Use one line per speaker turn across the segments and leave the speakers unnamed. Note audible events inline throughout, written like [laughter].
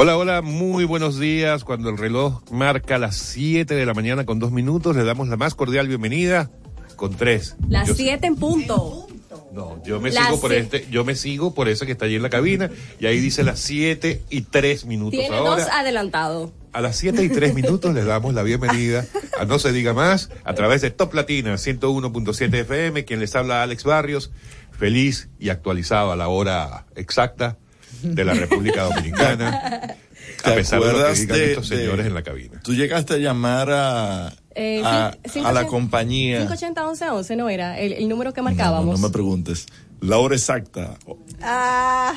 Hola, hola, muy buenos días. Cuando el reloj marca las 7 de la mañana con dos minutos, le damos la más cordial bienvenida con tres.
Las
Yo-
7 en punto.
No, yo me
Las
sigo por este, yo me sigo por ese que está allí en la cabina y ahí dice las 7 y 3 minutos
Tiene
ahora.
dos adelantado.
A las 7 y 3 minutos les damos la bienvenida a No se diga más a través de Top Latina 101.7 FM, quien les habla Alex Barrios, feliz y actualizado a la hora exacta de la República Dominicana, [laughs] a
¿Te
pesar de lo que
acuerdas
digan
de-
estos
de-
señores en la cabina.
Tú llegaste a llamar a,
Eh,
a, a la
580
compañía.
580 11 11 no era el, el número que
No, no,
marcábamos.
no me preguntes. La hora exacta.
Ah,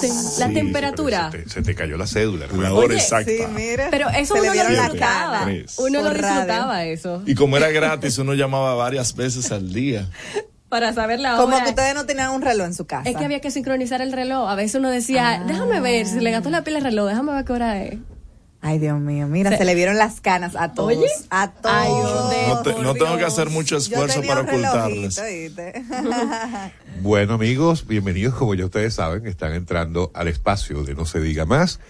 Te- la
Sí,
temperatura.
Se te, se te cayó la cédula.
La hora
Oye,
exacta.
sí, mira.
Pero eso uno lo disfrutaba. Uno lo disfrutaba eso.
Y como era gratis, uno llamaba varias veces al día. [laughs]
Para saber la
Como
hora.
que ustedes no tenían un reloj en su casa.
Es que había que sincronizar el reloj. A veces uno decía,
Ah.
déjame ver, si le gastó la piel el reloj, déjame ver qué hora es.
Ay, Dios mío, mira,
Se-
se, le vieron las canas a todos.
Oye.
A todos.
Ay.
No, te- no tengo que hacer mucho esfuerzo para ocultarles. [laughs]
Bueno amigos, bienvenidos. Como ya ustedes saben, están entrando al espacio de No se diga más.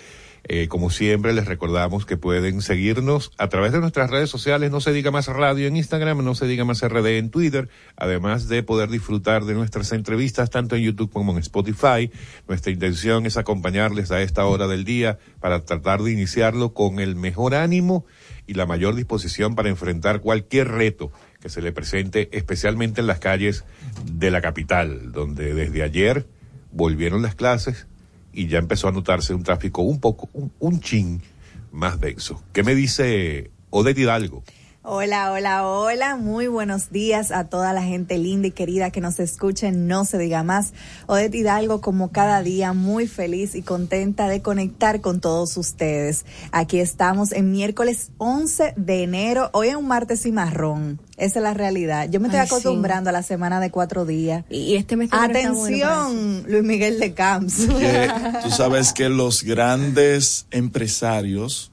Eh, como siempre, les recordamos que pueden seguirnos a través de nuestras redes sociales, No se diga más radio en Instagram, No se diga más RD en Twitter, además de poder disfrutar de nuestras entrevistas tanto en YouTube como en Spotify. Nuestra intención es acompañarles a esta hora del día para tratar de iniciarlo con el mejor ánimo y la mayor disposición para enfrentar cualquier reto que se le presente, especialmente en las calles de la capital, donde desde ayer volvieron las clases y ya empezó a notarse un tráfico un poco, un, un chin más denso. ¿Qué me dice Odette Hidalgo?
Hola, hola, hola. Muy buenos días a toda la gente linda y querida que nos escuche. No se diga más. Odette Hidalgo, como cada día, muy feliz y contenta de conectar con todos ustedes. Aquí estamos en miércoles 11 de enero. Hoy es un martes y marrón. Esa es la realidad. Yo me estoy
Ay, sí.
acostumbrando a la semana de cuatro días.
Y este mes bueno para eso.
Atención, Luis Miguel de Camps.
Que tú sabes que los grandes empresarios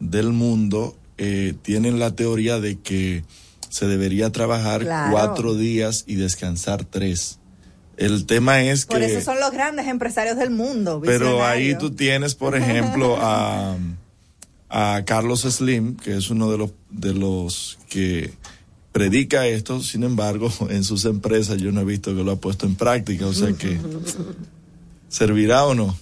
del mundo eh, tienen la teoría de que se debería trabajar
Claro.
cuatro días y descansar tres. El tema es
Por
que...
eso son los grandes empresarios del mundo.
Pero ahí tú tienes, por ejemplo, [laughs] a, a Carlos Slim, que es uno de los, de los que predica esto, sin embargo, [laughs] en sus empresas yo no he visto que lo ha puesto en práctica, o sea que servirá o no.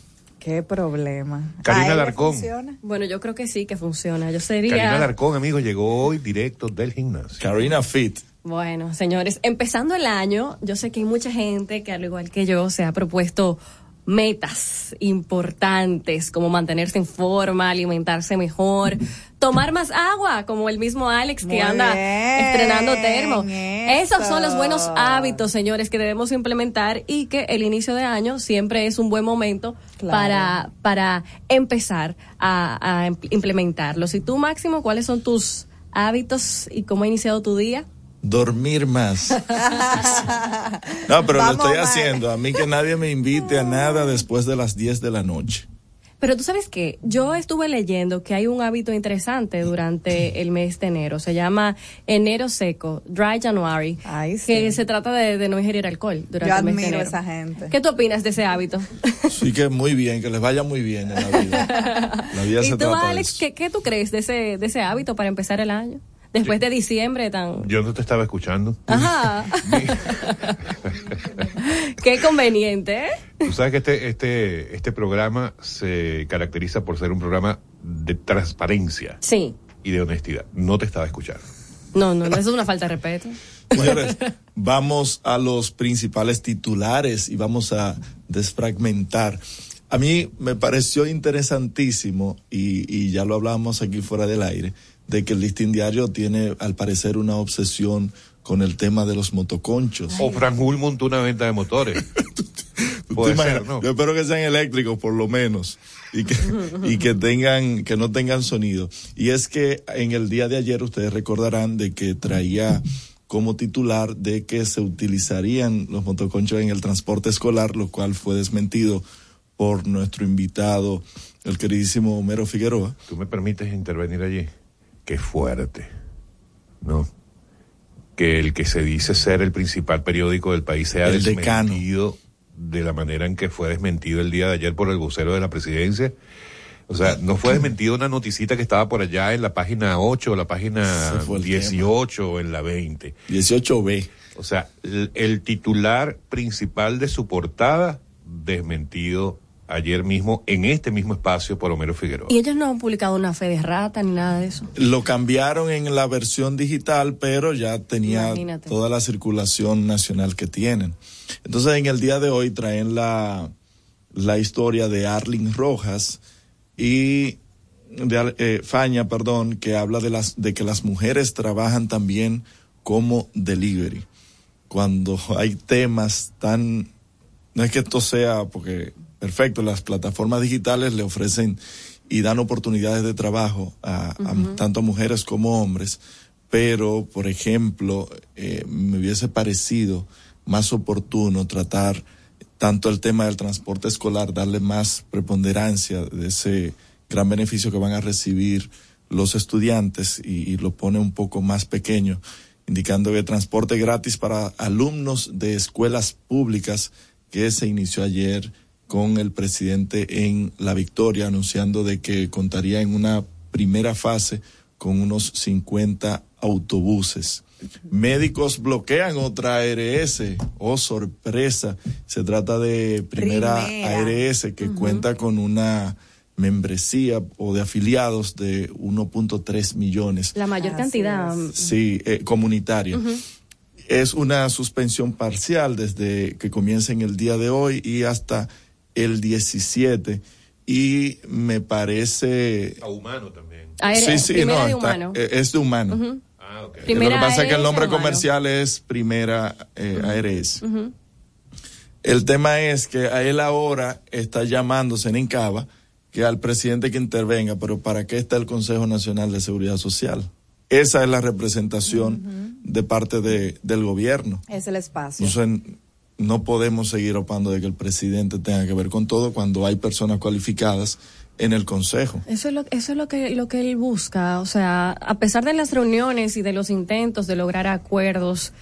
Qué problema.
Karina
¿A él le
Alarcón.
Bueno, yo creo que sí, que funciona. Yo sería...
Karina Alarcón, amigos, llegó hoy directo del gimnasio.
Karina Fit.
Bueno, señores, empezando el año, yo sé que hay mucha gente que al igual que yo se ha propuesto metas importantes como mantenerse en forma, alimentarse mejor, tomar más agua, como el mismo Alex que
Muy
anda
bien,
estrenando termo. Esos son los buenos hábitos, señores, que debemos implementar y que el inicio de año siempre es un buen momento
Claro.
para, para empezar a, a impl- implementarlos. Y tú, Máximo, ¿cuáles son tus hábitos y cómo ha iniciado tu día?
Dormir más. [laughs] No, pero
Vamos
lo estoy haciendo. A mí que nadie me invite a nada después de las 10 de la noche.
Pero tú sabes que yo estuve leyendo que hay un hábito interesante durante el mes de enero. Se llama enero seco, dry January.
Ay, sí.
Que se trata de, de no ingerir alcohol durante
Yo
el mes de
admiro
enero.
esa gente.
¿Qué tú opinas de ese hábito?
Sí que muy bien, que les vaya muy bien en la vida. La vida [laughs]
¿Y
se
tú,
trata de
Alex,
eso.
qué, qué tú crees de ese, de ese hábito para empezar el año? Después de diciembre tan...
Yo no te estaba escuchando.
Ajá. [laughs] qué conveniente, ¿eh?
Tú sabes que este, este, este programa se caracteriza por ser un programa de transparencia
Sí.
y de honestidad. No te estaba escuchando.
No, no, no, eso es una falta de respeto.
Señores, vamos a los principales titulares y vamos a desfragmentar. A mí me pareció interesantísimo, y, y ya lo hablábamos aquí fuera del aire, de que el listín diario tiene al parecer una obsesión con el tema de los motoconchos.
O Franjul montó una venta de motores. [laughs]
Tú
Puede ser, ¿no?
Yo espero que sean eléctricos por lo menos y que, y que tengan, que no tengan sonido. Y es que en el día de ayer ustedes recordarán de que traía como titular de que se utilizarían los motoconchos en el transporte escolar, lo cual fue desmentido por nuestro invitado, el queridísimo Homero Figueroa.
¿Tú me permites intervenir allí? Qué fuerte, ¿no? Que el que se dice ser el principal periódico del país sea
El decano.
desmentido de la manera en que fue desmentido el día de ayer por el vocero de la presidencia. O sea, no fue desmentido una noticita que estaba por allá en la página 8, la página
Ese fue el
18 o en la 20.
18B.
O sea, el, el titular principal de su portada desmentido ayer mismo en este mismo espacio por Homero Figueroa.
Y ellos no han publicado una fe de rata ni nada de eso.
Lo cambiaron en la versión digital, pero ya tenía
Imagínate.
toda la circulación nacional que tienen. Entonces, en el día de hoy traen la, la historia de Arling Rojas y de eh, Faña, perdón, que habla de las de que las mujeres trabajan también como delivery. Cuando hay temas tan no es que esto sea porque perfecto, las plataformas digitales le ofrecen y dan oportunidades de trabajo a, a tanto a mujeres como hombres, pero por ejemplo, eh, me hubiese parecido más oportuno tratar tanto el tema del transporte escolar, darle más preponderancia de ese gran beneficio que van a recibir los estudiantes y, y lo pone un poco más pequeño, indicando que transporte gratis para alumnos de escuelas públicas que se inició ayer con el presidente en La Victoria, anunciando de que contaría en una primera fase con unos 50 autobuses. Médicos bloquean otra ARS. Oh, sorpresa. Se trata de primera,
Primera.
ARS que cuenta con una membresía o de afiliados de 1.3 millones.
La mayor
Así
cantidad.
es.
Sí, eh, comunitaria. Es una suspensión parcial desde que comienza en el día de hoy y hasta el 17. Y me parece...
A humano también.
Aérea,
sí, sí,
primera
no,
de
está-
humano.
eh, es de humano.
Ah, ok.
Primera
Lo que pasa es que el nombre
humano.
comercial es Primera eh, ARS. El tema es que a él ahora está llamándose en Encaba que al presidente que intervenga, pero ¿para qué está el Consejo Nacional de Seguridad Social? Esa es la representación de parte de, del gobierno.
Es el espacio.
Entonces, no podemos seguir opando de que el presidente tenga que ver con todo cuando hay personas cualificadas en el Consejo.
Eso es lo, eso es lo que lo que él busca, o sea, a pesar de las reuniones y de los intentos de lograr acuerdos,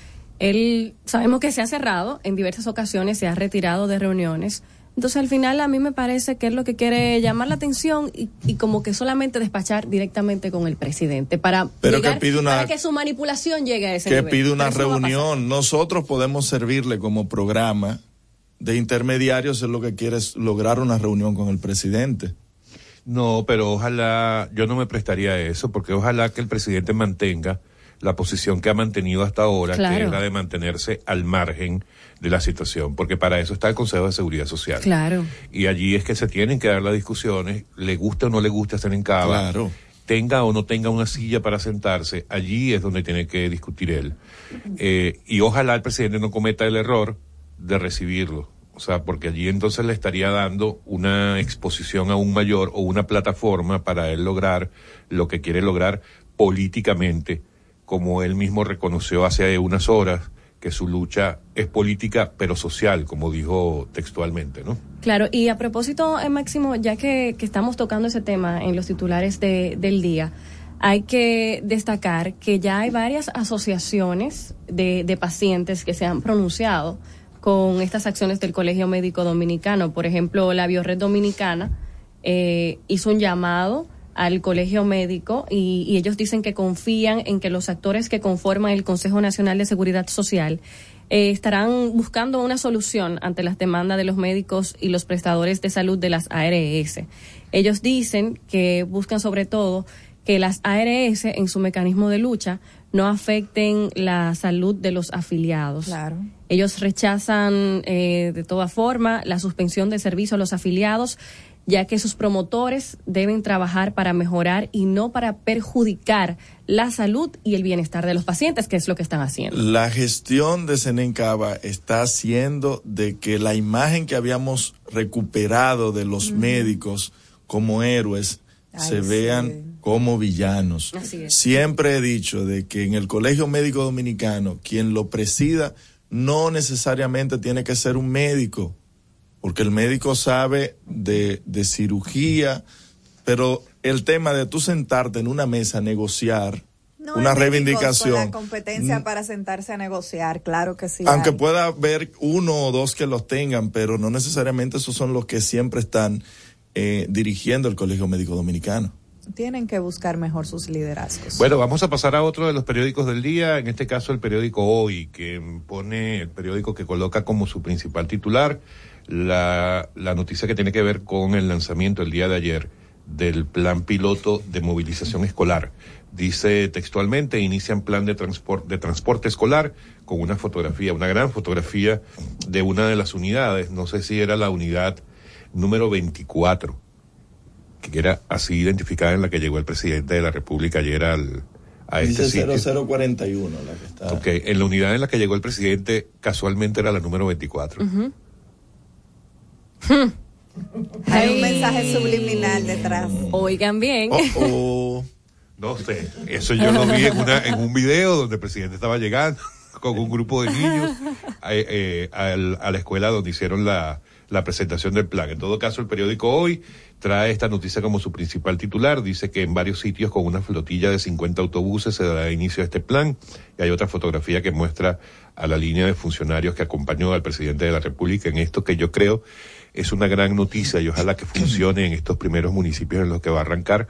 él sabemos que se ha cerrado en diversas ocasiones, se ha retirado de reuniones. Entonces, al final a mí me parece que él lo que quiere es llamar la atención y, y como que solamente despachar directamente con el presidente para
Pero que
llegar-
pide una-
para que su manipulación llegue a ese
que
nivel.
pide una
no
reunión. Nosotros podemos servirle como programa de intermediarios, es lo que quiere es lograr una reunión con el presidente.
No, pero ojalá, yo no me prestaría a eso, porque ojalá que el presidente mantenga la posición que ha mantenido hasta ahora, que es la de mantenerse al margen de la situación, porque para eso está el Consejo de Seguridad Social.
Claro.
Y allí es que se tienen que dar las discusiones, le gusta o no le gusta estar en Cava,
Claro.
tenga o no tenga una silla para sentarse, allí es donde tiene que discutir él. Eh, y ojalá el presidente no cometa el error de recibirlo. O sea, porque allí entonces le estaría dando una exposición aún mayor o una plataforma para él lograr lo que quiere lograr políticamente, como él mismo reconoció hace unas horas, que su lucha es política pero social, como dijo textualmente, ¿no?
Claro, y a propósito, eh, Máximo, ya que, estamos tocando ese tema en los titulares de- del día, hay que destacar que ya hay varias asociaciones de, de pacientes que se han pronunciado con estas acciones del Colegio Médico Dominicano. Por ejemplo, la Biored Dominicana eh, hizo un llamado al colegio médico y, y ellos dicen que confían en que los actores que conforman el Consejo Nacional de Seguridad Social eh, estarán buscando una solución ante las demandas de los médicos y los prestadores de salud de las ARS. Ellos dicen que buscan sobre todo que las ARS en su mecanismo de lucha no afecten la salud de los afiliados.
Claro.
Ellos rechazan eh, de toda forma la suspensión de servicio a los afiliados ya que sus promotores deben trabajar para mejorar y no para perjudicar la salud y el bienestar de los pacientes, que es lo que están haciendo.
La gestión de Senencaba está haciendo de que la imagen que habíamos recuperado de los médicos como héroes
Ay,
se
sí.
vean como villanos. Siempre he dicho de que en el Colegio Médico Dominicano quien lo presida no necesariamente tiene que ser un médico, porque el médico sabe de, de cirugía, pero el tema de tú sentarte en una mesa a negociar
No
una reivindicación.
con la competencia para sentarse a negociar, claro que sí.
aunque
hay.
pueda haber uno o dos que los tengan, pero no necesariamente esos son los que siempre están eh, dirigiendo el Colegio Médico Dominicano.
Tienen que buscar mejor sus liderazgos.
Bueno, vamos a pasar a otro de los periódicos del día, en este caso el periódico Hoy, que pone el periódico que coloca como su principal titular la, la noticia que tiene que ver con el lanzamiento el día de ayer del plan piloto de movilización escolar. Dice textualmente, inician plan de transporte, de transporte escolar con una fotografía, una gran fotografía de una de las unidades, no sé si era la unidad número 24 que era así identificada en la que llegó el presidente de la República ayer al, a este
Dice
sitio.
0041 la que está.
Ok, en la unidad en la que llegó el presidente casualmente era la número 24.
Hay un mensaje subliminal detrás.
Oigan bien.
Oh, [laughs] oh.
No sé, eso yo lo vi en, una, en un video donde el presidente estaba llegando con un grupo de niños eh, eh, al- a la escuela donde hicieron la, la presentación del plan. En todo caso, el periódico Hoy trae esta noticia como su principal titular. Dice que en varios sitios con una flotilla de 50 autobuses se dará inicio a este plan. Y hay otra fotografía que muestra a la línea de funcionarios que acompañó al presidente de la República en esto que yo creo es una gran noticia y ojalá que funcione en estos primeros municipios en los que va a arrancar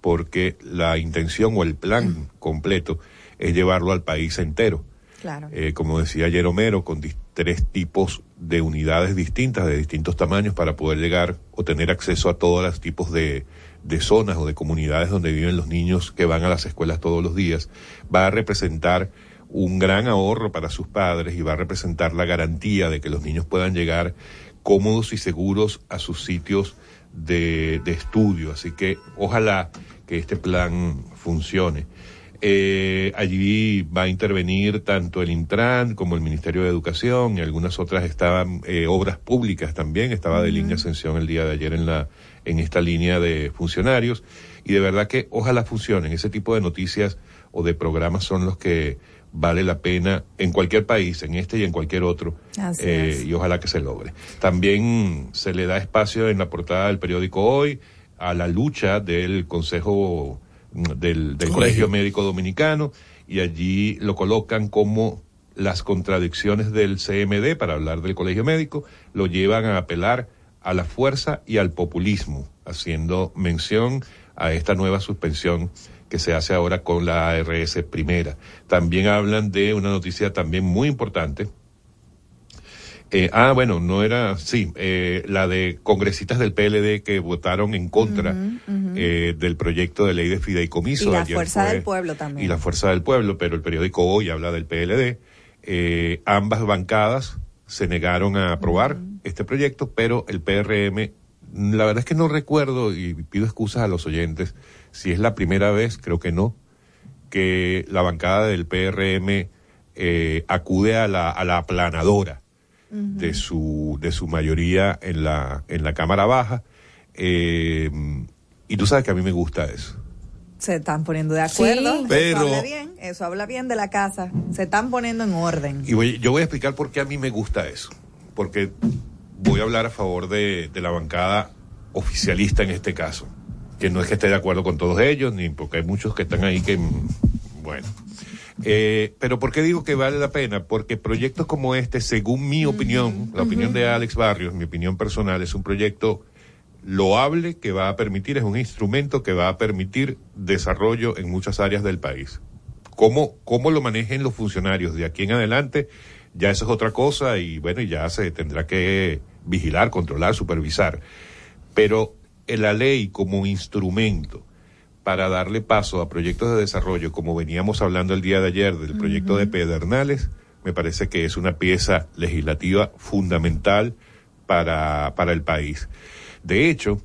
porque la intención o el plan completo es llevarlo al país entero.
Claro.
Eh, como decía ayer Homero, con tres tipos de unidades distintas, de distintos tamaños, para poder llegar o tener acceso a todos los tipos de, de zonas o de comunidades donde viven los niños que van a las escuelas todos los días, va a representar un gran ahorro para sus padres y va a representar la garantía de que los niños puedan llegar cómodos y seguros a sus sitios de, de estudio. Así que ojalá que este plan funcione. Eh, allí va a intervenir tanto el Intran como el Ministerio de Educación y algunas otras estaban eh, obras públicas también. Estaba de línea Ascensión el día de ayer en la en esta línea de funcionarios y de verdad que ojalá funcionen. Ese tipo de noticias o de programas son los que vale la pena en cualquier país, en este y en cualquier otro,
Así
eh,
es.
y ojalá que se logre. También se le da espacio en la portada del periódico Hoy a la lucha del Consejo mm, del.
Colegio
Médico Dominicano y allí lo colocan como las contradicciones del CMD para hablar del Colegio Médico lo llevan a apelar a la fuerza y al populismo, haciendo mención a esta nueva suspensión que se hace ahora con la ARS primera. También hablan de una noticia también muy importante. Eh, ah, bueno, no era, sí, eh, la de congresistas del PLD que votaron en contra eh, del proyecto de ley de fideicomiso.
Y la
Ayer
Fuerza
fue-
del Pueblo también.
Y la Fuerza del Pueblo, pero el periódico hoy habla del PLD. Eh, ambas bancadas se negaron a aprobar este proyecto, pero el PRM, la verdad es que no recuerdo y pido excusas a los oyentes si es la primera vez, creo que no, que la bancada del PRM eh, acude a la, a la aplanadora de su de su mayoría en la en la cámara baja eh, y tú sabes que a mí me gusta eso
Se están poniendo de acuerdo.
Sí.
Pero-
Eso habla bien, eso habla bien de la casa. Se están poniendo en orden.
Y voy- yo voy a explicar por qué a mí me gusta eso. Porque voy a hablar a favor de, de la bancada oficialista en este caso. Que no es que esté de acuerdo con todos ellos, ni porque hay muchos que están ahí que, bueno. Eh, pero ¿por qué digo que vale la pena? Porque proyectos como este, según mi opinión, la opinión de Alex Barrios, mi opinión personal, es un proyecto loable que va a permitir, es un instrumento que va a permitir desarrollo en muchas áreas del país. ¿Cómo, cómo lo manejen los funcionarios de aquí en adelante? Ya eso es otra cosa y bueno, ya se tendrá que vigilar, controlar, supervisar. Pero la ley como instrumento para darle paso a proyectos de desarrollo, como veníamos hablando el día de ayer del proyecto de Pedernales, me parece que es una pieza legislativa fundamental para, para el país. De hecho,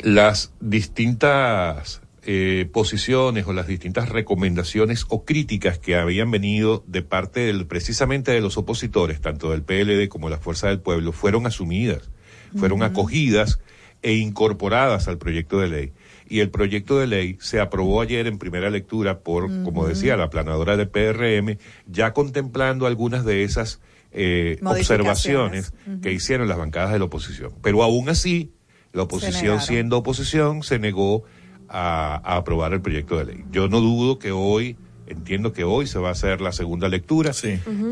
las distintas eh, posiciones o las distintas recomendaciones o críticas que habían venido de parte del, precisamente de los opositores, tanto del PLD como de la Fuerza del Pueblo, fueron asumidas, fueron acogidas e incorporadas al proyecto de ley. Y el proyecto de ley se aprobó ayer en primera lectura por, como decía, la planadora de PRM, ya contemplando algunas de esas eh, observaciones que hicieron las bancadas de la oposición. Pero aún así, la oposición, siendo oposición, se negó a, aprobar el proyecto de ley. Yo no dudo que hoy, entiendo que hoy se va a hacer la segunda lectura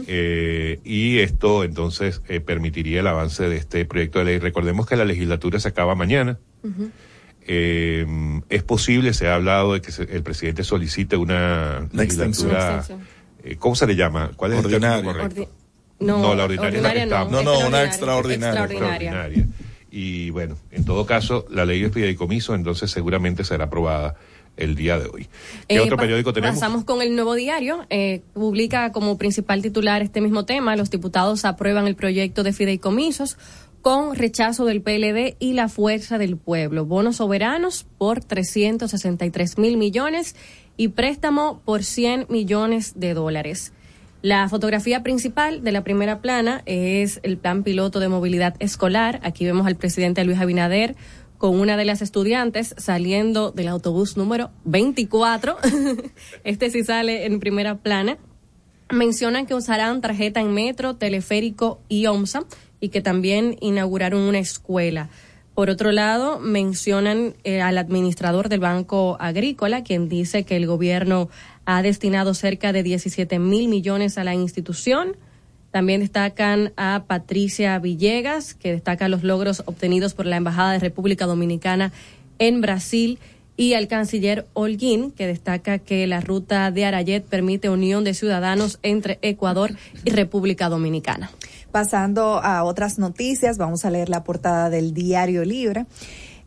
eh, y esto entonces eh, permitiría el avance de este proyecto de ley. Recordemos que la legislatura se acaba mañana. Eh, es posible, se ha hablado de que el presidente solicite una legislatura. ¿Cómo se le llama? ¿Cuál es el término correcto?
no,
la ordinaria,
no, no, no, una extraordinaria.
extraordinaria. Y bueno, en todo caso, la ley de fideicomiso entonces seguramente será aprobada el día de hoy. ¿Qué eh, otro periódico tenemos?
Pasamos con el Nuevo Diario. Eh, publica como principal titular este mismo tema. Los diputados aprueban el proyecto de fideicomisos con rechazo del PLD y la fuerza del pueblo. Bonos soberanos por 363 mil millones y préstamo por 100 millones de dólares. La fotografía principal de la primera plana es el plan piloto de movilidad escolar. Aquí vemos al presidente Luis Abinader con una de las estudiantes saliendo del autobús número 24. [laughs] este sí sale en primera plana. Mencionan que usarán tarjeta en metro, teleférico y OMSA y que también inauguraron una escuela. Por otro lado, mencionan eh, al administrador del Banco Agrícola, quien dice que el gobierno ha destinado cerca de 17 mil millones a la institución. También destacan a Patricia Villegas, que destaca los logros obtenidos por la Embajada de República Dominicana en Brasil, y al canciller Holguín, que destaca que la ruta de Arayet permite unión de ciudadanos entre Ecuador y República Dominicana.
Pasando a otras noticias, vamos a leer la portada del Diario Libre.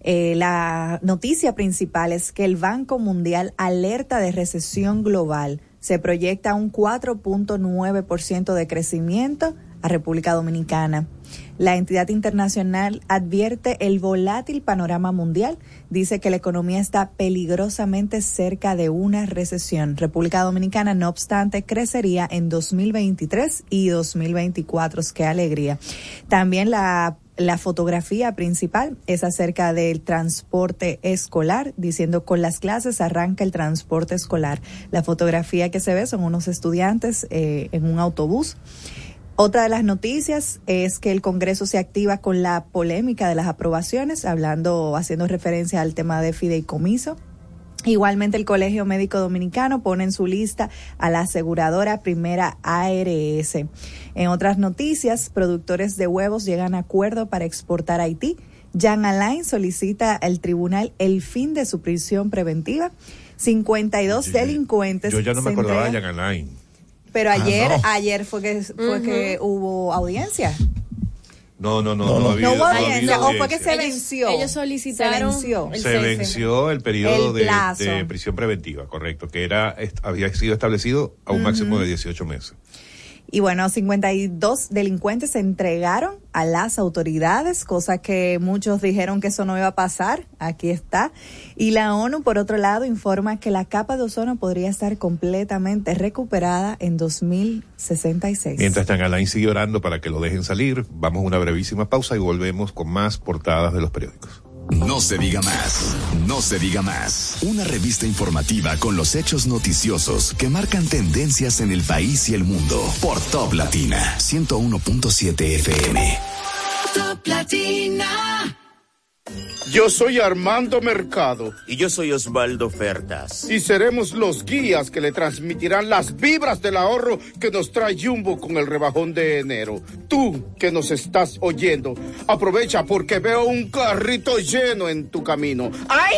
Eh, la noticia principal es que el Banco Mundial alerta de recesión global. Se proyecta un 4.9% de crecimiento a República Dominicana. La entidad internacional advierte el volátil panorama mundial. Dice que la economía está peligrosamente cerca de una recesión. República Dominicana, no obstante, crecería en 2023 y 2024. ¡Qué alegría! También la la fotografía principal es acerca del transporte escolar, diciendo con las clases arranca el transporte escolar. La fotografía que se ve son unos estudiantes eh, en un autobús. Otra de las noticias es que el Congreso se activa con la polémica de las aprobaciones, hablando, haciendo referencia al tema de fideicomiso. Igualmente el Colegio Médico Dominicano pone en su lista a la aseguradora primera ARS. En otras noticias, productores de huevos llegan a acuerdo para exportar a Haití. Jan Alain solicita al tribunal el fin de su prisión preventiva. 52 delincuentes.
Yo ya no me acordaba de Jan Alain.
Pero ah, ayer, ayer fue que fue que hubo audiencia.
No, no, no, no, no,
no hubo audiencia, o fue que se venció.
Ellos solicitaron.
Se venció
el, se venció el periodo de, de, prisión preventiva, correcto, que era había sido establecido a un máximo de 18 meses.
Y bueno, 52 delincuentes se entregaron a las autoridades, cosa que muchos dijeron que eso no iba a pasar. Aquí está. Y la ONU, por otro lado, informa que la capa de ozono podría estar completamente recuperada en 2066.
Mientras Alain sigue orando para que lo dejen salir, vamos a una brevísima pausa y volvemos con más portadas de los periódicos.
No se diga más, no se diga más. Una revista informativa con los hechos noticiosos que marcan tendencias en el país y el mundo por Top Latina 101.7 FM. Top Latina.
Yo soy Armando Mercado.
Y yo soy Osvaldo Fertas.
Y seremos los guías que le transmitirán las vibras del ahorro que nos trae Jumbo con el rebajón de enero. Tú que nos estás oyendo, aprovecha porque veo un carrito lleno en tu camino. ¡Ay!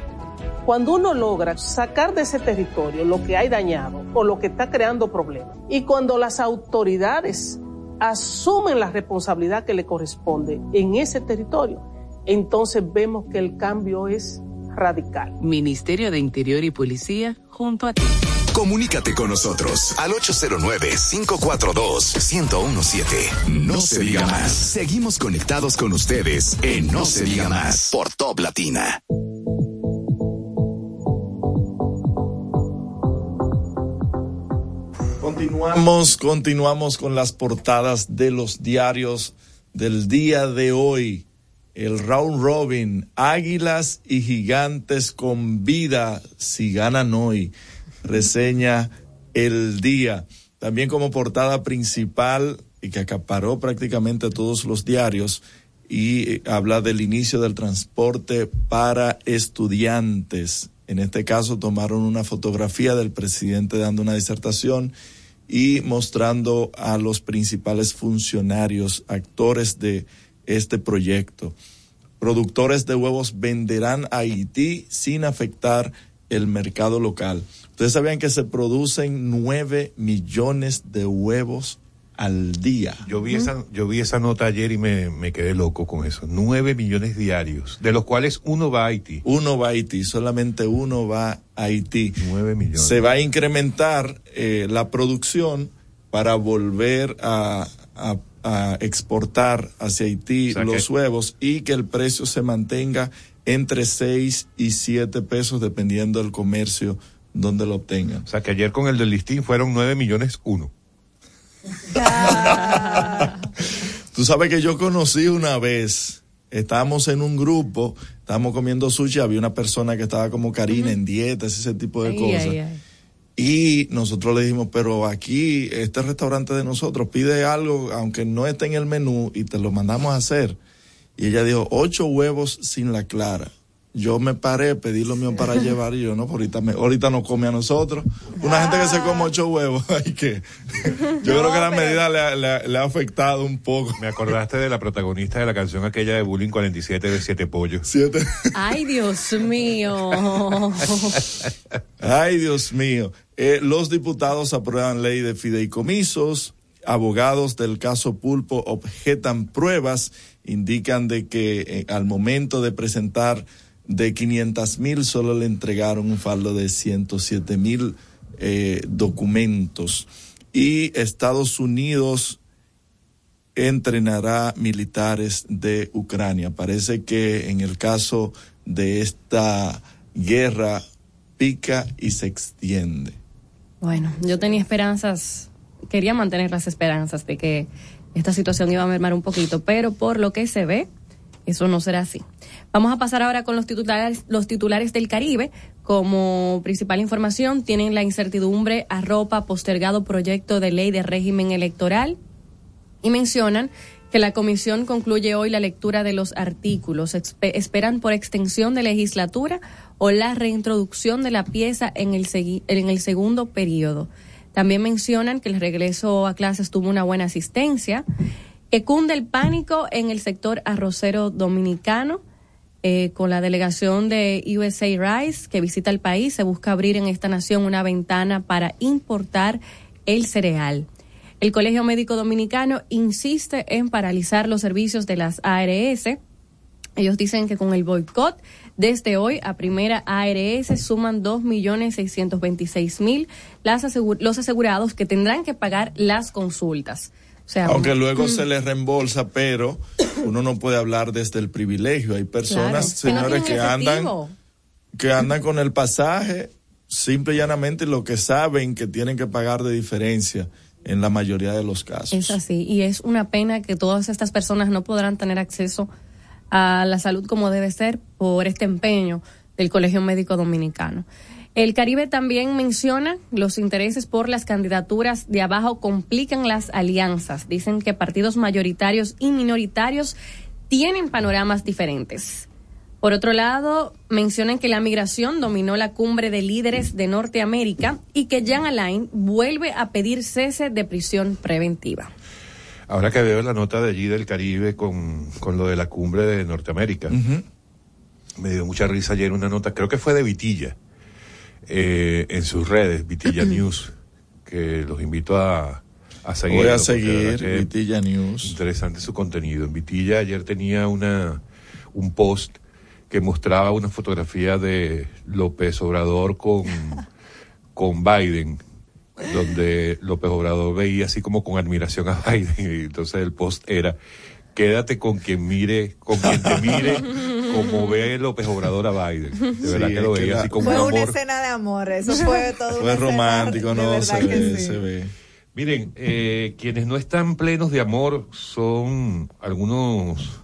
Cuando uno logra sacar de ese territorio lo que hay dañado o lo que está creando problemas, y cuando las autoridades asumen la responsabilidad que le corresponde en ese territorio, entonces vemos que el cambio es radical.
Ministerio de Interior y Policía, junto a ti.
Comunícate con nosotros al 809-542-1017. No, se diga más. Seguimos conectados con ustedes en No, se diga más por Top Latina.
Continuamos, continuamos con las portadas de los diarios del día de hoy. El round robin, águilas y gigantes con vida si ganan hoy. Reseña el día. También como portada principal y que acaparó prácticamente todos los diarios y habla del inicio del transporte para estudiantes. En este caso tomaron una fotografía del presidente dando una disertación y mostrando a los principales funcionarios, actores de este proyecto. Productores de huevos venderán a Haití sin afectar el mercado local. Ustedes sabían que se producen nueve millones de huevos al día.
Yo vi, esa, yo vi esa nota ayer y me, me quedé loco con eso. Nueve millones diarios, de los cuales uno va a Haití.
Uno va a Haití, solamente uno va a Haití.
Nueve millones.
Se va a incrementar eh, la producción para volver a, a, a exportar hacia Haití
O sea
los
que-
huevos y que el precio se mantenga entre 6 y 7 pesos dependiendo del comercio donde lo obtengan.
O sea que ayer con el del listín fueron nueve millones uno.
Tú sabes que yo conocí una vez, estábamos en un grupo, estábamos comiendo sushi, había una persona que estaba como Karina en dietas, ese tipo de
Ay,
cosas.
ay, ay.
Y nosotros le dijimos, pero aquí, este restaurante de nosotros pide algo, aunque no esté en el menú, y te lo mandamos a hacer. Y ella dijo, ocho huevos sin la clara. Yo me paré, pedí lo mío para llevar y yo, no, ahorita, me, ahorita nos come a nosotros. Una gente que se come ocho huevos, [laughs] hay que. [laughs] Yo creo que la medida le ha, le ha- le ha afectado un poco.
Me acordaste de la protagonista de la canción aquella de Bullying 47 de Siete Pollos.
Siete.
Ay, Dios mío. [laughs]
Ay, Dios mío. Eh, los diputados aprueban ley de fideicomisos. Abogados del caso Pulpo objetan pruebas, indican de que eh, al momento de presentar de 500 mil solo le entregaron un faldo de 107 mil eh, documentos. Y Estados Unidos entrenará militares de Ucrania. Parece que en el caso de esta guerra pica y se extiende.
Bueno, yo tenía esperanzas, quería mantener las esperanzas de que esta situación iba a mermar un poquito, pero por lo que se ve, eso no será así. Vamos a pasar ahora con los titulares, los titulares del Caribe. Como principal información, tienen la incertidumbre arropa postergado proyecto de ley de régimen electoral y mencionan que la comisión concluye hoy la lectura de los artículos. Espe- esperan por extensión de legislatura o la reintroducción de la pieza en el, en el segundo periodo. También mencionan que el regreso a clases tuvo una buena asistencia. Que cunde el pánico en el sector arrocero dominicano. Eh, con la delegación de USA Rice que visita el país, se busca abrir en esta nación una ventana para importar el cereal. El Colegio Médico Dominicano insiste en paralizar los servicios de las ARS. Ellos dicen que con el boicot desde hoy a primera ARS suman 2.626.000 los asegurados que tendrán que pagar las consultas. Sea,
Aunque luego se les reembolsa, pero uno no puede hablar desde el privilegio. Hay personas,
Claro, que no
señores, que,
tienen
andan, que andan con el pasaje, simple y llanamente lo que saben que tienen que pagar de diferencia en la mayoría de los casos.
Es así, y es una pena que todas estas personas no podrán tener acceso a la salud como debe ser por este empeño del Colegio Médico Dominicano. El Caribe también menciona los intereses por las candidaturas de abajo complican las alianzas. Dicen que partidos mayoritarios y minoritarios tienen panoramas diferentes. Por otro lado, mencionan que la migración dominó la cumbre de líderes de Norteamérica y que Jan Alain vuelve a pedir cese de prisión preventiva.
Ahora que veo la nota de allí del Caribe con, con lo de la cumbre de Norteamérica, me dio mucha risa ayer una nota, creo que fue de Vitilla, eh, en sus redes, Vitilla [clears throat] News, que los invito a, a seguir.
Voy a seguir Vitilla News.
Interesante su contenido. En Vitilla ayer tenía una, un post que mostraba una fotografía de López Obrador con, [laughs] con Biden, donde López Obrador veía así como con admiración a Biden. Y entonces el post era, quédate con quien mire, con quien te mire [laughs] como ve López Obrador a Biden. De verdad
Sí,
que lo veía así como
Fue
un
una escena de amor, eso fue todo
Fue
una
romántico,
de
no, se ve,
sí.
se ve.
Miren, eh, quienes no están plenos de amor son algunos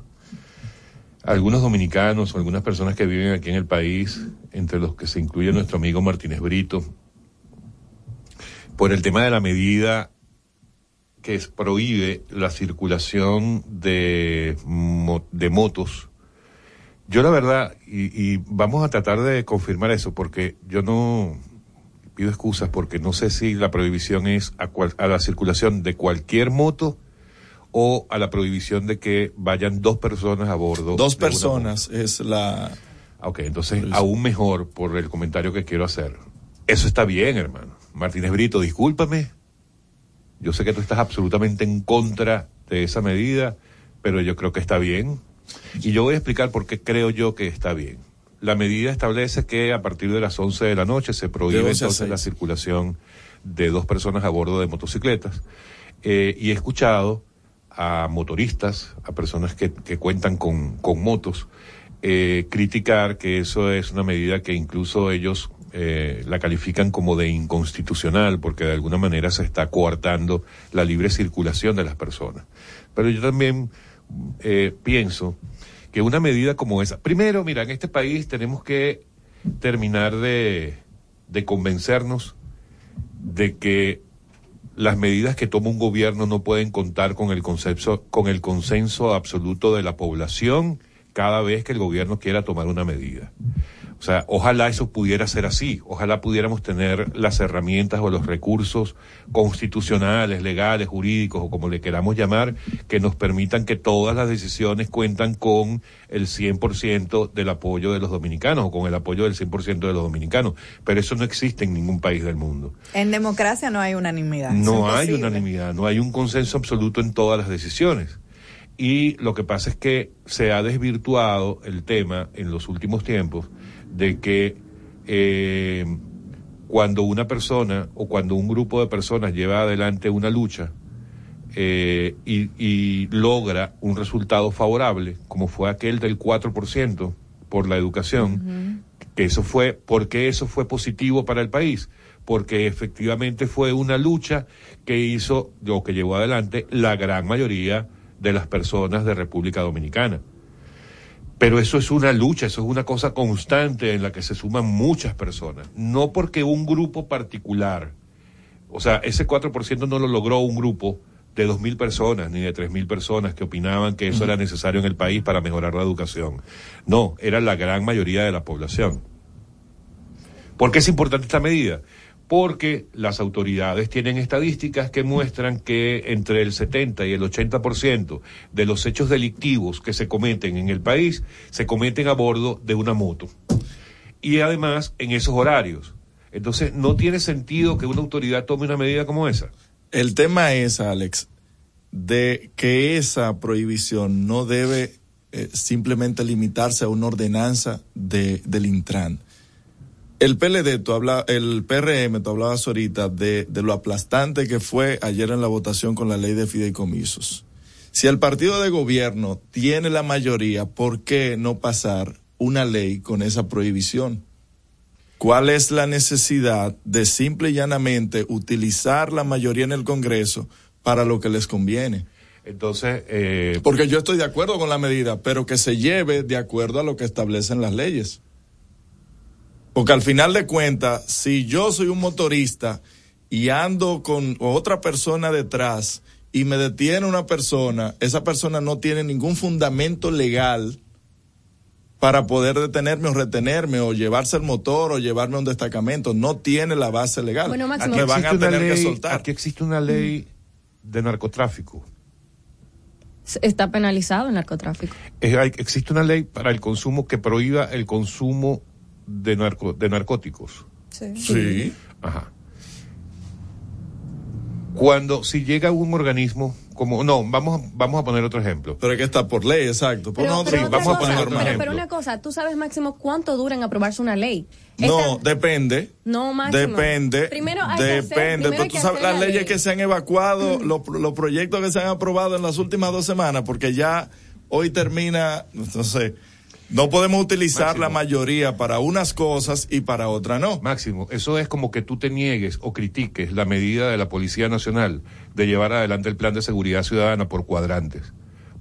algunos dominicanos o algunas personas que viven aquí en el país, entre los que se incluye nuestro amigo Martínez Brito, por el tema de la medida que es- prohíbe la circulación de motos. Yo la verdad, y, y vamos a tratar de confirmar eso, porque yo no pido excusas porque no sé si la prohibición es a, cual- a la circulación de cualquier moto o a la prohibición de que vayan dos personas a bordo.
Dos personas es la...
Ok, entonces aún mejor por el comentario que quiero hacer. Eso está bien, hermano. Martínez Brito, discúlpame. Yo sé que tú estás absolutamente en contra de esa medida, pero yo creo que está bien. Y yo voy a explicar por qué creo yo que está bien. La medida establece que a partir de las 11 de la noche se prohíbe
11 a
entonces
6.
la circulación de dos personas a bordo de motocicletas. Eh, y he escuchado a motoristas, a personas que, que cuentan con, con motos, eh, criticar que eso es una medida que incluso ellos eh, la califican como de inconstitucional porque de alguna manera se está coartando la libre circulación de las personas. Pero yo también eh, pienso que una medida como esa, primero, mira, en este país tenemos que terminar de, de convencernos de que las medidas que toma un gobierno no pueden contar con el consenso, con el consenso absoluto de la población cada vez que el gobierno quiera tomar una medida. O sea, ojalá eso pudiera ser así, ojalá pudiéramos tener las herramientas o los recursos constitucionales, legales, jurídicos o como le queramos llamar, que nos permitan que todas las decisiones cuentan con el 100% del apoyo de los dominicanos o con el apoyo del 100% de los dominicanos. Pero eso no existe en ningún país del mundo.
En democracia no hay unanimidad.
No hay unanimidad, no hay un consenso absoluto en todas las decisiones. Y lo que pasa es que se ha desvirtuado el tema en los últimos tiempos de que eh, cuando una persona o cuando un grupo de personas lleva adelante una lucha eh, y, y logra un resultado favorable, como fue aquel del 4% por la educación, que eso fue, ¿por qué eso fue positivo para el país? Porque efectivamente fue una lucha que hizo, o que llevó adelante la gran mayoría de las personas de República Dominicana. Pero eso es una lucha, eso es una cosa constante en la que se suman muchas personas. No porque un grupo particular, o sea, ese 4% no lo logró un grupo de 2.000 personas ni de 3.000 personas que opinaban que eso era necesario en el país para mejorar la educación. No, era la gran mayoría de la población. ¿Por qué es importante esta medida? Porque las autoridades tienen estadísticas que muestran que entre el 70 y el 80% de los hechos delictivos que se cometen en el país se cometen a bordo de una moto. Y además en esos horarios. Entonces, no tiene sentido que una autoridad tome una medida como esa.
El tema es, Alex, de que esa prohibición no debe eh, simplemente limitarse a una ordenanza de, del Intran. El PLD, tú habla, el PRM, tú hablabas ahorita de, de lo aplastante que fue ayer en la votación con la ley de fideicomisos. Si el partido de gobierno tiene la mayoría, ¿por qué no pasar una ley con esa prohibición? ¿Cuál es la necesidad de simple y llanamente utilizar la mayoría en el Congreso para lo que les conviene?
Entonces, eh,
Porque yo estoy de acuerdo con la medida, pero que se lleve de acuerdo a lo que establecen las leyes. Porque al final de cuentas, si yo soy un motorista y ando con otra persona detrás y me detiene una persona, esa persona no tiene ningún fundamento legal para poder detenerme o retenerme o llevarse el motor o llevarme a un destacamento. No tiene la base legal.
Bueno, Máximo.
me van a tener que soltar.
aquí existe una ley de narcotráfico.
Está penalizado el narcotráfico.
Eh, hay- existe una ley para el consumo que prohíba el consumo de, narco, de narcóticos.
Sí.
Ajá. Cuando, si llega un organismo como, no, vamos, a- vamos a poner otro ejemplo.
Pero es que está por ley, exacto. Por
Pero,
sí, vamos a poner otro
pero-
ejemplo.
pero una cosa, tú sabes, Máximo, cuánto dura en aprobarse una ley.
No,
Esta-
depende.
No, Máximo.
Depende.
Primero hay que hacer-
depende.
primero
Pero
hay
tú sabes las
la
leyes
ley.
que se han evacuado, los, los proyectos que se han aprobado en las últimas dos semanas, porque ya hoy termina, no sé, no podemos utilizar
Máximo.
la mayoría para unas cosas y para otras no.
Máximo, eso es como que tú te niegues o critiques la medida de la Policía Nacional de llevar adelante el plan de seguridad ciudadana por cuadrantes.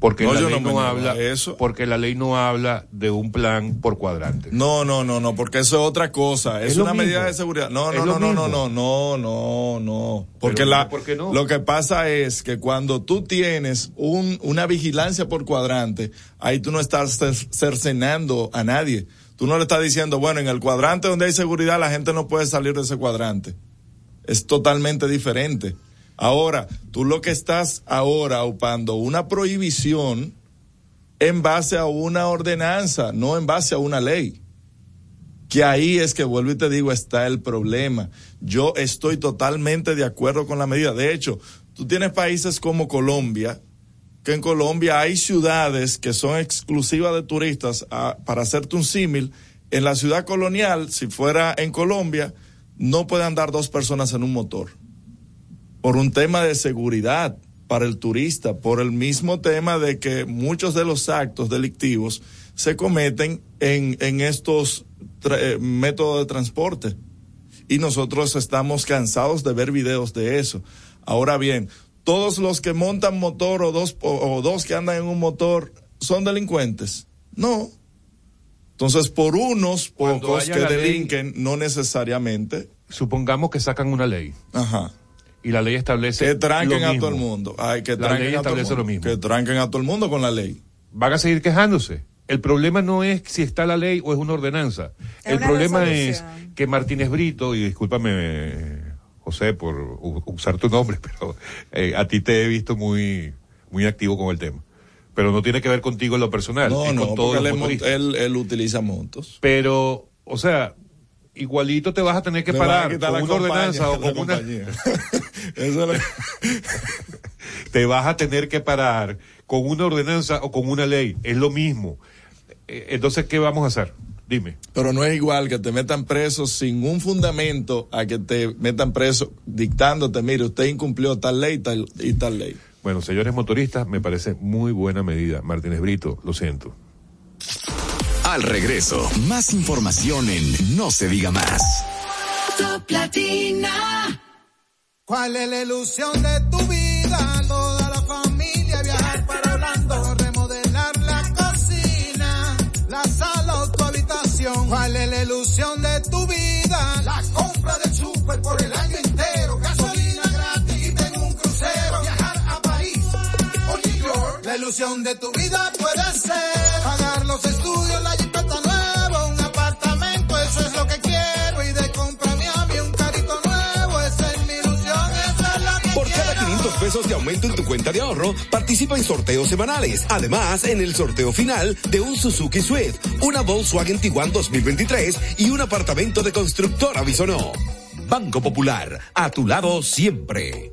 Porque
No,
la ley
no
habla,
eso.
porque la ley no habla de un plan por cuadrantes.
No, no, no, no, porque eso es otra cosa. Es, una medida de seguridad. No, no, no, no, no, no, no, no, no. Porque
Pero
la,
por qué no.
lo que pasa es que cuando tú tienes un, una vigilancia por cuadrante, ahí tú no estás cer- cercenando a nadie. Tú no le estás diciendo, bueno, en el cuadrante donde hay seguridad la gente no puede salir de ese cuadrante. Es totalmente diferente. Ahora, tú lo que estás ahora upando una prohibición en base a una ordenanza, no en base a una ley. Que ahí es que vuelvo y te digo, está el problema. Yo estoy totalmente de acuerdo con la medida. De hecho, tú tienes países como Colombia, que en Colombia hay ciudades que son exclusivas de turistas. Ah, para hacerte un símil, en la ciudad colonial, si fuera en Colombia, no pueden andar dos personas en un motor. Por un tema de seguridad para el turista, por el mismo tema de que muchos de los actos delictivos se cometen en, en estos eh, métodos de transporte. Y nosotros estamos cansados de ver videos de eso. Ahora bien, todos los que montan motor o dos, o, o dos que andan en un motor son delincuentes. No. Entonces, por unos pocos que
ley-
delinquen, no necesariamente.
Supongamos que sacan una ley
Ajá.
Y la ley establece
Que tranquen
lo
a
mismo.
todo el mundo. Ay, que
La
tranquen
ley
a todo el
establece
mundo.
lo mismo.
Que tranquen a todo el mundo con la ley.
Van a seguir quejándose. El problema no es si está la ley o es una ordenanza.
Es
el
una
problema
resolución.
es que Martínez Brito, y discúlpame, José, por usar tu nombre, [laughs] pero eh, a ti te he visto muy, muy activo con el tema. Pero no tiene que ver contigo en lo personal,
No,
es
no,
con
él, él, él utiliza montos.
Pero, o sea, igualito te vas a tener que
Le a
parar con una ordenanza o con una...
Eso lo- [laughs]
te vas a tener que parar con una ordenanza o con una ley. Es lo mismo. Eh, Entonces, ¿qué vamos a hacer? Dime.
Pero no es igual que te metan preso sin un fundamento a que te metan preso dictándote, mire, usted incumplió tal ley tal, y tal ley.
Bueno, señores motoristas, me parece muy buena medida. Martínez Brito, lo siento.
Al regreso, más información en No se diga más.
Top Latina.
¿Cuál es la ilusión de tu vida? Toda la familia viajar para Orlando, remodelar la cocina, la sala o tu habitación. ¿Cuál es la ilusión de tu vida? La compra del súper por el año entero, gasolina gratis y tengo un crucero, viajar a París o New York. La ilusión de tu vida puede ser de
aumento en tu cuenta de ahorro, participa en sorteos semanales. Además, en el sorteo final de un Suzuki Swift, una Volkswagen Tiguan 2023 y un apartamento de constructora Bisonó. Banco Popular, a tu lado siempre.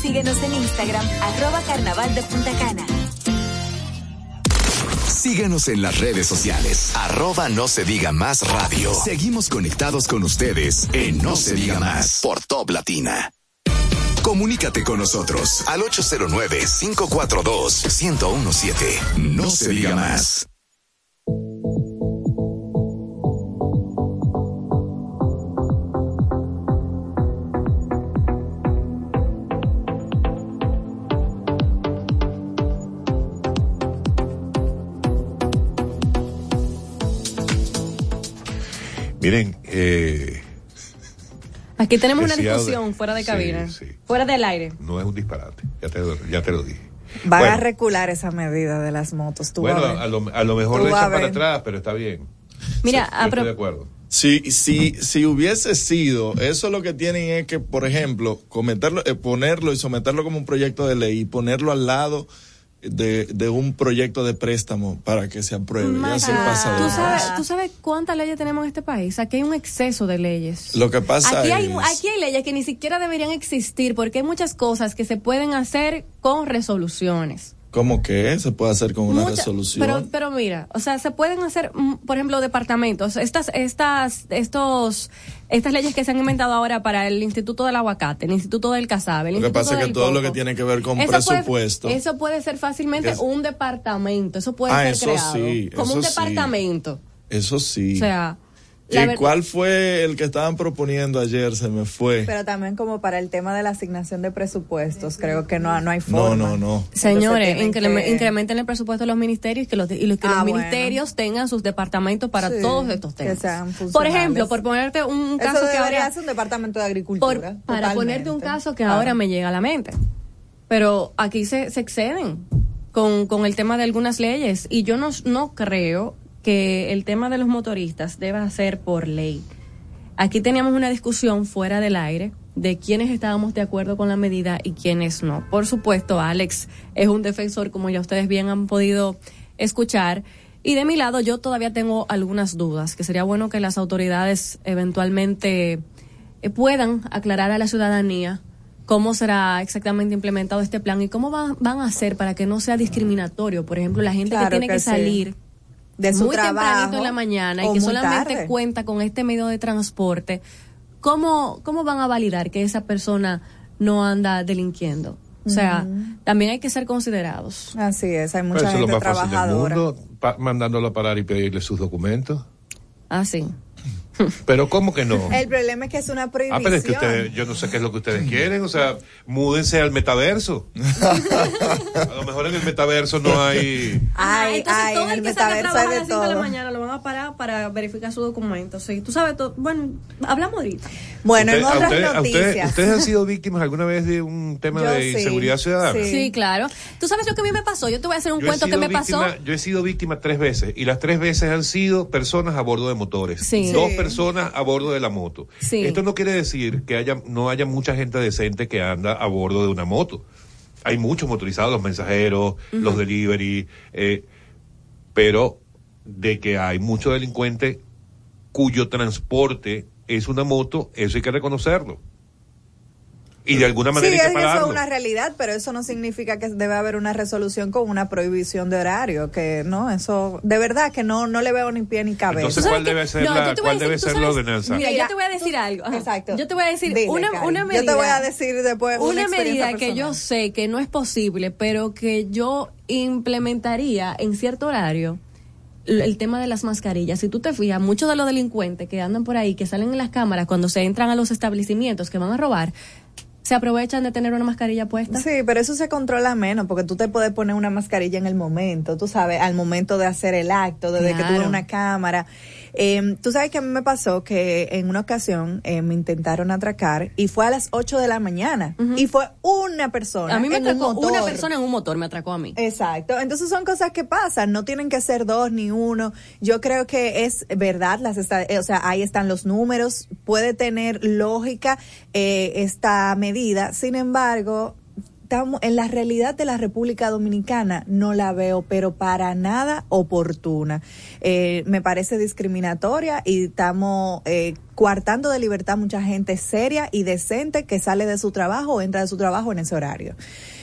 síguenos en Instagram, arroba carnaval de Punta Cana.
Síganos en las redes sociales. Arroba no se diga más radio. Seguimos conectados con ustedes en No se diga más por Top Latina. Comunícate con nosotros al 809-542-1017. No se diga más.
Miren, eh,
Aquí tenemos una
de-
discusión fuera de
sí,
cabina,
sí.
fuera del aire.
no es un disparate, ya te, ya te lo dije.
Van a recular esa medida de las motos. Tú
Bueno,
a
lo, a lo mejor
a
echan para atrás, pero está bien.
Mira,
Yo
a
estoy
pro-
de acuerdo.
Si, si, si hubiese sido, eso lo que tienen es que, por ejemplo, cometerlo, eh, ponerlo y someterlo como un proyecto de ley y ponerlo al lado de, de un proyecto de préstamo para que se apruebe. Ya se
Maca,
pasa de
¿Tú sabes, ¿Tú sabes cuántas leyes tenemos en este país? Aquí hay un exceso de leyes.
Lo que pasa
Aquí
es...
hay, aquí hay leyes que ni siquiera deberían existir porque hay muchas cosas que se pueden hacer con resoluciones.
¿Cómo que se puede hacer con una
Mucha-
resolución?
Pero, pero mira, o sea, se pueden hacer, mm, por ejemplo, departamentos. Estas, estas, estos, estas leyes que se han inventado ahora para el Instituto del Aguacate, el Instituto del Casabe, el
lo que pasa es que todo lo que tiene que ver con
Eso puede-
presupuesto.
eso puede ser fácilmente
Es-
un departamento. Eso puede
Ah,
ser
eso
creado
sí,
como un
sí.
departamento.
Eso sí.
O sea,
¿Y cuál fue el que estaban proponiendo ayer? Se me fue.
Pero también como para el tema de la asignación de presupuestos, creo que no, no hay
No,
forma.
no, no.
Señores, increme-
que-
incrementen el presupuesto de los ministerios y que los, y los- que
Ah,
los
bueno.
ministerios tengan sus departamentos para
Sí,
todos estos
que
temas.
sean
por ejemplo, por ponerte un caso
Eso
que ahora
ser un departamento de
por-
agricultura.
para
totalmente.
ponerte un caso que ahora me llega a la mente. Pero aquí se, se exceden con, con el tema de algunas leyes y yo no, no creo que el tema de los motoristas deba ser por ley. Aquí teníamos una discusión fuera del aire de quiénes estábamos de acuerdo con la medida y quiénes no. Por supuesto, Alex es un defensor, como ya ustedes bien han podido escuchar. Y de mi lado, yo todavía tengo algunas dudas, que sería bueno que las autoridades eventualmente eh, puedan aclarar a la ciudadanía cómo será exactamente implementado este plan y cómo va- van a hacer para que no sea discriminatorio. Por ejemplo, la gente
Claro
que tiene
que
que,
sí. De su
muy tempranito en la mañana y que solamente
tarde.
cuenta con este medio de transporte, ¿cómo, ¿cómo van a validar que esa persona no anda delinquiendo? O sea, también hay que ser considerados.
Así es, hay
Pero
mucha
eso es lo
gente
más fácil del
trabajadora.
mundo, pa- mandándolo a parar y pedirle sus documentos.
Así. [laughs]
Pero ¿cómo que no?
El problema es que es una
Ah,
prohibición.
pero es que ustedes, yo no sé qué es lo que ustedes quieren, o sea, múdense al metaverso. [laughs] a lo mejor en el metaverso no hay...
Ay,
Entonces
ay,
todo
en
el
el
que salga a trabajar a las 5 de la mañana lo van a parar para verificar su documento. Sí, tú sabes todo. Bueno, hablamos ahorita.
Bueno, en otras noticias.
¿Ustedes han sido víctimas alguna vez de un tema
Yo
de
sí,
inseguridad ciudadana?
Sí. claro. ¿Tú sabes lo que a mí me pasó? Yo te voy a hacer un
Yo
cuento que me pasó.
Yo he sido víctima tres veces y las tres veces han sido personas a bordo de motores.
Sí.
Dos
Sí.
Personas a bordo de la moto.
Sí.
Esto no quiere decir que haya, no haya mucha gente decente que anda a bordo de una moto. Hay muchos motorizados, los mensajeros, los delivery, eh, pero de que hay muchos delincuentes cuyo transporte es una moto, eso hay que reconocerlo. Y de alguna manera
sí,
hay que
eso es una realidad, pero eso no significa que debe haber una resolución con una prohibición de horario, que no, eso de verdad que no no le veo ni pie ni cabeza.
Entonces, ¿cuál debe ser,
No,
la, cuál debe ser la ordenanza?
Mira, yo te voy a decir algo.
Exacto.
Yo te voy a decir
Dile,
una,
Karen.
una medida.
Yo te voy a decir después una,
medida que yo sé que no es posible, pero que yo implementaría en cierto horario el tema de las mascarillas. Si tú te fijas, muchos de los delincuentes que andan por ahí, que salen en las cámaras cuando se entran a los establecimientos que van a robar, se aprovechan de tener una mascarilla puesta.
Sí, pero eso se controla menos porque tú te puedes poner una mascarilla en el momento, tú sabes, al momento de hacer el acto, desde que tú ves una cámara. Eh, tú sabes que a mí me pasó que en una ocasión eh, me intentaron atracar y fue a las 8 de la mañana y fue una persona.
A mí me
en un
atracó una persona en un motor, me atracó a mí.
Exacto, entonces son cosas que pasan, no tienen que ser dos ni uno. Yo creo que es verdad, las eh, o sea, ahí están los números, puede tener lógica eh, esta medida. Sin embargo, estamos en la realidad de la República Dominicana no la veo, pero para nada oportuna. Eh, me parece discriminatoria y estamos eh, coartando de libertad mucha gente seria y decente que sale de su trabajo o entra de su trabajo en ese horario.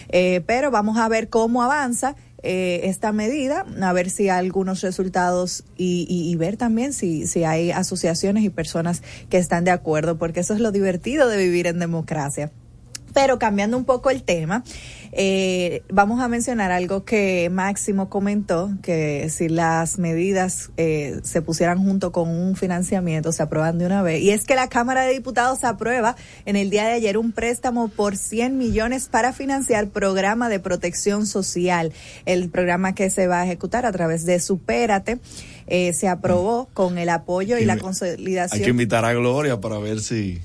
Eh, pero vamos a ver cómo avanza eh, esta medida, a ver si hay algunos resultados y, y- y ver también si, si hay asociaciones y personas que están de acuerdo, porque eso es lo divertido de vivir en democracia. Pero cambiando un poco el tema, eh, vamos a mencionar algo que Máximo comentó, que si las medidas eh, se pusieran junto con un financiamiento, se aprueban de una vez. Y es que la Cámara de Diputados aprueba en el día de ayer un préstamo por 100 millones para financiar programa de protección social, el programa que se va a ejecutar a través de Supérate. eh, se aprobó con el apoyo y la
Hay
consolidación.
que invitar a Gloria para ver si...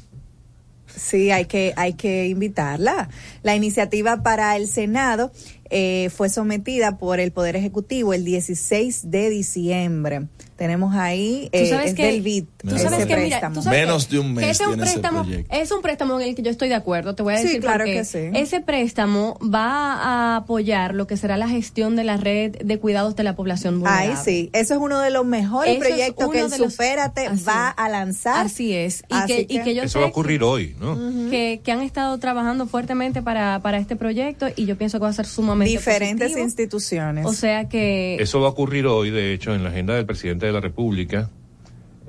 Sí, hay que, hay que invitarla. La iniciativa para el Senado eh, fue sometida por el Poder Ejecutivo el 16 de diciembre. Tenemos ahí,
Tú
eh,
sabes
es
que-
del BID.
tú
ese
sabes que, mira,
préstamo.
tú sabes
Menos
que-
de un
que
mes
ese es un
tiene ese
préstamo,
proyecto.
es un préstamo en el que yo estoy de acuerdo, te voy a
Sí,
decir
claro que sí.
ese préstamo va a apoyar lo que será la gestión de la red de cuidados de la población vulnerable.
Ahí sí, eso es uno de los mejores
Eso
proyectos que el
de los-
Supérate
así
va a lanzar.
Así es. Y,
Así
que, y que yo
Eso
sé
va a ocurrir hoy, ¿no?
que, que han estado trabajando fuertemente para, para este proyecto y yo pienso que va a ser sumamente
Diferentes
positivo.
instituciones.
O sea que
Eso va a ocurrir hoy, de hecho, en la agenda del presidente de la República.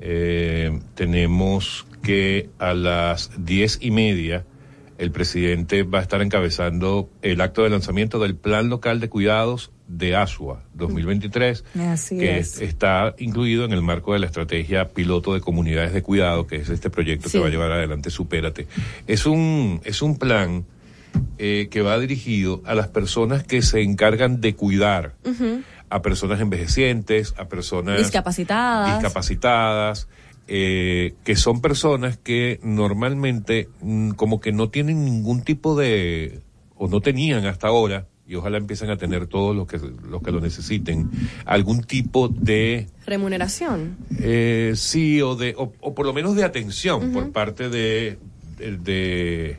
Eh, tenemos que a las diez y media el presidente va a estar encabezando el acto de lanzamiento del Plan Local de Cuidados de ASUA 2023,
Así
que
es.
está incluido en el marco de la estrategia piloto de comunidades de cuidado, que es este proyecto
Sí.
que va a llevar adelante Supérate. Es un, es un plan eh, que va dirigido a las personas que se encargan de cuidar a personas envejecientes, a personas
discapacitadas.
discapacitadas, eh, que son personas que normalmente mm, como que no tienen ningún tipo de, o no tenían hasta ahora, y ojalá empiecen a tener todos los que, los que lo necesiten, algún tipo de,
remuneración.
eh, sí, o, de, o, o por lo menos de atención por parte de, de, de-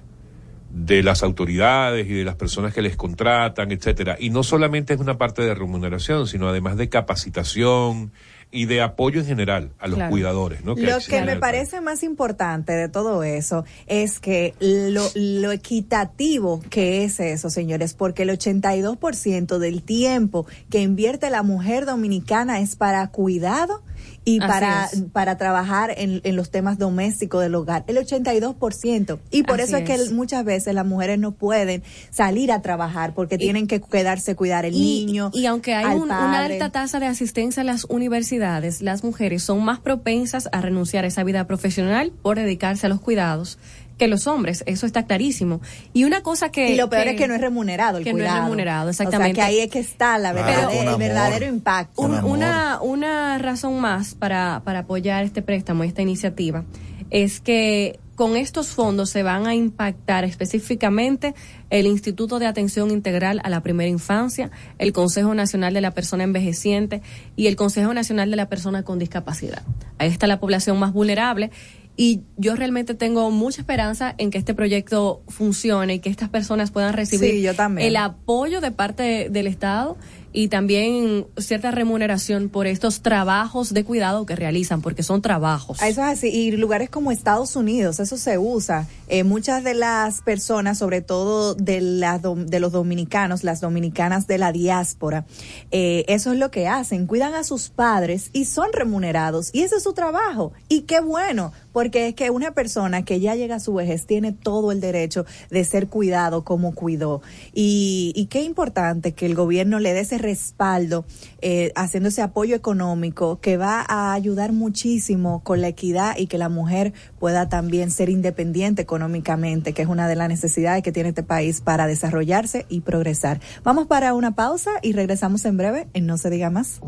de las autoridades y de las personas que les contratan, etcétera. Y no solamente es una parte de remuneración, sino además de capacitación y de apoyo en general a los
Claro.
cuidadores, ¿no?
Lo que me parece más importante de todo eso es que lo, lo equitativo que es eso, señores, porque el 82% del tiempo que invierte la mujer dominicana es para cuidado y
Así
para,
es.
para trabajar en, en los temas domésticos del hogar. El 82%. Y por
Así
eso es, que muchas veces las mujeres no pueden salir a trabajar porque tienen que quedarse cuidar el
Y-
niño.
Y aunque hay un- una alta tasa de asistencia a las universidades, las mujeres son más propensas a renunciar a esa vida profesional por dedicarse a los cuidados que los hombres. Eso está clarísimo. Y una cosa que...
y lo peor es que no es remunerado el
que no es remunerado,
O sea,
exactamente.
que ahí es que está la
Claro,
verdad,
con
el
amor.
verdadero impacto.
Un- una, una razón más para, para apoyar este préstamo, esta iniciativa, es que con estos fondos se van a impactar específicamente el Instituto de Atención Integral a la Primera Infancia, el Consejo Nacional de la Persona Envejeciente y el Consejo Nacional de la Persona con Discapacidad. Ahí está la población más vulnerable y yo realmente tengo mucha esperanza en que este proyecto funcione y que estas personas puedan recibir
Sí, yo también.
el apoyo de parte del Estado y también cierta remuneración por estos trabajos de cuidado que realizan, porque son trabajos.
Eso es así. Y lugares como Estados Unidos, eso se usa. Eh, muchas de las personas, sobre todo de, la, dom- de los dominicanos, las dominicanas de la diáspora, eh, eso es lo que hacen. Cuidan a sus padres y son remunerados. Y ese es su trabajo. Y qué bueno, porque es que una persona que ya llega a su vejez tiene todo el derecho de ser cuidado como cuidó. Y, qué importante que el gobierno le dé ese respaldo, eh, haciendo ese apoyo económico que va a ayudar muchísimo con la equidad y que la mujer pueda también ser independiente económicamente, que es una de las necesidades que tiene este país para desarrollarse y progresar. Vamos para una pausa y regresamos en breve en No se diga más.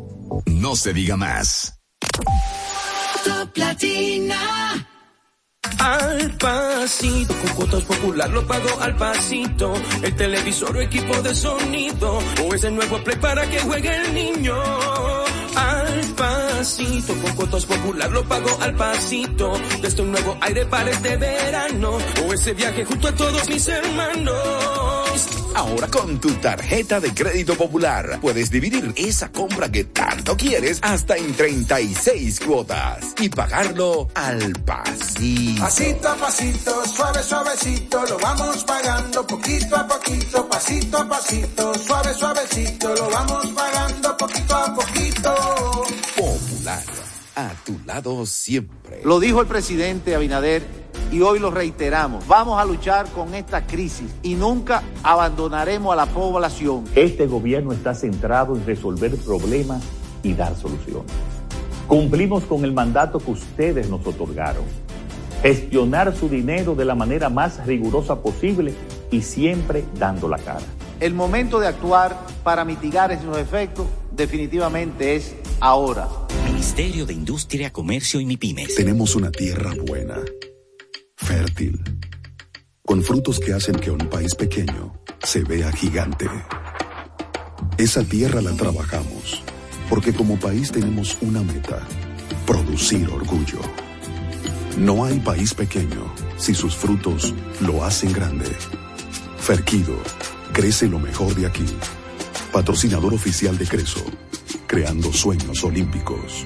No se diga más.
Latina.
Al pasito, con cuotas popular lo pago al pasito. El televisor o equipo de sonido, o ese nuevo play para que juegue el niño. Al pasito, con cuotas popular lo pago al pasito. Desde un nuevo aire para este verano, o ese viaje junto a todos mis hermanos.
Ahora con tu tarjeta de crédito popular puedes dividir esa compra que tanto quieres hasta en 36 cuotas y pagarlo al pasito.
Pasito a pasito, suave, suavecito, lo vamos pagando poquito a poquito, pasito a pasito, suave, suavecito, lo vamos pagando poquito a poquito.
Popular, a tu lado siempre.
Lo dijo el presidente Abinader y hoy lo reiteramos. Vamos a luchar con esta crisis y nunca abandonaremos a la población.
Este gobierno está centrado en resolver problemas y dar soluciones. Cumplimos con el mandato que ustedes nos otorgaron. Gestionar su dinero de la manera más rigurosa posible y siempre dando la cara.
El momento de actuar para mitigar esos efectos definitivamente es ahora.
Ministerio de Industria, Comercio y MIPIMES.
Tenemos una tierra buena, fértil, con frutos que hacen que un país pequeño se vea gigante. Esa tierra la trabajamos, porque como país tenemos una meta, producir orgullo. No hay país pequeño si sus frutos lo hacen grande. Ferquido, crece lo mejor de aquí. Patrocinador oficial de Creso, creando sueños olímpicos.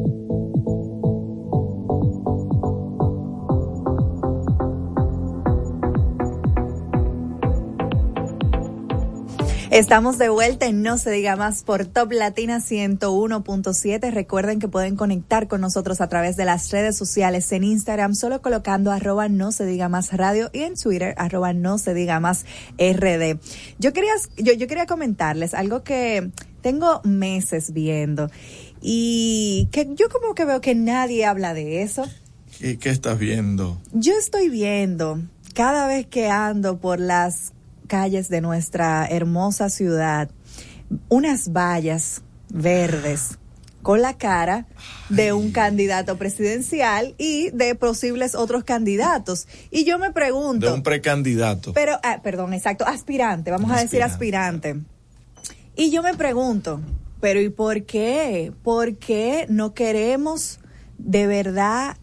Estamos de vuelta en No se diga más por Top Latina 101.7. Recuerden que pueden conectar con nosotros a través de las redes sociales en Instagram solo colocando arroba no se diga más radio y en Twitter arroba no se diga más RD. Yo quería, yo, yo quería comentarles algo que tengo meses viendo y que yo como que veo que nadie habla de eso.
¿Qué, qué estás viendo?
Yo estoy viendo cada vez que ando por las calles de nuestra hermosa ciudad unas vallas verdes con la cara de un candidato presidencial y de posibles otros candidatos. Y yo me pregunto...
De un precandidato.
Pero, ah, perdón, exacto, aspirante, vamos a decir aspirante. Y yo me pregunto, pero ¿y por qué? ¿Por qué no queremos de verdad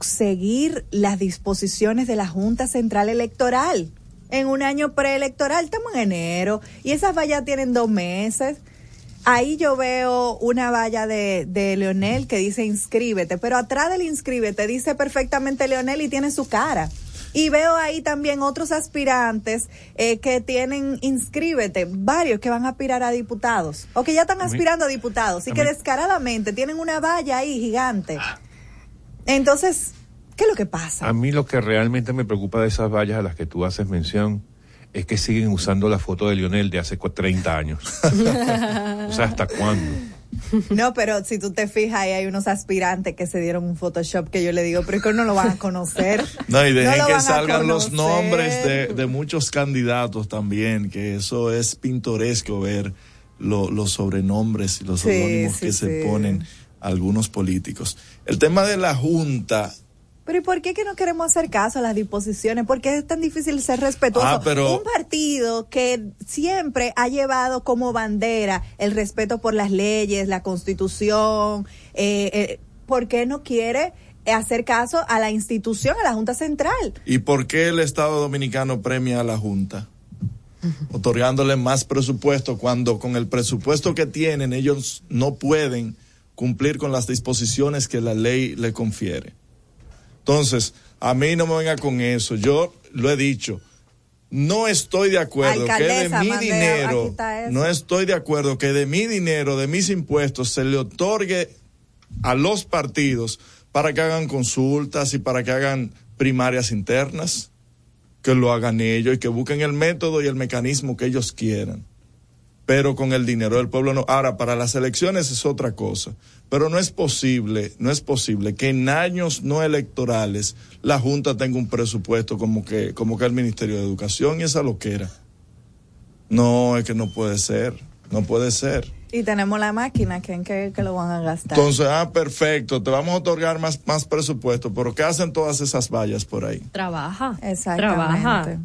seguir las disposiciones de la Junta Central Electoral? En un año preelectoral, estamos en enero, y esas vallas tienen dos meses. Ahí yo veo una valla de, de Leonel que dice inscríbete, pero atrás del inscríbete dice perfectamente Leonel y tiene su cara. Y veo ahí también otros aspirantes eh, que tienen inscríbete, varios que van a aspirar a diputados o que ya están aspirando a diputados y que descaradamente tienen una valla ahí gigante. Entonces, ¿qué es lo que pasa?
A mí lo que realmente me preocupa de esas vallas a las que tú haces mención es que siguen usando la foto de Lionel de hace cua- 30 años. [laughs] o sea, ¿hasta cuándo?
No, pero si tú te fijas, ahí hay unos aspirantes que se dieron un Photoshop que yo le digo, pero es que no lo van a conocer.
No, y dejen que salgan los nombres de, de muchos candidatos también, que eso es pintoresco ver lo- los sobrenombres y los
Sí,
seudónimos
sí,
que se ponen algunos políticos. El tema de la Junta,
Pero ¿y por qué que no queremos hacer caso a las disposiciones? ¿Por qué es tan difícil ser respetuoso?
Ah, pero-
Un partido que siempre ha llevado como bandera el respeto por las leyes, la constitución, eh, eh, ¿por qué no quiere hacer caso a la institución, a la Junta Central?
¿y por qué el Estado Dominicano premia a la Junta? Otorgándole más presupuesto cuando con el presupuesto que tienen ellos no pueden cumplir con las disposiciones que la ley le confiere. Entonces, a mí no me venga con eso. Yo lo he dicho. No estoy de acuerdo que de mi dinero, no estoy de acuerdo que de mi dinero, de mis impuestos, se le otorgue a los partidos para que hagan consultas y para que hagan primarias internas, que lo hagan ellos y que busquen el método y el mecanismo que ellos quieran. Pero con el dinero del pueblo no. Ahora, para las elecciones es otra cosa. Pero no es posible, no es posible que en años no electorales la Junta tenga un presupuesto como que, como que el Ministerio de Educación y esa loquera. No, es que no puede ser, no puede ser.
Y tenemos la máquina, ¿en qué que lo van a gastar?
Entonces, ah, perfecto, te vamos a otorgar más, más presupuesto, pero ¿qué hacen todas esas vallas por ahí?
Trabaja.
Exactamente.
Trabaja.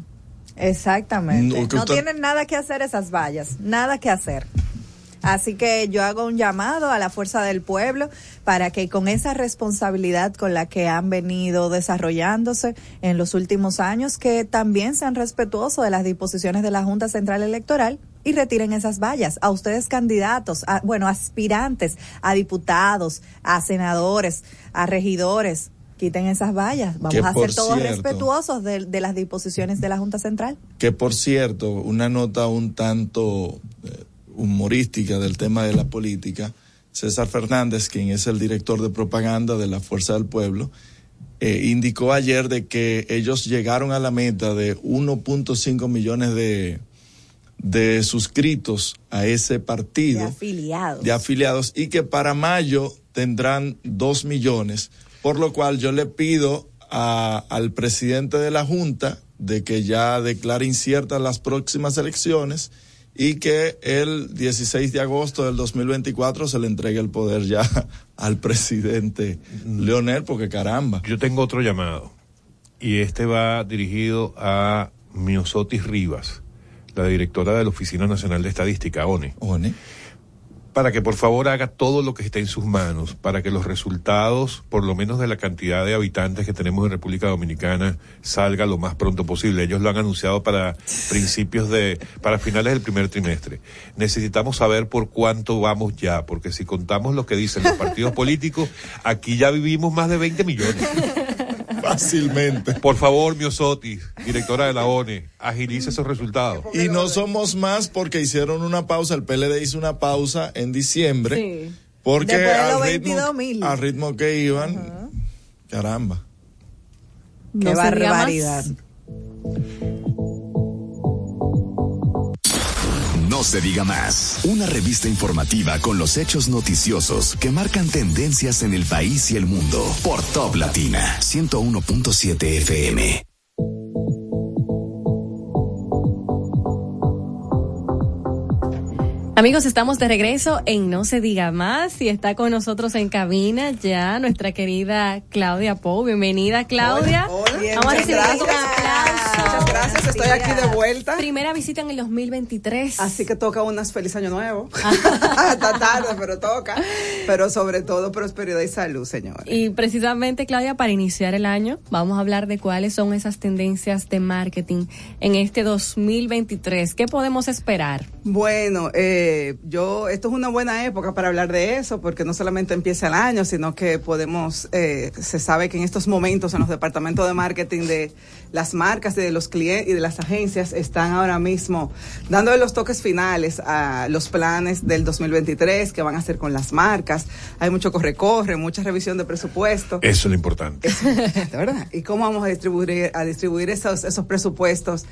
Exactamente.
No,
tienen nada que hacer esas vallas, nada que hacer. Así que yo hago un llamado a la fuerza del pueblo para que con esa responsabilidad con la que han venido desarrollándose en los últimos años, que también sean respetuosos de las disposiciones de la Junta Central Electoral y retiren esas vallas. A ustedes candidatos, a, bueno, aspirantes, a diputados, a senadores, a regidores, quiten esas vallas. Vamos a ser todos
cierto-
respetuosos de, de las disposiciones de la Junta Central.
Que por cierto, una nota un tanto eh, humorística del tema de la política, César Fernández, quien es el director de propaganda de la Fuerza del Pueblo, eh, indicó ayer de que ellos llegaron a la meta de 1.5 millones de, de suscritos a ese
De
partido.
afiliados.
de afiliados y que para mayo tendrán dos millones, por lo cual yo le pido a- al presidente de la Junta de que ya declare inciertas las próximas elecciones y que el 16 de agosto del 2024 se le entregue el poder ya [laughs] al presidente Leonel, porque caramba.
Yo tengo otro llamado y este va dirigido a Miosotis Rivas, la directora de la Oficina Nacional de Estadística, ONE.
ONE.
Para que por favor haga todo lo que esté en sus manos, para que los resultados, por lo menos de la cantidad de habitantes que tenemos en República Dominicana, salga lo más pronto posible. Ellos lo han anunciado para principios de, para finales del primer trimestre. Necesitamos saber por cuánto vamos ya, porque si contamos lo que dicen los partidos políticos, aquí ya vivimos más de 20 millones.
Fácilmente.
Por favor, Miosotis, directora de la ONE, agilice esos resultados.
Y no somos más porque hicieron una pausa, el PLD hizo una pausa en diciembre.
Sí.
Porque
de
al ritmo,
22,000.
al ritmo que iban, caramba.
Qué
No
barbaridad.
No se diga más. Una revista informativa con los hechos noticiosos que marcan tendencias en el país y el mundo por Top Latina 101.7 FM.
Amigos, estamos de regreso en No se diga más y está con nosotros en cabina ya nuestra querida Claudia Pou. Bienvenida, Claudia.
Bien,
Vamos a con
gracias.
aplausos.
Muchas gracias, estoy aquí de vuelta.
Primera visita en el 2023.
Así que toca unas feliz año nuevo. [laughs] Está tarde, pero toca. Pero sobre todo prosperidad y salud, señores.
Y precisamente, Claudia, para iniciar el año, vamos a hablar de cuáles son esas tendencias de marketing en este 2023. ¿Qué podemos esperar?
Bueno, eh, yo, esto es una buena época para hablar de eso, porque no solamente empieza el año, sino que podemos, eh, se sabe que en estos momentos en los departamentos de marketing de las marcas y de los clientes y de las agencias están ahora mismo dándole los toques finales a los planes del 2023 que van a hacer con las marcas. Hay mucho corre-corre, mucha revisión de presupuesto.
Eso es lo importante.
de verdad. ¿Y cómo vamos a distribuir, a distribuir esos, esos presupuestos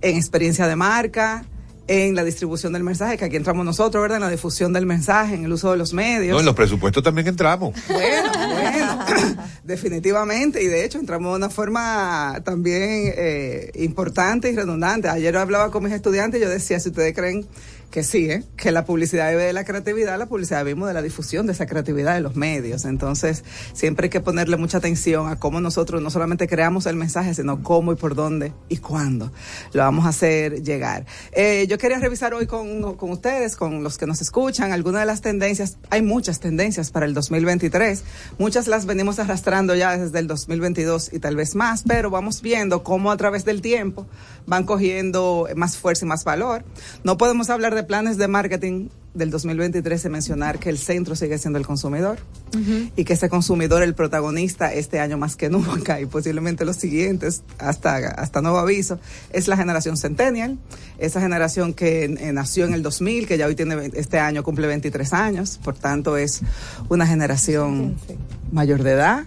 en experiencia de marca, en la distribución del mensaje, que aquí entramos nosotros, ¿verdad? En la difusión del mensaje, en el uso de los medios.
No, en los presupuestos también entramos.
Bueno, bueno, [coughs] definitivamente, y de hecho entramos de una forma también eh, importante y redundante. Ayer hablaba con mis estudiantes y yo decía, si ustedes creen que sí, ¿eh? que la publicidad vive de la creatividad, la publicidad vivimos de la difusión de esa creatividad de los medios. Entonces, siempre hay que ponerle mucha atención a cómo nosotros no solamente creamos el mensaje, sino cómo y por dónde y cuándo lo vamos a hacer llegar. Eh, yo quería revisar hoy con, con ustedes, con los que nos escuchan, algunas de las tendencias. Hay muchas tendencias para el 2023. Muchas las venimos arrastrando ya desde el 2022 y tal vez más, pero vamos viendo cómo a través del tiempo van cogiendo más fuerza y más valor. No podemos hablar de planes de marketing del 2023 y mencionar que el centro sigue siendo el consumidor y que ese consumidor el protagonista este año más que nunca y posiblemente los siguientes hasta hasta nuevo aviso es la generación centennial esa generación que eh, nació en el 2000 que ya hoy tiene este año cumple 23 años por tanto es una generación mayor de edad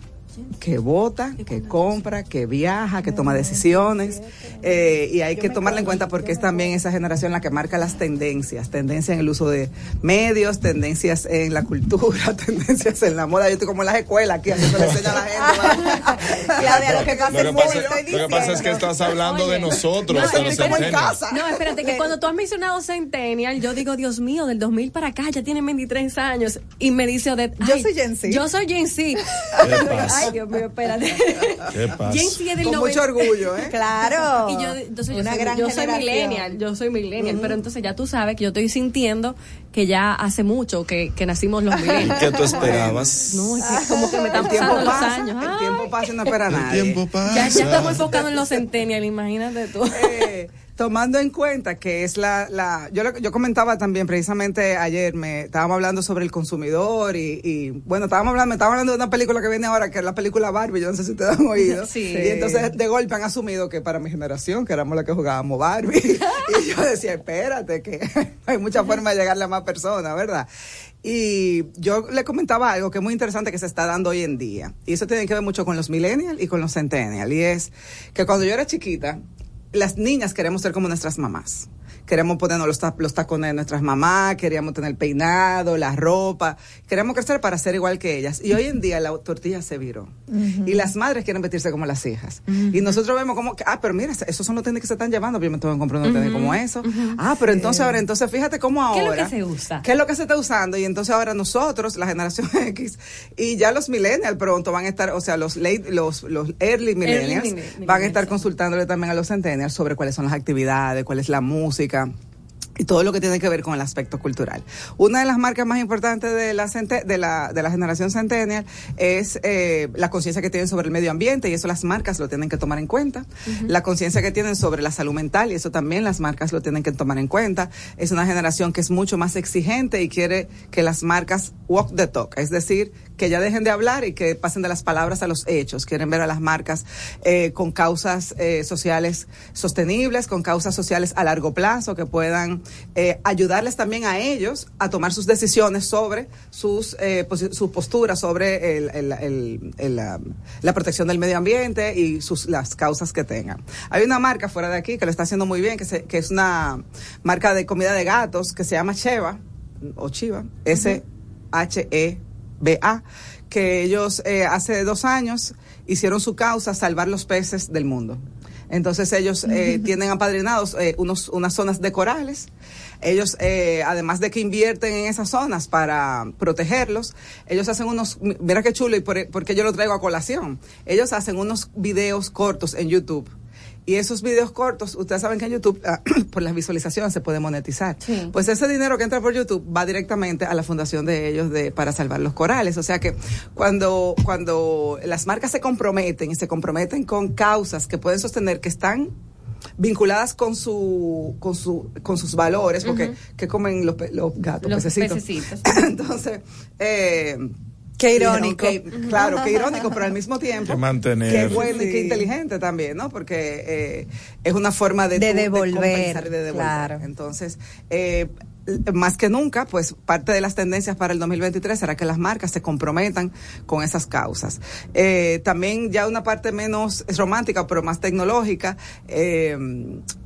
que vota, que compra, que viaja, que toma decisiones eh, y hay que tomarla en cuenta porque es también esa generación la que marca las tendencias, tendencias en el uso de medios, tendencias en la cultura, [laughs] tendencias en la moda. Yo estoy como en las escuelas aquí haciendo le enseño a la gente. [laughs]
Claudia, lo que pasa
Lo que
es
pasa, lo que pasa es que estás hablando de nosotros,
No,
de los
en casa. No, espérate, que cuando tú has mencionado Centennial, yo digo, Dios mío, del 2000 para acá ya tiene 23 años. Y me dice Odette,
Yo soy Gen Z.
Yo soy Gen Z. [laughs] Ay, Dios mío, espérate. [laughs]
¿Qué pasa?
Gen Z es del
Con
90.
mucho orgullo, ¿eh?
Claro.
Y yo, entonces yo
Una
soy,
gran
yo soy millennial, yo soy millennial, pero entonces ya tú sabes que yo estoy sintiendo que ya hace mucho que, que nacimos los millennials.
¿Qué tú esperabas?
No, es que como que me están
El tiempo
pasando los
pasa,
años.
el tiempo pasa y no espera a
El
nadie.
tiempo pasa.
ya, ya estamos enfocados en los centennials, imagínate tú.
Eh, tomando en cuenta que es la, la yo, lo- yo comentaba también precisamente ayer, me estábamos hablando sobre el consumidor y, y, bueno, estábamos hablando, me estaba hablando de una película que viene ahora, que es la película Barbie, yo no sé si ustedes han [laughs] oído.
Sí.
Y entonces de golpe han asumido que para mi generación, que éramos la que jugábamos Barbie. [laughs] y yo decía, espérate, que [laughs] hay muchas formas de llegarle a más personas, ¿verdad? Y yo le comentaba algo que es muy interesante que se está dando hoy en día. Y eso tiene que ver mucho con los millennials y con los centennials. Y es que cuando yo era chiquita, las niñas queremos ser como nuestras mamás. Queremos ponernos los, ta- los tacones de nuestras mamás, queríamos tener el peinado, la ropa. Queremos crecer para ser igual que ellas. Y hoy en día la tortilla se viró. Y las madres quieren vestirse como las hijas. Y nosotros vemos como, ah, pero mira, esos son los tenis que se están llevando, yo me tengo que comprar unos tenis como eso. Ah, pero entonces ahora, entonces fíjate cómo
¿Qué es
ahora.
lo que se usa?
¿Qué es lo que se está usando? Y entonces ahora nosotros, la generación [laughs] X, y ya los millennials pronto van a estar, o sea, los late, los, los early millennials,
millennials,
van a estar consultándole también a los centennials sobre cuáles son las actividades, cuál es la música Ольга. Y todo lo que tiene que ver con el aspecto cultural. Una de las marcas más importantes de la, de la, de la generación centennial es eh, la conciencia que tienen sobre el medio ambiente y eso las marcas lo tienen que tomar en cuenta. La conciencia que tienen sobre la salud mental y eso también las marcas lo tienen que tomar en cuenta. Es una generación que es mucho más exigente y quiere que las marcas walk the talk, es decir, que ya dejen de hablar y que pasen de las palabras a los hechos. Quieren ver a las marcas eh, con causas eh, sociales sostenibles, con causas sociales a largo plazo, que puedan eh, ayudarles también a ellos a tomar sus decisiones sobre sus, eh, sus posturas sobre el- el- el- el, la, la protección del medio ambiente y sus, las causas que tengan. Hay una marca fuera de aquí que lo está haciendo muy bien, que, se- que es una marca de comida de gatos que se llama Cheva, o Chiva, S-H-E-B-A, que ellos eh, hace dos años hicieron su causa salvar los peces del mundo. Entonces ellos eh, [laughs] tienen apadrinados eh, unos, unas zonas de corales. Ellos, eh, además de que invierten en esas zonas para protegerlos, ellos hacen unos, mira qué chulo y por, porque yo lo traigo a colación. Ellos hacen unos videos cortos en YouTube. Y esos videos cortos, ustedes saben que en YouTube, ah, [clears throat] por las visualizaciones, se puede monetizar.
Sí.
Pues ese dinero que entra por YouTube va directamente a la fundación de ellos de, para salvar los corales. O sea que cuando, cuando las marcas se comprometen y se comprometen con causas que pueden sostener que están vinculadas con su con su con sus valores porque
Ujú.
que comen los, los gatos
Los
pececitos.
pececitos. [clears throat]
entonces eh,
Qué irónico.
claro qué irónico pero al mismo tiempo qué bueno y qué
Sí.
inteligente también no porque eh, es una forma de,
De
tú-
devolver,
compensar y de devolver.
claro.
entonces eh, más que nunca, pues parte de las tendencias para el 2023 será que las marcas se comprometan con esas causas. Eh, también ya una parte menos es romántica, pero más tecnológica. eh,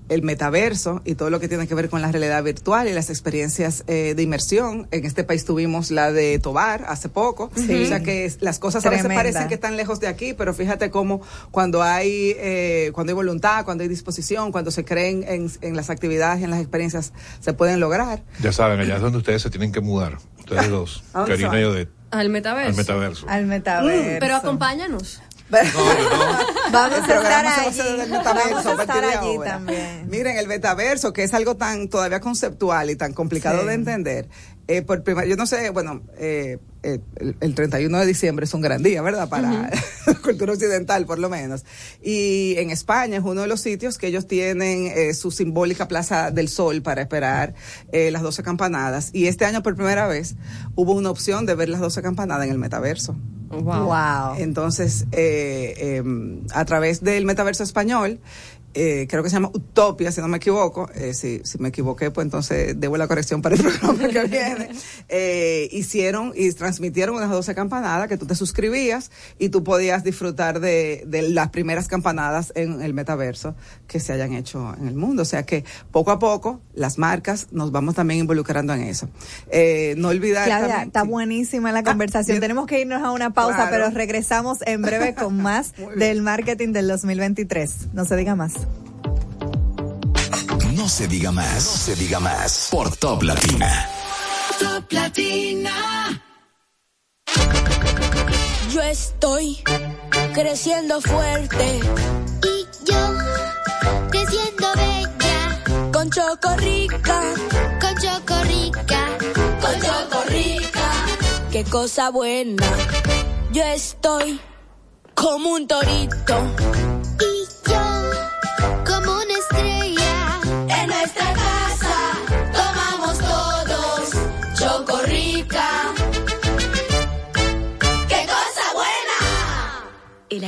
el metaverso y todo lo que tiene que ver con la realidad virtual y las experiencias eh, de inmersión. En este país tuvimos la de Tobar hace poco.
Sí.
O sea que las cosas a veces parecen que están lejos de aquí, pero fíjate cómo cuando hay, eh, cuando hay voluntad, cuando hay disposición, cuando se creen en, en las actividades y en las experiencias, se pueden lograr.
Ya saben, allá es donde ustedes se tienen que mudar. Ustedes [laughs] dos,
¿A dónde
Karina y? Odette,
Al metaverso.
al metaverso.
Al metaverso.
Pero acompáñanos. [laughs]
Vamos
El
a
programa
estar allí.
del metaverso
Vamos
a
a
partir
estar
de
allí
ahora.
también.
Miren, el metaverso, que es algo tan todavía conceptual y tan complicado
Sí.
de entender. eh, por primera, yo no sé, bueno, eh, eh, el, el 31 de diciembre es un gran día, ¿verdad? Para [laughs] la cultura occidental, por lo menos. Y en España es uno de los sitios que ellos tienen eh, su simbólica Plaza del Sol para esperar eh, las 12 campanadas. Y este año, por primera vez, hubo una opción de ver las 12 campanadas en el metaverso.
Wow.
Entonces, eh, eh, a través del metaverso español, eh, creo que se llama Utopia, si no me equivoco. Eh, si, si me equivoqué, pues entonces debo la corrección para el [laughs] programa que viene. Eh, hicieron y transmitieron unas 12 campanadas que tú te suscribías y tú podías disfrutar de, de las primeras campanadas en el metaverso que se hayan hecho en el mundo. O sea que poco a poco las marcas nos vamos también involucrando en eso. Eh, no olvidar
Claudia,
también-
está buenísima la conversación. Tenemos que irnos a una pausa,
Claro.
pero regresamos en breve con [laughs] más del marketing del 2023. No se diga más.
No se diga más. No se diga más. Por Top Latina.
Top Latina.
Yo estoy creciendo fuerte. Y yo creciendo bella. Con Chocorrica. Con Chocorrica. Con Chocorrica. Qué cosa buena. Yo estoy como un torito. Y yo como una estrella.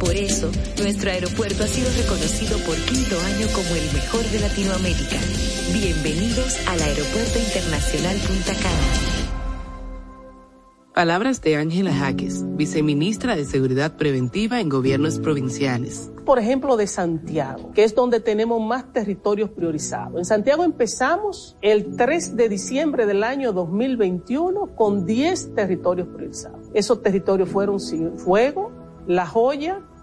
Por eso, nuestro aeropuerto ha sido reconocido por quinto año como el mejor de Latinoamérica. Bienvenidos al Aeropuerto Internacional Punta Cana.
Palabras de Ángela Jaques, viceministra de Seguridad Preventiva en Gobiernos Provinciales.
por ejemplo, de Santiago, que es donde tenemos más territorios priorizados. En Santiago empezamos el 3 de diciembre del año 2021 con 10 territorios priorizados. Esos territorios fueron Fuego, La Joya,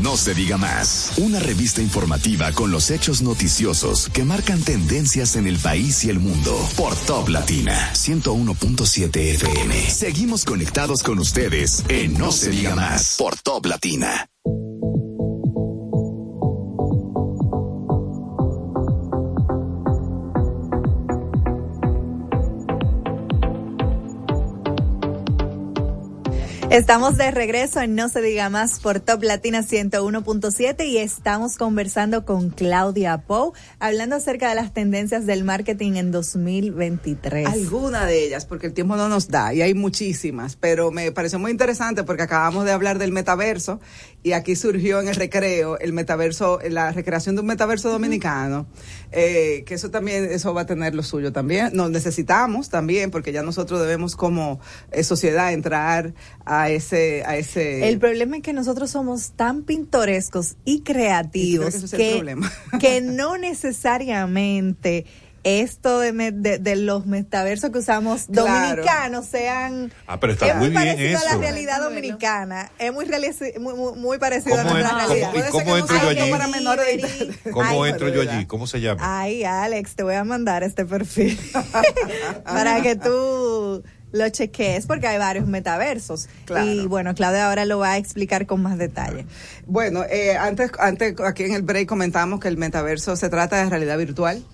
No se diga más. Una revista informativa con los hechos noticiosos que marcan tendencias en el país y el mundo. Por Top Latina 101.7 FM. Seguimos conectados con ustedes en No se diga más. Por Top Latina.
Estamos de regreso en No se diga más por Top Latina 101.7 y estamos conversando con Claudia Pou, hablando acerca de las tendencias del marketing en 2023.
Alguna de ellas, porque el tiempo no nos da y hay muchísimas, pero me pareció muy interesante porque acabamos de hablar del metaverso y aquí surgió en el recreo el metaverso, la recreación de un metaverso dominicano, eh, que eso también, eso va a tener lo suyo también. Nos necesitamos también porque ya nosotros debemos como eh, sociedad entrar a ese, a ese.
El problema es que nosotros somos tan pintorescos y creativos
Y que [laughs]
que, no necesariamente esto de, me- de, de los metaversos que usamos
Claro.
dominicanos sean
Ah, pero está
es muy,
muy bien
parecido a la
eso.
realidad dominicana es muy, realici- muy, muy, muy parecido a
¿Cómo
nuestra
es-
realidad
cómo- y cómo entro yo allí? ¿Cómo
Ay,
entro yo allí? ¿Cómo se llama?
Ay, Alex, te voy a mandar este perfil [laughs] [laughs] para que tú lo chequeé, es porque hay varios metaversos.
Claro.
Y bueno, Claudia ahora lo va a explicar con más detalle.
Bueno, eh, antes, antes aquí en el break comentamos que el metaverso se trata de realidad virtual.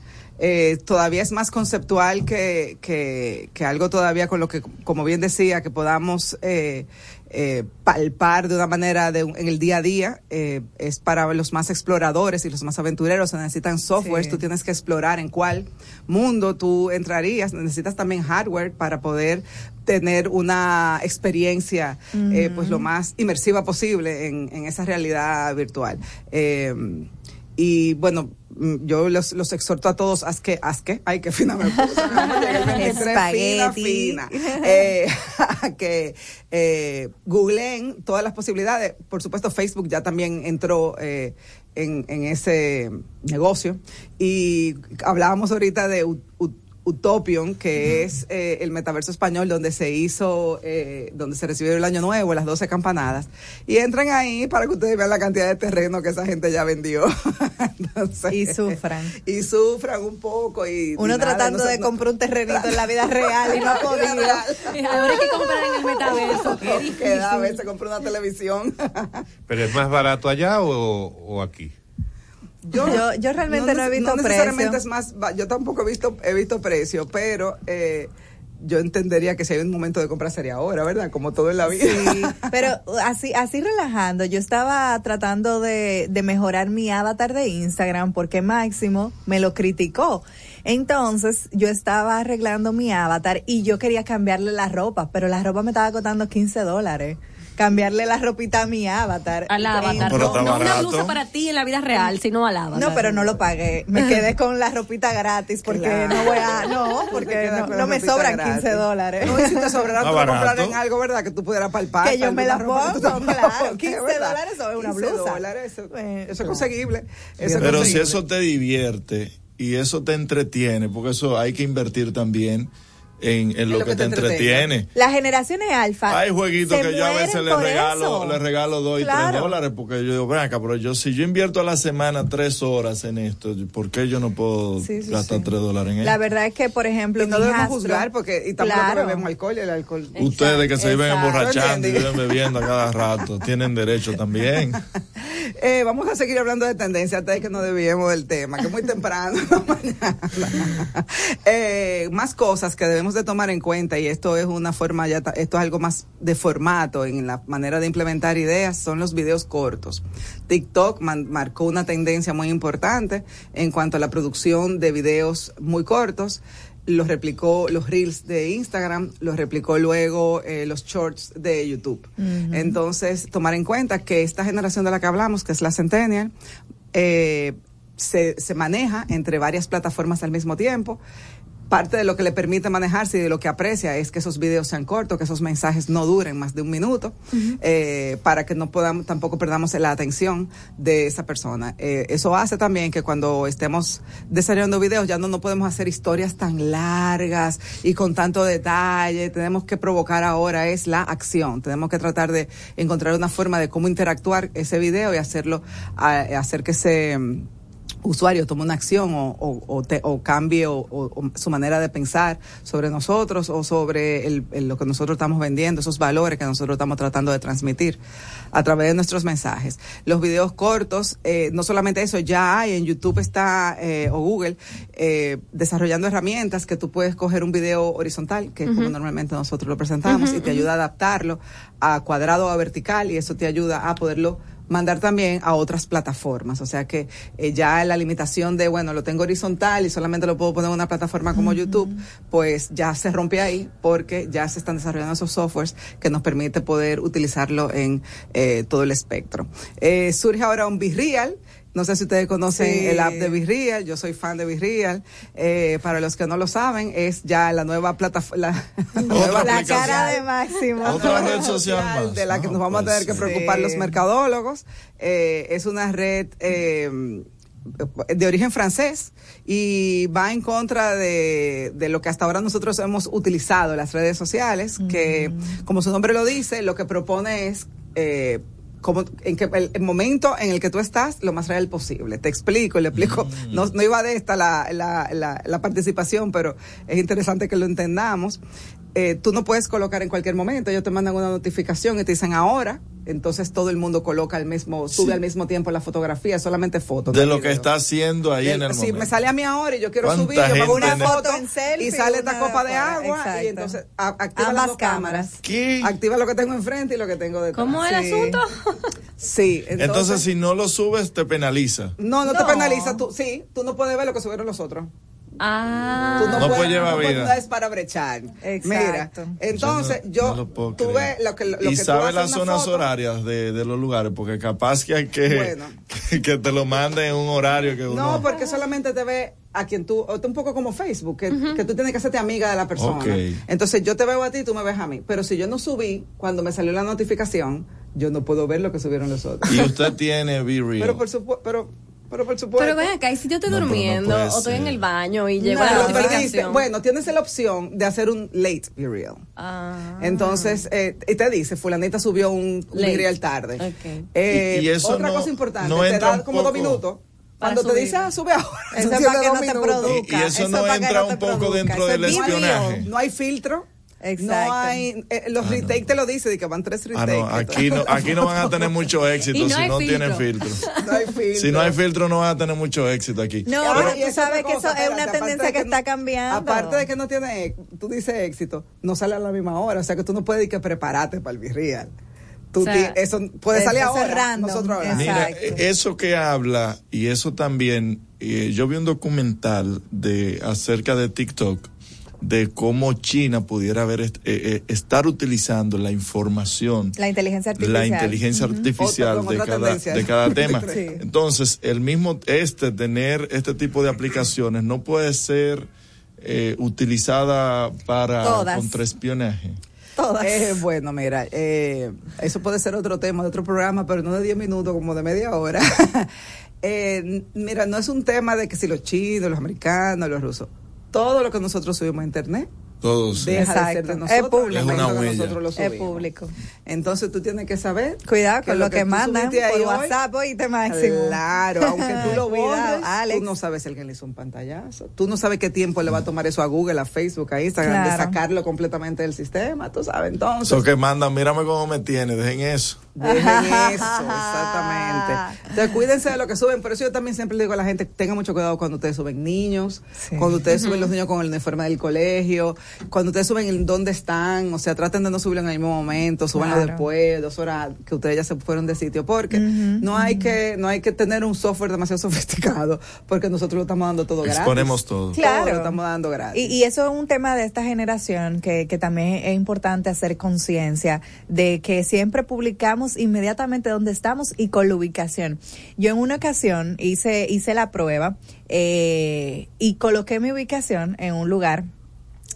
Eh, todavía es más conceptual que, que, que algo todavía con lo que, como bien decía, que podamos eh, eh, palpar de una manera de, un- en el día a día. Eh, es para los más exploradores y los más aventureros. Se necesitan software.
Sí.
Tú tienes que explorar en cuál mundo tú entrarías. Necesitas también hardware para poder tener una experiencia eh, pues lo más inmersiva posible en, en esa realidad virtual. Eh, y bueno, yo los, los exhorto a todos, haz que, haz que, ay, qué fina me puse, me llega el 23, fina, fina, [laughs] eh, a [laughs] que eh, googleen todas las posibilidades. Por supuesto, Facebook ya también entró eh, en, en ese negocio. Y hablábamos ahorita de U- U- Utopion, que es eh, el metaverso español donde se hizo, eh, donde se recibió el año nuevo, las 12 campanadas. Y entren ahí para que ustedes vean la cantidad de terreno que esa gente ya vendió. [laughs] Entonces,
Y sufran.
Y sufran un poco. Y, y
Uno
nada,
tratando
no
de
no-
comprar un terrenito en la vida real y no ha [laughs] podido.
Ahora [laughs] hay que comprar en el metaverso. Qué difícil.
que da, a veces compra una televisión.
¿Pero es más barato allá o, o aquí?
Yo, yo realmente no, he visto
no necesariamente
precio.
es más, yo tampoco he visto, he visto precio, pero eh, yo entendería que si hay un momento de compra sería ahora, ¿verdad? Como todo en la vida.
Sí, [laughs] pero así, así relajando, yo estaba tratando de, de mejorar mi avatar de Instagram porque Máximo me lo criticó. Entonces yo estaba arreglando mi avatar y yo quería cambiarle la ropa, pero la ropa me estaba costando 15 dólares. Cambiarle la ropita a mi avatar.
Al avatar.
Pero
No,
está
no una blusa para ti en la vida real, sino al avatar.
No, pero no lo pagué. Me quedé con la ropita gratis porque
Claro.
no voy a, no, [laughs] porque no, me sobran
gratis.
15 dólares.
No, si te sobrará, [laughs]
Está
tú comprar en algo, ¿verdad? Que tú pudieras palpar.
Que yo me la pongo, [laughs] claro,
pongas,
15
¿verdad?
dólares sobre una
15
blusa.
dólares, eso, eso es conseguible. Eso
Pero si eso te divierte y eso te entretiene, porque eso hay que invertir también en, en lo, que, te entretiene.
Las generaciones alfa.
Hay jueguitos que yo a veces
mueren
le
por
regalo,
eso.
le regalo dos y
Claro.
tres dólares porque yo digo, ven acá, pero yo si yo invierto a la semana tres horas en esto, ¿por qué yo no puedo
Sí, sí,
gastar
sí.
tres dólares en
La
esto?
verdad es que, por ejemplo,
Y no debemos juzgar porque y tampoco
Claro.
bebemos alcohol y el alcohol.
Ustedes que se viven emborrachando y viven bebiendo a cada rato, tienen derecho también. [laughs]
Eh, vamos a seguir hablando de tendencia antes de que nos desviemos del tema, que es muy temprano [laughs] mañana. Eh, más cosas que debemos de tomar en cuenta y esto es una forma ya esto es algo más de formato en la manera de implementar ideas son los videos cortos. TikTok man- marcó una tendencia muy importante en cuanto a la producción de videos muy cortos los replicó los reels de Instagram, los replicó luego eh, los shorts de YouTube. Entonces, tomar en cuenta que esta generación de la que hablamos, que es la Centennial, eh, se, se maneja entre varias plataformas al mismo tiempo. Parte de lo que le permite manejarse y de lo que aprecia es que esos videos sean cortos, que esos mensajes no duren más de un minuto, eh, para que no podamos, tampoco perdamos la atención de esa persona. Eh, eso hace también que cuando estemos desarrollando videos ya no, no podemos hacer historias tan largas y con tanto detalle. Tenemos que provocar ahora es la acción. Tenemos que tratar de encontrar una forma de cómo interactuar ese video y hacerlo, a- hacer que se usuario tome una acción o, o, o te- o cambie o, o- o su manera de pensar sobre nosotros o sobre el- el- lo que nosotros estamos vendiendo, esos valores que nosotros estamos tratando de transmitir a través de nuestros mensajes. Los videos cortos, eh, no solamente eso, ya hay en YouTube está eh, o Google eh, desarrollando herramientas que tú puedes coger un video horizontal, que es como normalmente nosotros lo presentamos, y te ayuda a adaptarlo a cuadrado o a vertical y eso te ayuda a poderlo mandar también a otras plataformas. O sea que eh, ya la limitación de, bueno, lo tengo horizontal y solamente lo puedo poner en una plataforma como YouTube, pues ya se rompe ahí porque ya se están desarrollando esos softwares que nos permite poder utilizarlo en eh, todo el espectro. Eh, surge ahora un Virreal. No sé si ustedes conocen
Sí.
el app de Virreal, yo soy fan de Virreal. Eh, para los que no lo saben, es ya la nueva plataforma, la, [laughs] nueva
La cara de Máximo.
Otra red social más.
de la que nos vamos a tener que
sí.
preocupar los mercadólogos. Eh, es una red eh, de origen francés y va en contra de, de lo que hasta ahora nosotros hemos utilizado, las redes sociales, que como su nombre lo dice, lo que propone es... Eh, como en que el, el momento en el que tú estás lo más real posible. Te explico, le explico. No, no iba de esta la, la, la, la participación, pero es interesante que lo entendamos. eh, tú no puedes colocar en cualquier momento, ellos te mandan una notificación y te dicen ahora, entonces todo el mundo coloca el mismo, sube al mismo tiempo la fotografía, solamente fotos.
De lo que está haciendo ahí en el
Si
momento.
me sale a mí ahora y yo quiero
¿Cuánta
subir, yo me hago una foto
en selfie,
y sale esta copa de agua
exacto.
y entonces a- activa
Ambas
las dos cámaras.
¿Qué?
Activa lo que tengo enfrente y lo que tengo detrás.
¿Cómo es el
Sí.
asunto?
Sí, entonces,
Entonces, si no lo subes, te penaliza.
no, no, te
No.
penaliza, tú, sí, tú no puedes ver lo que subieron los otros.
Ah.
Tú
No puedes llevar
no puedes-
vida.
no es para brechar.
Exacto.
Mira, entonces
no
yo,
lo
tuve lo que, lo
y
que tú
sabe
haces
las zonas
foto,
horarias de, de los lugares, porque capaz que hay que,
Bueno.
que, [laughs] que te lo manden en un horario que uno...
No, porque solamente te ve a quien tú, o un poco como Facebook, que, que tú tienes que hacerte amiga de la persona.
Ok.
Entonces yo te veo a ti, tú me ves a mí. Pero si yo no subí, cuando me salió la notificación, yo no puedo ver lo que subieron los otros.
Y usted tiene Be Real.
Pero por supuesto, pero, pero por supuesto.
Pero ven acá, y si yo estoy
No, pero no
durmiendo o estoy en el baño y llego
No,
a la notificación.
Bueno, tienes la opción de hacer un late be real.
Ah.
Entonces, eh, y te dice, fulanita subió un, un real tarde.
Ok.
Eh,
Y- y eso
otra
no-
cosa importante,
no
te da como dos minutos. Cuando te dice, ah, sube ahora.
Eso [laughs] es para que
dos
no te
minutos.
produzca.
Y- y eso no entra un poco
produzca.
dentro
Eso
del espionaje.
No hay filtro.
Exacto.
No hay, eh, los retake te lo dice, de que van tres
Ah,
retakes.
no, aquí no, aquí no van a tener mucho [laughs] éxito
no
si no
filtro.
tienen filtro. [laughs]
No hay filtro.
Si no hay filtro, no van a tener mucho éxito aquí.
No,
Ah,
pero
y
tú
es
sabes que
cosa,
eso es una
aparte
tendencia
de
que
que
está cambiando.
Aparte de que no tiene, ex- tú dices éxito, no sale a la misma hora, o sea que tú no puedes ir que prepararte para el virreal. Tú
O sea,
eso puede salir ahora.
random,
Nosotros.
Mira, eh, eso que habla y eso también, eh, yo vi un documental de acerca de TikTok de cómo China pudiera haber est- eh, eh, estar utilizando la información
La inteligencia artificial.
la inteligencia artificial de cada, de cada [laughs] tema.
Sí.
Entonces, el mismo este, tener este tipo de aplicaciones no puede ser eh, utilizada para
Todas.
contraespionaje.
Todas.
Eh, bueno, mira, eh, eso puede ser otro tema de otro programa, pero no de 10 minutos, como de media hora. [laughs] Eh, mira, no es un tema de que si los chinos, los americanos, los rusos, todo lo que nosotros subimos a internet
Todos.
deja de
Exacto.
ser de
Es
nosotros.
público.
al momento
Es una
que
huella.
nosotros lo
Es
subimos.
público.
Entonces tú tienes que saber.
Cuidado con lo que,
tú
mandan por
hoy,
WhatsApp, oíste máximo.
Claro, aunque tú lo borres,
Alex.
tú no sabes si alguien le hizo un pantallazo. Tú no sabes qué tiempo le va a tomar eso a Google, a Facebook, a Instagram, de sacarlo completamente del sistema, tú sabes. Entonces,
Eso que mandan, mírame cómo me tiene, dejen eso.
Dejen [laughs] eso, exactamente. Entonces, cuídense de lo que suben. Por eso yo también siempre le digo a la gente, tengan mucho cuidado cuando ustedes suben niños,
Sí.
cuando ustedes suben los niños con el uniforme del colegio, cuando ustedes suben el dónde están, o sea, traten de no subirlo en el mismo momento, súbanlo
Claro.
después, dos horas que ustedes ya se fueron de sitio, porque no hay que no hay que tener un software demasiado [laughs] sofisticado, porque nosotros lo estamos dando todo gratis.
Exponemos todo.
Claro.
Todo lo estamos dando gratis.
Y, y eso es un tema de esta generación que, que también es importante hacer conciencia de que siempre publicamos inmediatamente dónde estamos y con la ubicación. Yo en una ocasión hice, hice la prueba eh, y coloqué mi ubicación en un lugar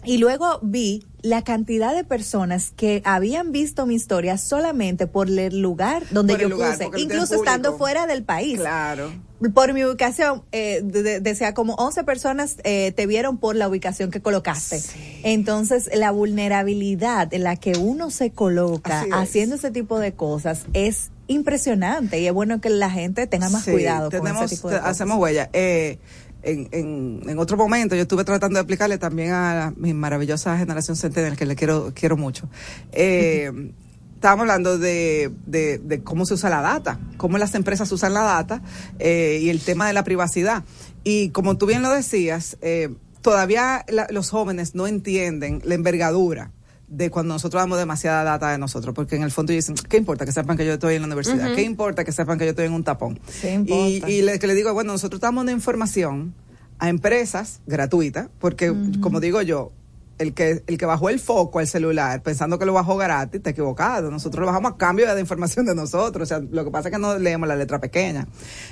y luego vi la cantidad de personas que habían visto mi historia solamente por el lugar donde
Por
yo
lugar,
puse, incluso estando fuera del país
Claro.
Por mi ubicación, eh, de- de- decía como 11 personas eh, te vieron por la ubicación que colocaste. Entonces, la vulnerabilidad en la que uno se coloca haciendo ese tipo de cosas es impresionante y es bueno que la gente tenga más
Sí,
cuidado con
tenemos,
ese tipo de cosas.
hacemos huella. Eh, en, en, en otro momento yo estuve tratando de aplicarle también a mi maravillosa generación centennial que le quiero quiero mucho. Eh, [laughs] estábamos hablando de, de, de cómo se usa la data, cómo las empresas usan la data eh, y el tema de la privacidad. Y como tú bien lo decías, eh, todavía la- los jóvenes no entienden la envergadura de cuando nosotros damos demasiada data de nosotros, porque en el fondo dicen, ¿qué importa que sepan que yo estoy en la universidad? ¿Qué importa que sepan que yo estoy en un tapón? Y y le, que le digo, bueno, nosotros estamos dando información a empresas gratuitas, porque como digo yo, el que, el que bajó el foco al celular pensando que lo bajó gratis, está equivocado. Nosotros lo bajamos a cambio de la información de nosotros. O sea, lo que pasa es que no leemos la letra pequeña.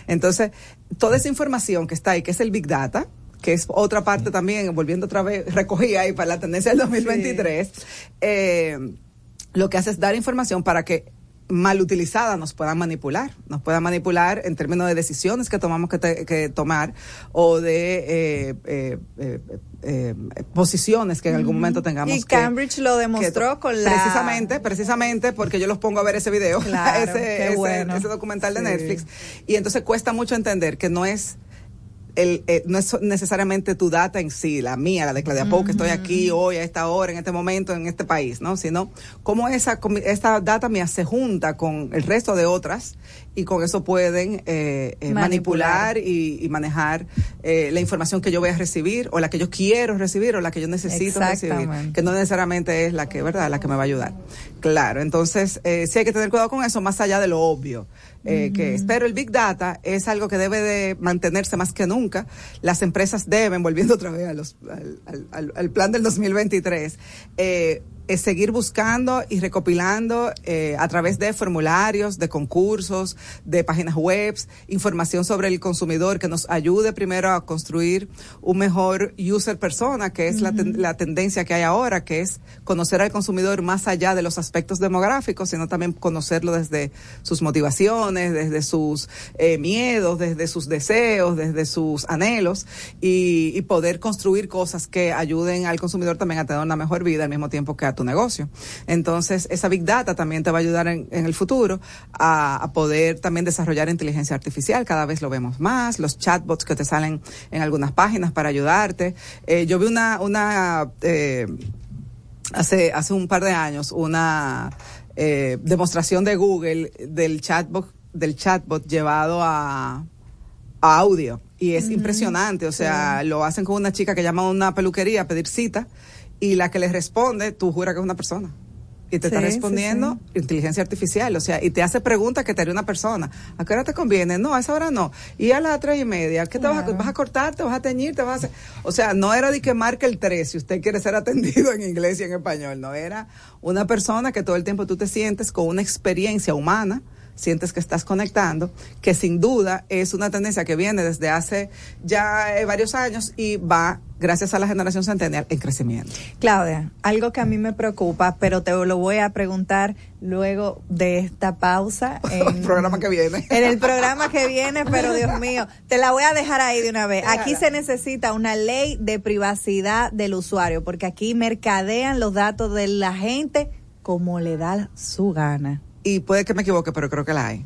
Entonces, toda esa información que está ahí, que es el Big Data, que es otra parte también, volviendo otra vez, [laughs] recogida ahí para la tendencia del 2023, eh, lo que hace es dar información para que mal utilizada nos puedan manipular, nos puedan manipular en términos de decisiones que tomamos que, te- que tomar o de eh, eh, eh, posiciones que en algún momento tengamos
Y
que-
Cambridge lo demostró con la...
precisamente precisamente porque yo los pongo a ver ese video [laughs]
Claro,
ese, ese-
bueno.
ese documental de
Sí.
Netflix y entonces cuesta mucho entender que no es el, eh, no es necesariamente tu data en sí, la mía, la de Claudia Pou, que estoy aquí hoy, a esta hora, en este momento, en este país, ¿no? Sino cómo esa, esta data mía se junta con el resto de otras y con eso pueden eh, eh, manipular,
Manipular.
y, y manejar eh, la información que yo voy a recibir o la que yo quiero recibir o la que yo necesito recibir, que no necesariamente es la que, ¿verdad?, la que me va a ayudar. Claro, entonces eh, sí hay que tener cuidado con eso, más allá de lo obvio. Eh, que es. Pero el Big Data es algo que debe de mantenerse más que nunca. Las empresas deben, [laughs] volviendo otra vez a los, al, al- al- al plan del 2023, eh, es seguir buscando y recopilando eh, a través de formularios, de concursos, de páginas web, información sobre el consumidor que nos ayude primero a construir un mejor user persona, que es la, ten- la tendencia que hay ahora, que es conocer al consumidor más allá de los aspectos demográficos, sino también conocerlo desde sus motivaciones, desde sus eh, miedos, desde sus deseos, desde sus anhelos y, y poder construir cosas que ayuden al consumidor también a tener una mejor vida al mismo tiempo que a tu negocio. Entonces, esa Big Data también te va a ayudar en, en el futuro a, a poder también desarrollar inteligencia artificial. Cada vez lo vemos más, los chatbots que te salen en algunas páginas para ayudarte. Eh, yo vi una, una eh, hace, hace un par de años una eh, demostración de Google del chatbot, del chatbot llevado a, a audio. Y es impresionante, o sea, lo hacen con una chica que llama a una peluquería a pedir cita y la que le responde, tú juras que es una persona. Y te está
Sí, sí,
respondiendo inteligencia artificial, o sea, y te hace preguntas que te haría una persona. ¿A qué hora te conviene? No, a esa hora no. Y a las tres y media, ¿qué te vas a, vas a cortar? ¿Te vas a teñir? ¿Te vas a hacer? O sea, no era de que marque el 3 si usted quiere ser atendido en inglés y en español, no era una persona que todo el tiempo tú te sientes con una experiencia humana, sientes que estás conectando, que sin duda es una tendencia que viene desde hace ya eh, varios años y va, gracias a la generación centennial, en crecimiento.
Claudia, algo que a mí me preocupa, pero te lo voy a preguntar luego de esta pausa. [laughs] En,
programa que viene. [laughs]
En el programa que viene, pero Dios mío, te la voy a dejar ahí de una vez. Aquí se necesita una ley de privacidad del usuario, porque aquí mercadean los datos de la gente como le da su gana.
Y puede que me equivoque, pero creo que la hay.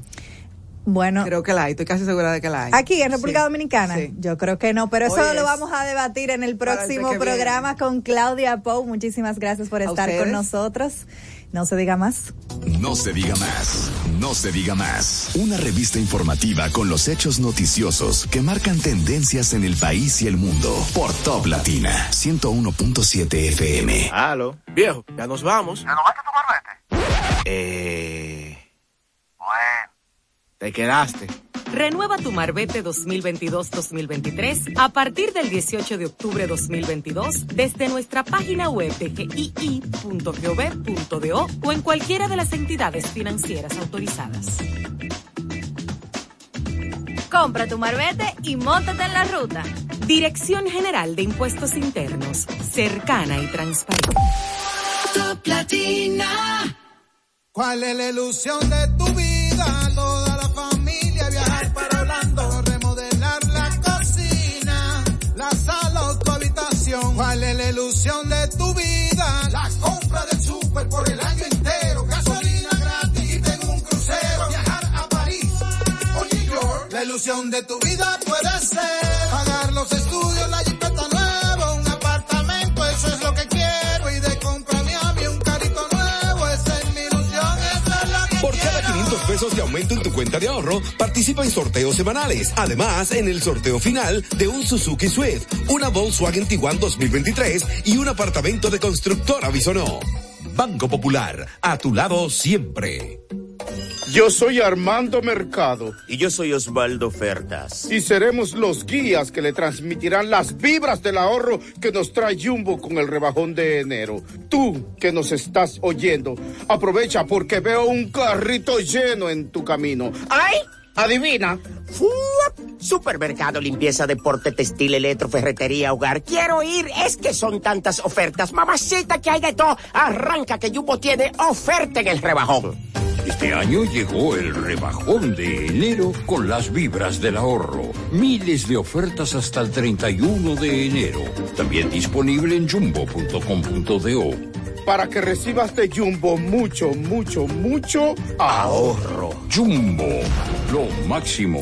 Bueno.
Creo que la hay, estoy casi segura de que la hay.
Aquí en República
Sí.
Dominicana,
Sí.
yo creo que no, pero eso
Hoy
lo
es
vamos a debatir en el próximo programa con Claudia Pou. Muchísimas gracias por
¿A
estar con nosotros. No se diga más.
No se diga más, no se diga más. Una revista informativa con los hechos noticiosos que marcan tendencias en el país y el mundo por Top Latina 101.7 FM.
Aló. Viejo, ya nos vamos. ¿Ya no vas a tu barbete? Eh. Bueno. Te quedaste.
Renueva tu Marbete 2022-2023 a partir del 18 de octubre 2022 desde nuestra página web de gii.gov.do o en cualquiera de las entidades financieras autorizadas.
Compra tu marbete y montate en la ruta.
Dirección General de Impuestos Internos, cercana y transparente.
¿Cuál es la ilusión de tu vida? Ilusión de tu vida puede ser pagar los estudios, la jipeta nueva, un apartamento, eso es lo que quiero y de compra mi avión, un carrito nuevo, esa es mi ilusión, esa es la que
Por cada 500 pesos de aumento en tu cuenta de ahorro, participa en sorteos semanales. Además, en el sorteo final de un Suzuki Swift, una Volkswagen Tiguan 2023 y un apartamento de constructora Bisonó. Banco Popular, a tu lado siempre.
Yo soy Armando Mercado.
Y yo soy Osvaldo Fertas.
Y seremos los guías que le transmitirán las vibras del ahorro que nos trae Jumbo con el rebajón de enero. Tú que nos estás oyendo, aprovecha porque veo un carrito lleno en tu camino. ¡Ay! Adivina.
¡Fuap! Supermercado, limpieza, deporte, textil, electro, ferretería, hogar. Quiero ir, es que son tantas ofertas. Mamacita, que hay de todo. Arranca que Jumbo tiene oferta en el rebajón.
Este año llegó el rebajón de enero con las vibras del ahorro. Miles de ofertas hasta el 31 de enero. También disponible en jumbo.com.do.
Para que recibas de Jumbo mucho, mucho, mucho ahorro.
Jumbo, lo máximo.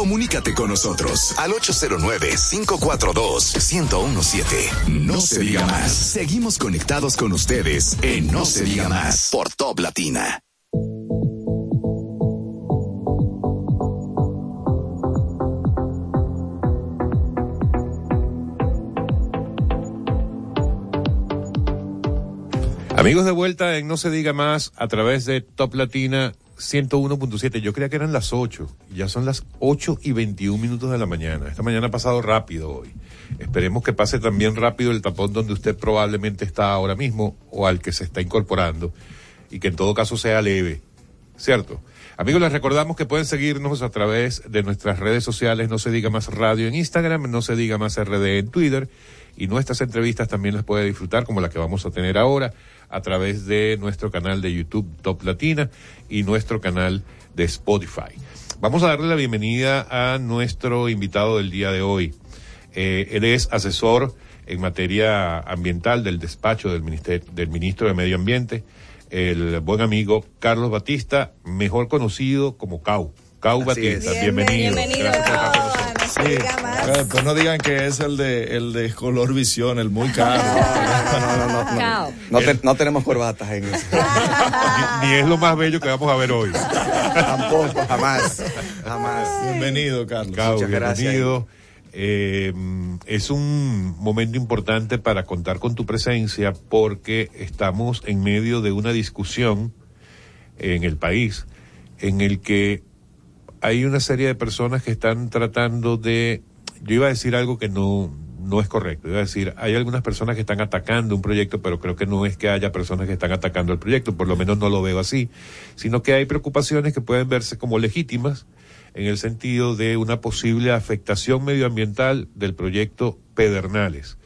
Comunícate con nosotros al 809-542-1017. No, se diga más. Seguimos conectados con ustedes en No se diga más por Top Latina.
Amigos de vuelta en No se diga más a través de Top Latina 101.7. Yo creía que eran las 8. Ya son las 8 y 21 minutos de la mañana. Esta mañana ha pasado rápido hoy. Esperemos que pase también rápido el tapón donde usted probablemente está ahora mismo o al que se está incorporando y que en todo caso sea leve. ¿Cierto? Amigos, les recordamos que pueden seguirnos a través de nuestras redes sociales, no se diga más radio en Instagram, no se diga más RD en Twitter, y nuestras entrevistas también las puede disfrutar, como la que vamos a tener ahora, a través de nuestro canal de YouTube Top Latina y nuestro canal de Spotify. Vamos a darle la bienvenida a nuestro invitado del día de hoy. Eh, él es asesor en materia ambiental del despacho del, ministerio, del ministro de Medio Ambiente, el buen amigo Carlos Batista, mejor conocido como Cau. Cau Batista, bienvenido.
Bienvenido.
Gracias por estar con nosotros.
Sí. Eh, Pues no digan que es el de, el de color visión, el muy caro.
No, no, no, no. No, te- no tenemos corbatas en eso.
ni, ni es lo más bello que vamos a ver hoy.
Tampoco, jamás. Jamás.
Bienvenido, Carlos.
Muchas gracias.
bienvenido. Eh, es un momento importante para contar con tu presencia porque estamos en medio de una discusión en el país en el que hay una serie de personas que están tratando de, yo iba a decir algo que no, no es correcto, iba a decir, hay algunas personas que están atacando un proyecto, pero creo que no es que haya personas que están atacando el proyecto, por lo menos no lo veo así, sino que hay preocupaciones que pueden verse como legítimas en el sentido de una posible afectación medioambiental del proyecto Pedernales,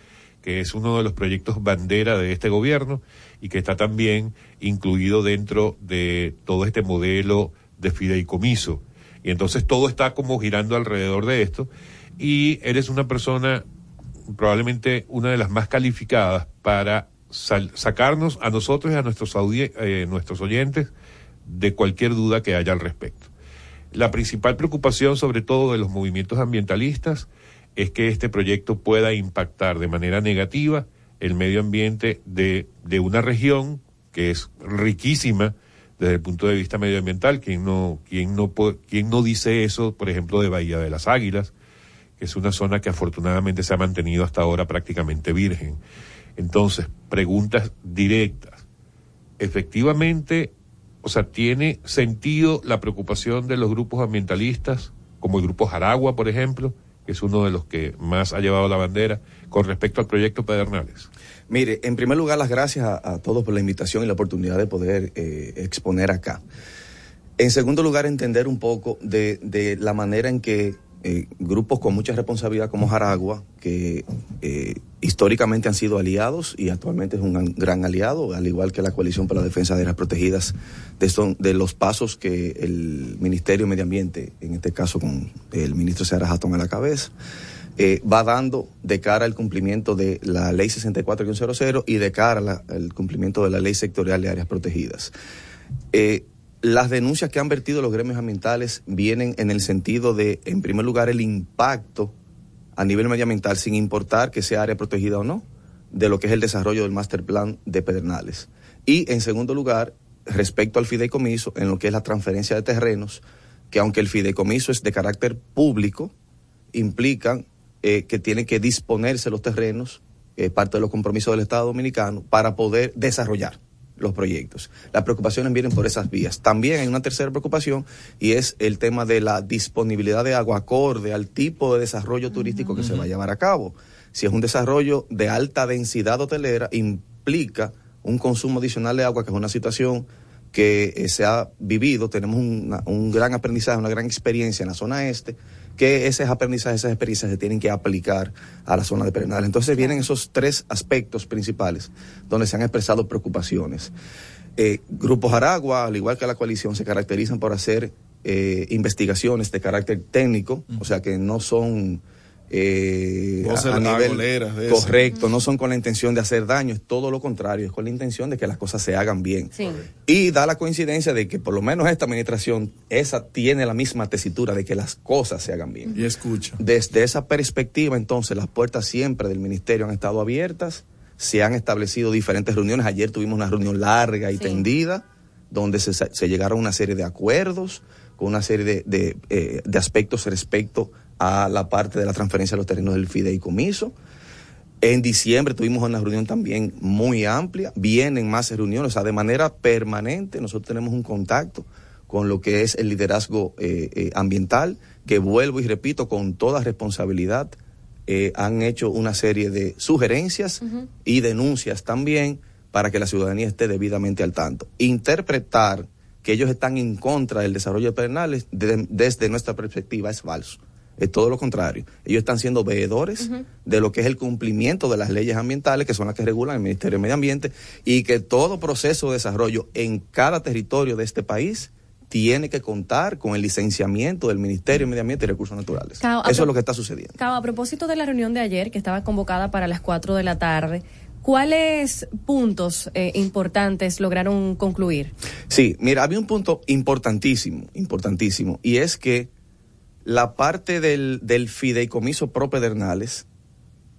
que es uno de los proyectos bandera de este gobierno y que está también incluido dentro de todo este modelo de fideicomiso. Y entonces todo está como girando alrededor de esto y eres una persona probablemente una de las más calificadas para sacarnos a nosotros y a nuestros, eh, nuestros oyentes de cualquier duda que haya al respecto. La principal preocupación, sobre todo de los movimientos ambientalistas, es que este proyecto pueda impactar de manera negativa el medio ambiente de, de una región que es riquísima desde el punto de vista medioambiental. ¿Quién no, quién no, quién no dice eso, por ejemplo, de Bahía de las Águilas, que es una zona que afortunadamente se ha mantenido hasta ahora prácticamente virgen? Entonces, preguntas directas. Efectivamente, o sea, ¿tiene sentido la preocupación de los grupos ambientalistas, como el grupo Jaragua, por ejemplo, que es uno de los que más ha llevado la bandera, con respecto al proyecto Pedernales?
Mire, en primer lugar, las gracias a, todos por la invitación y la oportunidad de poder eh, exponer acá. En segundo lugar, entender un poco de, de la manera en que eh, grupos con mucha responsabilidad como Jaragua, que eh, históricamente han sido aliados y actualmente es un gran, aliado, al igual que la Coalición para la Defensa de Áreas Protegidas, de, estos- de los pasos que el Ministerio de Medio Ambiente, en este caso con el ministro Seara Jatón a la cabeza, eh, va dando de cara al cumplimiento de la ley 64-00 y de cara al cumplimiento de la ley sectorial de áreas protegidas. Eh, las denuncias que han vertido los gremios ambientales vienen en el sentido de, en primer lugar, el impacto a nivel medioambiental, sin importar que sea área protegida o no, de lo que es el desarrollo del master plan de Pedernales. Y, en segundo lugar, respecto al fideicomiso, en lo que es la transferencia de terrenos, que aunque el fideicomiso es de carácter público, implican eh, que tienen que disponerse los terrenos, eh, parte de los compromisos del Estado Dominicano, para poder desarrollar los proyectos. Las preocupaciones vienen por esas vías. También hay una tercera preocupación y es el tema de la disponibilidad de agua acorde al tipo de desarrollo turístico que se va a llevar a cabo. Si es un desarrollo de alta densidad hotelera, implica un consumo adicional de agua, que es una situación que eh, se ha vivido. Tenemos una- un gran aprendizaje, una gran experiencia en la zona este, que esos aprendizajes, esas experiencias se tienen que aplicar a la zona de Pedernales. Entonces vienen esos tres aspectos principales donde se han expresado preocupaciones. Eh, Grupos Aragua, al igual que la coalición, se caracterizan por hacer eh, investigaciones de carácter técnico, o sea que no son eh, a, a nivel correcto, no son con la intención de hacer daño, es todo lo contrario, es con la intención de que las cosas se hagan bien.
Sí.
Y da la coincidencia de que por lo menos esta administración, esa tiene la misma tesitura de que las cosas se hagan bien.
Y escucha.
Desde esa perspectiva, entonces, las puertas siempre del ministerio han estado abiertas, se han establecido diferentes reuniones. Ayer tuvimos una reunión larga y
Sí.
tendida, donde se, se llegaron a una serie de acuerdos, con una serie de, de, eh, de aspectos respecto a la parte de la transferencia de los terrenos del fideicomiso. En diciembre tuvimos una reunión también muy amplia, vienen más reuniones, o sea, de manera permanente nosotros tenemos un contacto con lo que es el liderazgo eh, eh, ambiental, que vuelvo y repito, con toda responsabilidad, eh, han hecho una serie de sugerencias y denuncias también para que la ciudadanía esté debidamente al tanto. Interpretar que ellos están en contra del desarrollo de Pedernales de- desde nuestra perspectiva es falso. Es todo lo contrario. Ellos están siendo veedores de lo que es el cumplimiento de las leyes ambientales, que son las que regulan el Ministerio de Medio Ambiente, y que todo proceso de desarrollo en cada territorio de este país tiene que contar con el licenciamiento del Ministerio de Medio Ambiente y Recursos Naturales.
Cao,
Eso es lo que está sucediendo.
Cabo, a propósito de la reunión de ayer, que estaba convocada para las 4 de la tarde, ¿cuáles puntos eh, importantes lograron concluir?
Sí, mira, había un punto importantísimo, importantísimo, y es que la parte del, del fideicomiso pro Pedernales,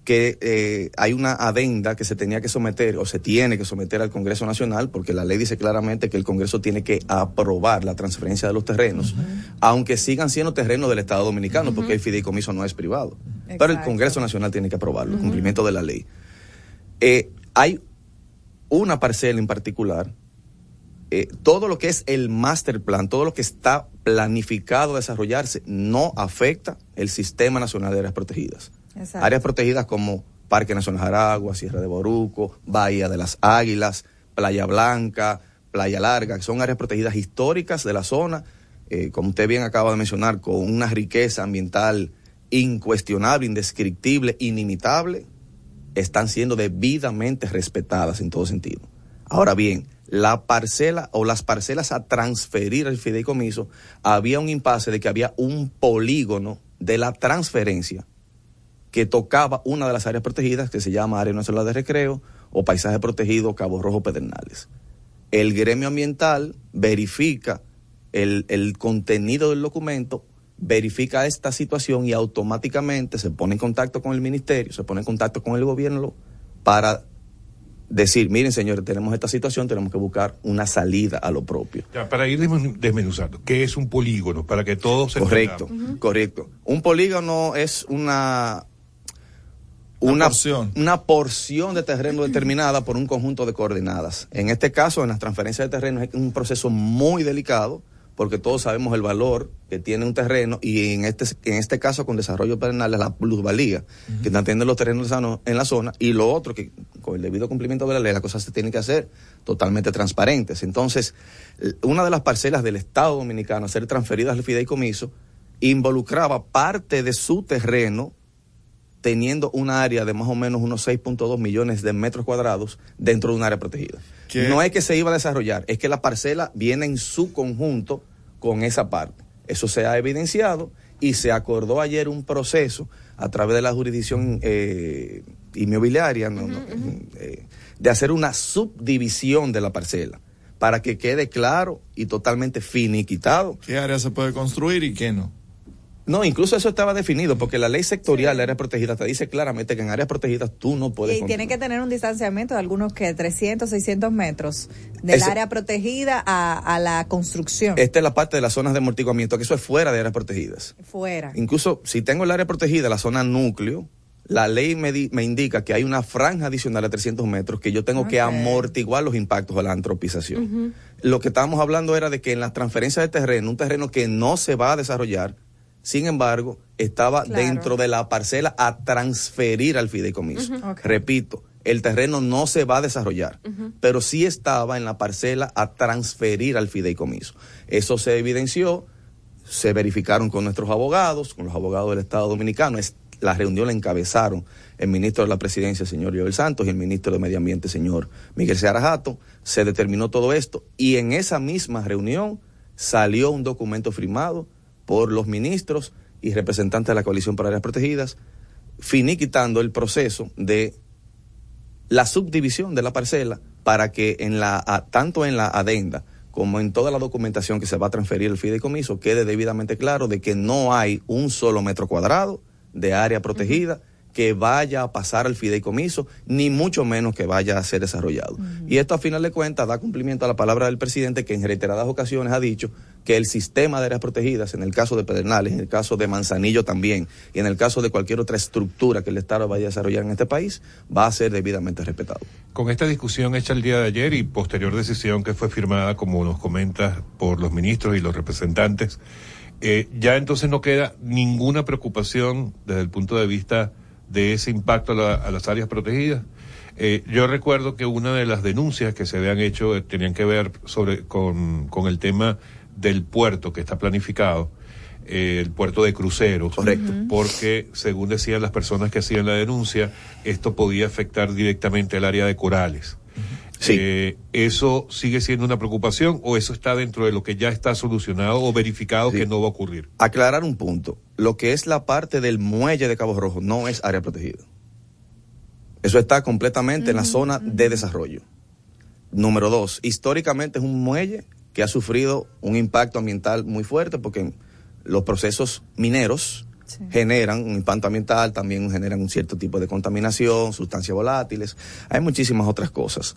que eh, hay una adenda que se tenía que someter o se tiene que someter al Congreso Nacional, porque la ley dice claramente que el Congreso tiene que aprobar la transferencia de los terrenos, aunque sigan siendo terrenos del Estado Dominicano, porque el fideicomiso no es privado. Pero el. Congreso Nacional tiene que aprobarlo, el cumplimiento de la ley. Eh, hay una parcela en particular eh, todo lo que es el master plan, todo lo que está planificado a desarrollarse, no afecta el Sistema Nacional de Áreas Protegidas.
Exacto.
Áreas protegidas como Parque Nacional Aragua, Sierra de Boruco, Bahía de las Águilas, Playa Blanca, Playa Larga, que son áreas protegidas históricas de la zona, eh, como usted bien acaba de mencionar, con una riqueza ambiental incuestionable, indescriptible, inimitable, están siendo debidamente respetadas en todo sentido. Ahora bien, la parcela o las parcelas a transferir al fideicomiso, había un impasse de que había un polígono de la transferencia que tocaba una de las áreas protegidas que se llama Área Nacional de Recreo o Paisaje Protegido Cabo Rojo Pedernales. El gremio ambiental verifica el, el contenido del documento, verifica esta situación y automáticamente se pone en contacto con el ministerio, se pone en contacto con el gobierno para decir, miren señores, tenemos esta situación, tenemos que buscar una salida a lo propio.
Ya, para ir desmen- desmenuzando, ¿qué es un polígono? Para que todos se
Correcto,
entendamos.
correcto. Un polígono es una
Una porción.
una porción de terreno determinada por un conjunto de coordenadas. En este caso, en las transferencias de terreno es un proceso muy delicado porque todos sabemos el valor que tiene un terreno y en este en este caso con desarrollo penal la plusvalía que están teniendo los terrenos en la zona- y lo otro que con el debido cumplimiento de la ley las cosas se tienen que hacer totalmente transparentes. Entonces, l- una de las parcelas del Estado Dominicano a ser transferidas al fideicomiso involucraba parte de su terreno teniendo un área de más o menos unos 6.2 millones de metros cuadrados dentro de un área protegida.
¿Qué?
No es que se iba a desarrollar, es que la parcela viene en su conjunto con esa parte. Eso se ha evidenciado y se acordó ayer un proceso a través de la jurisdicción eh, inmobiliaria. Eh, de hacer una subdivisión de la parcela para que quede claro y totalmente finiquitado
¿Qué área se puede construir y qué no?
No, incluso eso estaba definido porque la ley sectorial de áreas protegidas te dice claramente que en áreas protegidas tú no puedes.
Y tiene que tener un distanciamiento de algunos que 300, 600 metros del área protegida a, a la construcción.
Esta es la parte de las zonas de amortiguamiento, que eso es fuera de áreas protegidas.
fuera.
Incluso si tengo el área protegida, la zona núcleo, la ley me, di- me indica que hay una franja adicional de 300 metros que yo tengo que amortiguar los impactos de la antropización. Lo que estábamos hablando era de que en las transferencias de terreno, un terreno que no se va a desarrollar, sin embargo, estaba
Claro.
dentro de la parcela a transferir al fideicomiso. Repito, el terreno no se va a desarrollar, pero sí estaba en la parcela a transferir al fideicomiso. Eso se evidenció, se verificaron con nuestros abogados, con los abogados del Estado Dominicano. Es, la reunión la encabezaron el ministro de la Presidencia, señor Joel Santos, y el ministro de Medio Ambiente, señor Miguel Seara Jato. Se determinó todo esto y en esa misma reunión salió un documento firmado por los ministros y representantes de la Coalición para Áreas Protegidas, finiquitando el proceso de la subdivisión de la parcela para que en la, tanto en la adenda como en toda la documentación que se va a transferir el fideicomiso quede debidamente claro de que no hay un solo metro cuadrado de área protegida que vaya a pasar al fideicomiso, ni mucho menos que vaya a ser desarrollado. Y esto a final de cuentas da cumplimiento a la palabra del presidente que en reiteradas ocasiones ha dicho que el sistema de áreas protegidas, en el caso de Pedernales, en el caso de Manzanillo también, y en el caso de cualquier otra estructura que el Estado vaya a desarrollar en este país, va a ser debidamente respetado.
Con esta discusión hecha el día de ayer y posterior decisión que fue firmada, como nos comentas, por los ministros y los representantes, eh, ya entonces no queda ninguna preocupación desde el punto de vista de ese impacto a, la- las áreas protegidas. Eh, yo recuerdo que una de las denuncias que se habían hecho eh, tenían que ver sobre con el tema del puerto que está planificado, eh, el puerto de cruceros.
Correcto.
Porque, según decían las personas que hacían la denuncia, esto podía afectar directamente al área de corales. Eh, ¿Eso sigue siendo una preocupación o eso está dentro de lo que ya está solucionado o verificado que no va a ocurrir?
Aclarar un punto. Lo que es la parte del muelle de Cabo Rojo no es área protegida. Eso está completamente en la zona de desarrollo. Número dos, históricamente es un muelle que ha sufrido un impacto ambiental muy fuerte porque los procesos mineros generan un impacto ambiental, también generan un cierto tipo de contaminación, sustancias volátiles, hay muchísimas otras cosas.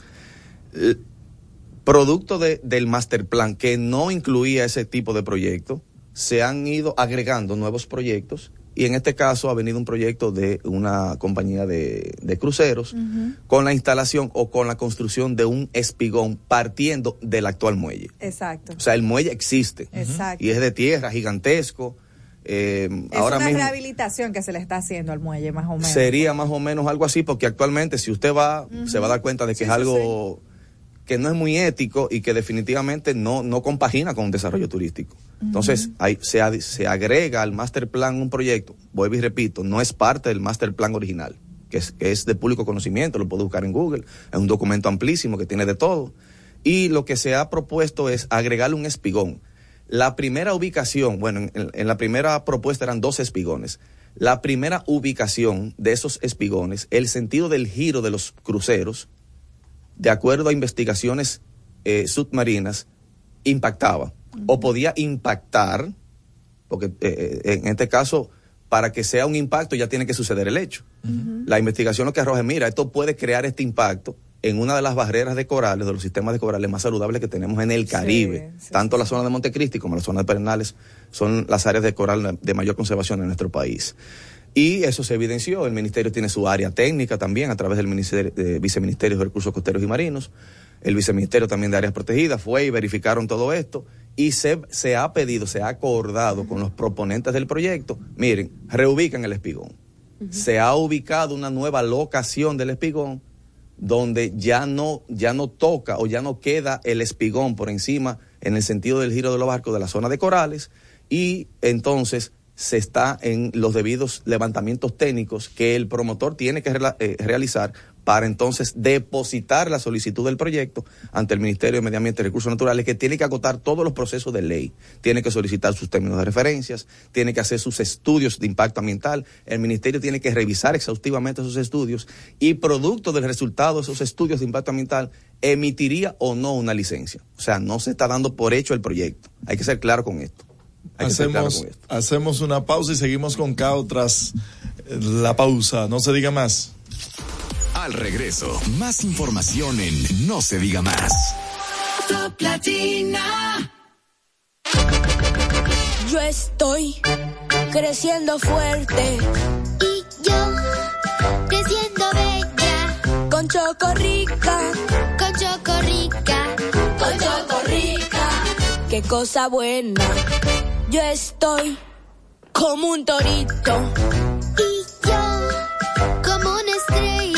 Producto de- del master plan que no incluía ese tipo de proyectos, se han ido agregando nuevos proyectos y en este caso ha venido un proyecto de una compañía de, de cruceros con la instalación o con la construcción de un espigón partiendo del actual muelle.
Exacto.
O sea, el muelle existe
Exacto.
y es de tierra, gigantesco. Eh,
Es
ahora
una
mismo
rehabilitación que se le está haciendo al muelle, más o menos.
sería más o menos algo así, porque actualmente si usted va, se va a dar cuenta de que es algo que no es muy ético y que definitivamente no, no compagina con un desarrollo turístico. Entonces, hay, se, se agrega al master plan un proyecto, vuelvo y repito, no es parte del master plan original, que es, que es de público conocimiento, lo puede buscar en Google, es un documento amplísimo que tiene de todo. Y lo que se ha propuesto es agregarle un espigón. La primera ubicación, bueno, en, en la primera propuesta eran dos espigones. La primera ubicación de esos espigones, el sentido del giro de los cruceros, de acuerdo a investigaciones eh, submarinas, impactaba o podía impactar, porque eh, eh, en este caso, para que sea un impacto ya tiene que suceder el hecho. La investigación lo que arroja es, mira, esto puede crear este impacto en una de las barreras de corales, de los sistemas de corales más saludables que tenemos en el Caribe. Tanto la zona de Montecristi como la zona de Pernales son las áreas de coral de mayor conservación en nuestro país. Y eso se evidenció. El ministerio tiene su área técnica también a través del ministerio, de viceministerio de Recursos Costeros y Marinos. El viceministerio también de Áreas Protegidas fue y verificaron todo esto. Y se, se ha pedido, se ha acordado con los proponentes del proyecto, miren, reubican el espigón. Se ha ubicado una nueva locación del espigón donde ya no, ya no toca o ya no queda el espigón por encima en el sentido del giro de los barcos de la zona de corales y entonces se está en los debidos levantamientos técnicos que el promotor tiene que eh, realizar para entonces depositar la solicitud del proyecto ante el Ministerio de Medio Ambiente y Recursos Naturales, que tiene que agotar todos los procesos de ley. Tiene que solicitar sus términos de referencias, tiene que hacer sus estudios de impacto ambiental, el Ministerio tiene que revisar exhaustivamente esos estudios y producto del resultado de esos estudios de impacto ambiental, emitiría o no una licencia. O sea, no se está dando por hecho el proyecto. Hay que ser claro con esto. Hay que ser claro
Hacemos,
con esto.
hacemos una pausa y seguimos con Cao tras la pausa. No se diga más.
Al regreso, más información en No se diga más.
Top Latina. Yo estoy creciendo fuerte. Y yo creciendo bella. Con Chocorrica. Con Chocorrica. Con Chocorrica. Qué cosa buena. Yo estoy como un torito. Y yo como una estrella.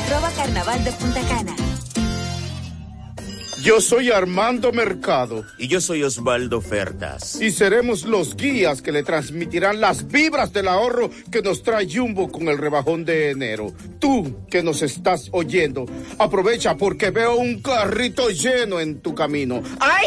arroba carnaval de Punta Cana.
Yo soy Armando Mercado.
Y yo soy Osvaldo Ofertas.
Y seremos los guías que le transmitirán las vibras del ahorro que nos trae Jumbo con el rebajón de enero. Tú que nos estás oyendo, aprovecha porque veo un carrito lleno en tu camino.
¡Ay!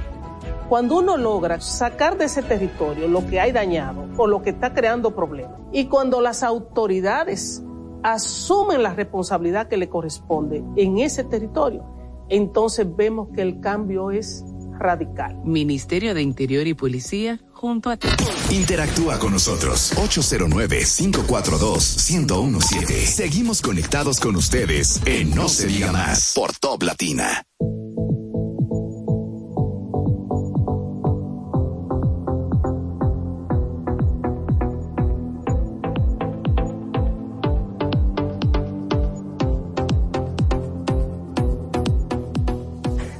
Cuando uno logra sacar de ese territorio lo que hay dañado o lo que está creando problemas, y cuando las autoridades asumen la responsabilidad que le corresponde en ese territorio, entonces vemos que el cambio es radical.
Ministerio de Interior y Policía junto a ti.
Interactúa con nosotros 809-542-1017. Seguimos conectados con ustedes en No se diga más por Top Latina.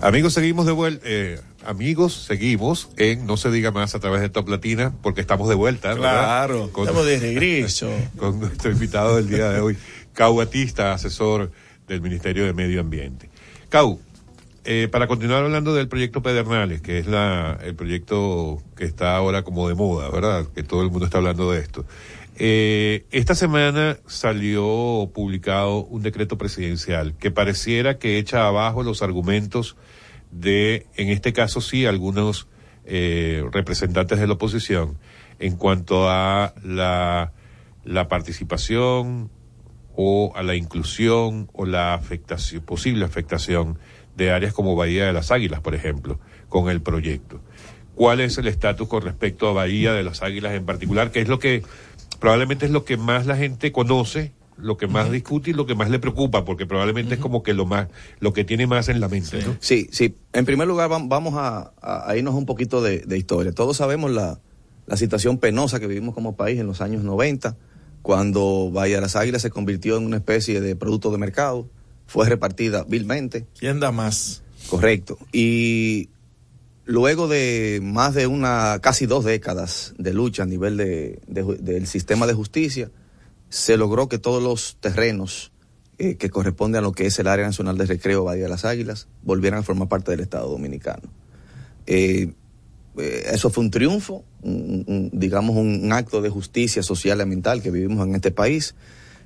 Amigos, seguimos de vuelta. Eh, amigos, seguimos en No se diga más a través de Top Latina porque estamos de vuelta. ¿verdad?
Claro,
Con-
estamos de regreso. [laughs]
con nuestro invitado del día de hoy, Cau Batista, asesor del Ministerio de Medio Ambiente. Cau, eh, para continuar hablando del proyecto Pedernales, que es la, el proyecto que está ahora como de moda, ¿verdad? Que todo el mundo está hablando de esto. Eh, esta semana salió publicado un decreto presidencial que pareciera que echa abajo los argumentos de, en este caso sí, algunos eh, representantes de la oposición en cuanto a la, la participación o a la inclusión o la afectación, posible afectación de áreas como Bahía de las Águilas, por ejemplo, con el proyecto. ¿Cuál es el estatus con respecto a Bahía de las Águilas en particular? Que es lo que probablemente es lo que más la gente conoce, lo que más discute y lo que más le preocupa, porque probablemente es como que lo más, lo que tiene más en la mente, ¿no?
Sí, sí. En primer lugar, vam- vamos a, a- irnos un poquito de, de historia. Todos sabemos la, la situación penosa que vivimos como país en los años 90, cuando Bahía de las Águilas se convirtió en una especie de producto de mercado, fue repartida vilmente.
¿Quién da más?
Correcto. Y luego de más de una, casi dos décadas de lucha a nivel de, del sistema de justicia, se logró que todos los terrenos eh, que corresponden a lo que es el Área Nacional de Recreo Bahía de las Águilas volvieran a formar parte del Estado Dominicano. Eh, eh, eso fue un triunfo, un- un- digamos un acto de justicia social y ambiental que vivimos en este país.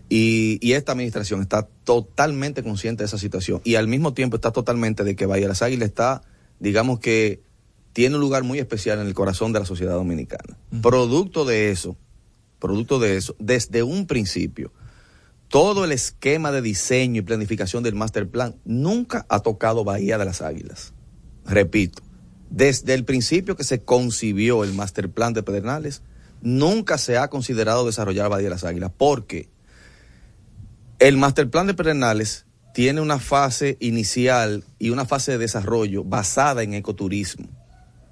Y, y esta administración está totalmente consciente de esa situación y al mismo tiempo está totalmente de que Bahía de las Águilas está, digamos que tiene un lugar muy especial en el corazón de la sociedad dominicana. Producto de eso, producto de eso, desde un principio, todo el esquema de diseño y planificación del master plan nunca ha tocado Bahía de las Águilas. Repito, desde el principio que se concibió el master plan de Pedernales, nunca se ha considerado desarrollar Bahía de las Águilas, porque el master plan de Pedernales tiene una fase inicial y una fase de desarrollo basada en ecoturismo.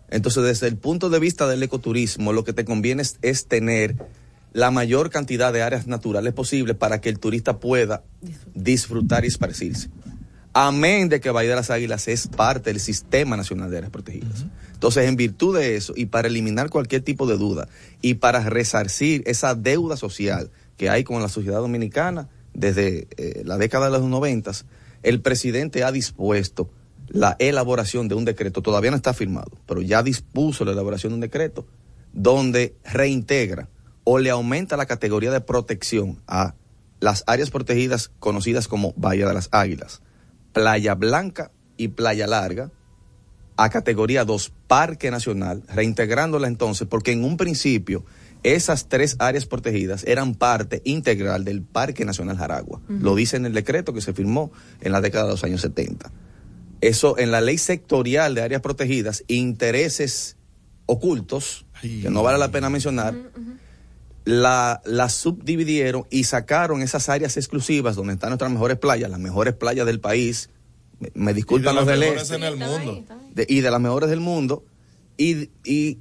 Entonces, desde el punto de vista del ecoturismo, lo que te conviene es, es tener la mayor cantidad de áreas naturales posible para que el turista pueda disfrutar y esparcirse. Amén de que Bahía de las Águilas es parte del Sistema Nacional de Áreas Protegidas. Entonces, en virtud de eso y para eliminar cualquier tipo de duda y para resarcir esa deuda social que hay con la sociedad dominicana desde eh, la década de los noventas, el presidente ha dispuesto la elaboración de un decreto, todavía no está firmado, pero ya dispuso la elaboración de un decreto donde reintegra o le aumenta la categoría de protección a las áreas protegidas conocidas como Bahía de las Águilas, Playa Blanca y Playa Larga, a categoría 2, Parque Nacional, reintegrándola entonces, porque en un principio esas tres áreas protegidas eran parte integral del Parque Nacional Jaragua. Lo dice en el decreto que se firmó en la década de los años 70. Eso en la ley sectorial de áreas protegidas, intereses ocultos, que no vale la pena mencionar, la, la subdividieron y sacaron esas áreas exclusivas donde están nuestras mejores playas, las mejores playas del país. Me, me disculpan los
las
del
mejores
este
en el mundo.
de- y de las mejores del mundo. Y, y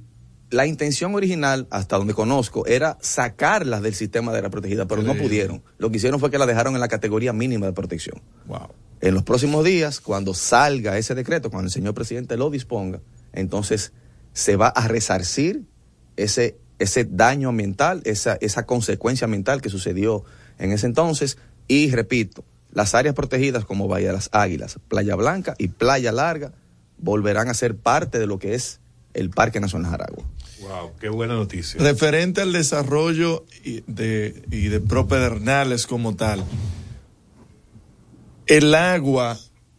la intención original, hasta donde conozco, era sacarlas del sistema de área protegida, pero no pudieron. Lo que hicieron fue que la dejaron en la categoría mínima de protección.
Wow.
En los próximos días, cuando salga ese decreto, cuando el señor presidente lo disponga, entonces se va a resarcir ese, ese daño ambiental, esa, esa consecuencia ambiental que sucedió en ese entonces. Y repito, las áreas protegidas como Bahía de las Águilas, Playa Blanca y Playa Larga volverán a ser parte de lo que es el Parque Nacional Jaragua.
Wow, qué buena noticia.
Referente al desarrollo y de, y de propedernales como tal, el agua